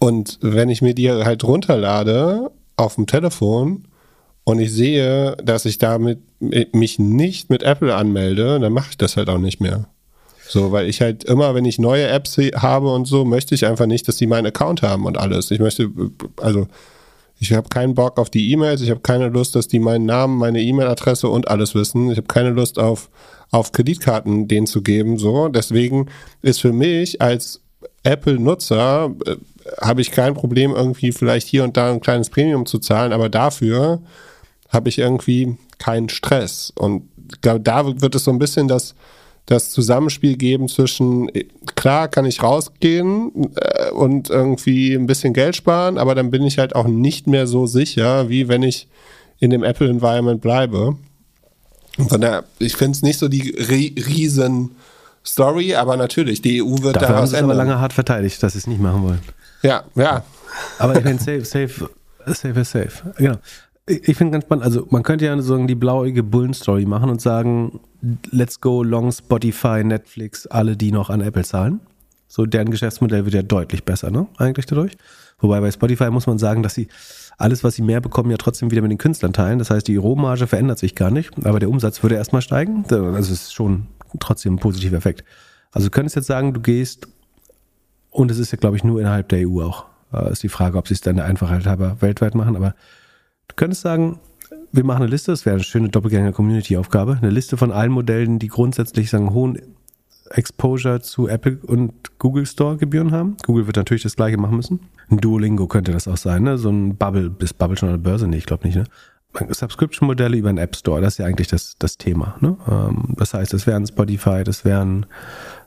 Und wenn ich mir die halt runterlade auf dem Telefon und ich sehe, dass ich damit mich nicht mit Apple anmelde, dann mache ich das halt auch nicht mehr. So, weil ich halt immer, wenn ich neue Apps habe und so, möchte ich einfach nicht, dass die meinen Account haben und alles. Ich möchte, also ich habe keinen Bock auf die E-Mails, ich habe keine Lust, dass die meinen Namen, meine E-Mail-Adresse und alles wissen. Ich habe keine Lust auf, auf Kreditkarten denen zu geben. So, deswegen ist für mich als Apple-Nutzer äh, habe ich kein Problem, irgendwie vielleicht hier und da ein kleines Premium zu zahlen, aber dafür habe ich irgendwie keinen Stress. Und da wird es so ein bisschen das, das Zusammenspiel geben zwischen, äh, klar kann ich rausgehen äh, und irgendwie ein bisschen Geld sparen, aber dann bin ich halt auch nicht mehr so sicher, wie wenn ich in dem Apple-Environment bleibe. Von daher, ich finde es nicht so die ri riesen Story, aber natürlich, die EU wird Dafür da haben was sie es aber ändern. lange hart verteidigt, dass sie es nicht machen wollen. Ja, ja. Aber ich meine, safe, safe, safe ist safe. Genau. Ich, finde ganz spannend, also man könnte ja sozusagen die blauäugige Bullen-Story machen und sagen, let's go long Spotify, Netflix, alle, die noch an Apple zahlen. So, deren Geschäftsmodell wird ja deutlich besser, ne? Eigentlich dadurch. Wobei bei Spotify muss man sagen, dass sie alles, was sie mehr bekommen, ja trotzdem wieder mit den Künstlern teilen. Das heißt, die Rohmarge verändert sich gar nicht, aber der Umsatz würde erstmal steigen. Also es ist schon trotzdem ein positiver Effekt. Also du könntest jetzt sagen, du gehst und es ist ja, glaube ich, nur innerhalb der EU auch. Äh, ist die Frage, ob sie es dann der Einfachheit halber weltweit machen. Aber du könntest sagen, wir machen eine Liste, das wäre eine schöne Doppelgänger-Community-Aufgabe, eine Liste von allen Modellen, die grundsätzlich sagen, hohen Exposure zu Apple und Google Store Gebühren haben. Google wird natürlich das gleiche machen müssen. Ein Duolingo könnte das auch sein, ne? So ein Bubble, ist Bubble schon an der Börse? Nee, ich glaube nicht, ne? Subscription-Modelle über einen App Store, das ist ja eigentlich das, das Thema. Ne? Ähm, das heißt, das wären Spotify, das wären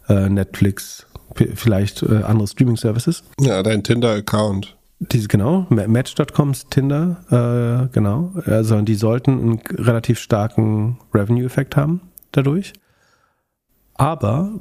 äh, Netflix, vielleicht äh, andere Streaming-Services. Ja, dein Tinder-Account. Diese, genau, Ma- Match.coms Tinder, äh, genau. Also die sollten einen relativ starken Revenue-Effekt haben dadurch. Aber,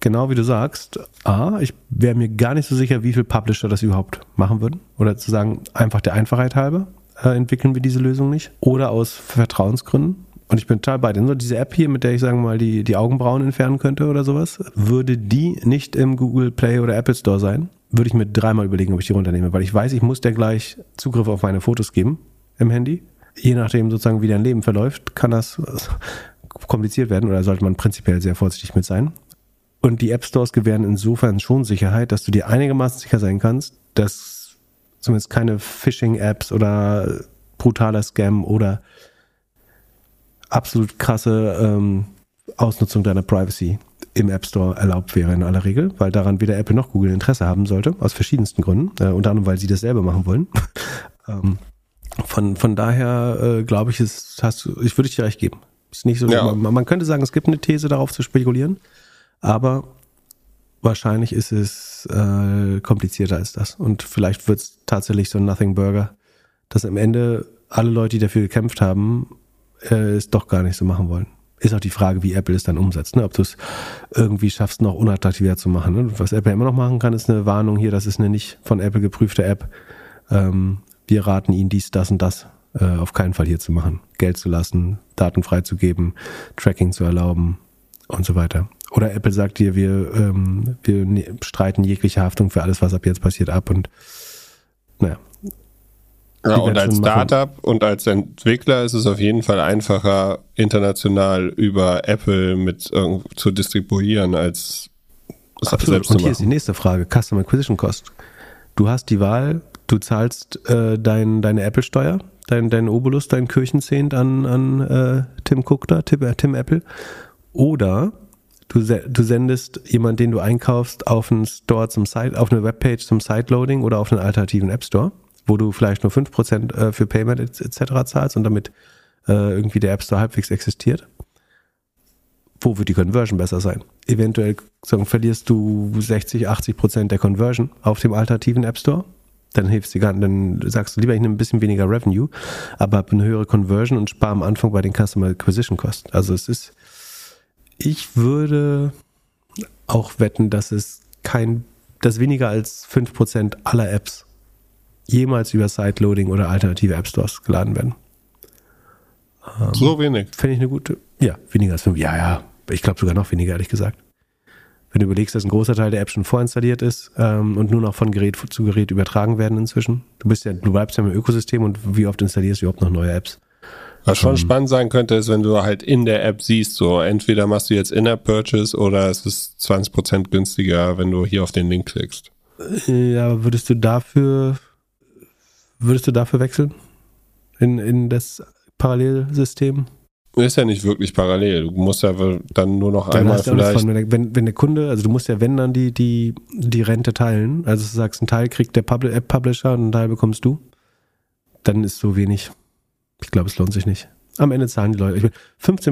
genau wie du sagst, A, ich wäre mir gar nicht so sicher, wie viel Publisher das überhaupt machen würden. Oder zu sagen, einfach der Einfachheit halber äh, entwickeln wir diese Lösung nicht. Oder aus Vertrauensgründen. Und ich bin total bei dir. So diese App hier, mit der ich sagen mal die, die Augenbrauen entfernen könnte oder sowas, würde die nicht im Google Play oder Apple Store sein, würde ich mir dreimal überlegen, ob ich die runternehme, weil ich weiß, ich muss der gleich Zugriff auf meine Fotos geben im Handy. Je nachdem sozusagen, wie dein Leben verläuft, kann das kompliziert werden oder sollte man prinzipiell sehr vorsichtig mit sein. Und die App Stores gewähren insofern schon Sicherheit, dass du dir einigermaßen sicher sein kannst, dass zumindest keine Phishing-Apps oder brutaler Scam oder absolut krasse ähm, Ausnutzung deiner Privacy im App Store erlaubt wäre in aller Regel, weil daran weder Apple noch Google Interesse haben sollte, aus verschiedensten Gründen, äh, unter anderem, weil sie das selber machen wollen. ähm, von, von daher äh, glaube ich, ist, hast ich würde dir recht geben. Ist nicht so, Ja. man, man könnte sagen, es gibt eine These darauf zu spekulieren, aber wahrscheinlich ist es äh, komplizierter als das. Und vielleicht wird es tatsächlich so ein Nothing Burger, dass am Ende alle Leute, die dafür gekämpft haben, äh, es doch gar nicht so machen wollen. Ist auch die Frage, wie Apple es dann umsetzt. Ne? Ob du es irgendwie schaffst, noch unattraktiver zu machen. Ne? Was Apple immer noch machen kann, ist eine Warnung hier, das ist eine nicht von Apple geprüfte App. Ähm, wir raten Ihnen dies, das und das äh, auf keinen Fall hier zu machen. Geld zu lassen, Daten freizugeben, Tracking zu erlauben und so weiter. Oder Apple sagt dir, wir, ähm, wir ne- streiten jegliche Haftung für alles, was ab jetzt passiert, ab und naja. Ja, und als machen. Startup und als Entwickler ist es auf jeden Fall einfacher, international über Apple mit zu distribuieren, als es Absolut. selbst Und zu hier ist die machen. nächste Frage: Customer Acquisition Cost. Du hast die Wahl, du zahlst äh, dein, deine Apple-Steuer, dein, dein Obolus, dein Kirchenzehnt an, an äh, Tim Cook da, Tim, äh, Tim Apple. Oder du, du sendest jemanden, den du einkaufst, auf einen Store zum Site, auf eine Webpage zum Site-Loading oder auf einen alternativen App-Store, wo du vielleicht nur 5% äh, für Payment etc. zahlst und damit äh, irgendwie der App Store halbwegs existiert wo wird die Conversion besser sein? Eventuell sagen, verlierst du 60, 80 Prozent der Conversion auf dem alternativen App Store. Dann hilfst du gar dann sagst du lieber, ich nehme ein bisschen weniger Revenue, aber habe eine höhere Conversion und spare am Anfang bei den Customer Acquisition Costs. Also es ist, ich würde auch wetten, dass es kein, dass weniger als 5 Prozent aller Apps jemals über Sideloading oder alternative App Stores geladen werden. So wenig. Fände ich eine gute. Ja, weniger als fünf. Ja, ja. Ich glaube sogar noch weniger, ehrlich gesagt. Wenn du überlegst, dass ein großer Teil der App schon vorinstalliert ist ähm, und nur noch von Gerät zu Gerät übertragen werden inzwischen. Du bist ja, du bleibst ja im Ökosystem und wie oft installierst du überhaupt noch neue Apps? Was schon spannend sein könnte, ist, wenn du halt in der App siehst, so entweder machst du jetzt In-App-Purchase oder es ist 20% günstiger, wenn du hier auf den Link klickst. Ja, aber würdest du dafür, würdest du dafür wechseln? In, in das Parallelsystem? Ist ja nicht wirklich parallel. Du musst ja dann nur noch Dann einmal vielleicht. von, wenn, der- wenn, der Kunde, also du musst ja, wenn dann die, die, die Rente teilen, also du sagst, ein Teil kriegt der Publi- App-Publisher und ein Teil bekommst du, dann ist so wenig. Ich glaube, es lohnt sich nicht. Am Ende zahlen die Leute, ich mein,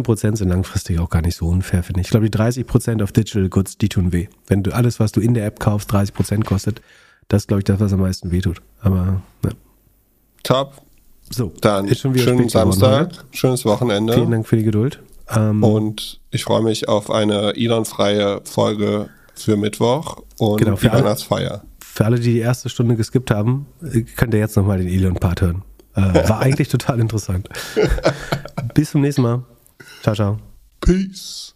15% sind langfristig auch gar nicht so unfair, finde ich. Ich glaube, die 30% auf Digital Goods, die tun weh. Wenn du alles, was du in der App kaufst, 30% kostet, das ist, glaube ich, das, was am meisten wehtut. Aber, ja. Top. So, Dann ist schon wieder schönen geworden Samstag, heute. schönes Wochenende. Vielen Dank für die Geduld. Ähm, Und ich freue mich auf eine Elon-freie Folge für Mittwoch und Genau, die für alle- Weihnachtsfeier. Für alle, die die erste Stunde geskippt haben, äh, könnt ihr jetzt nochmal den Elon-Part hören. Äh, war eigentlich total interessant. Bis zum nächsten Mal. Ciao, ciao. Peace.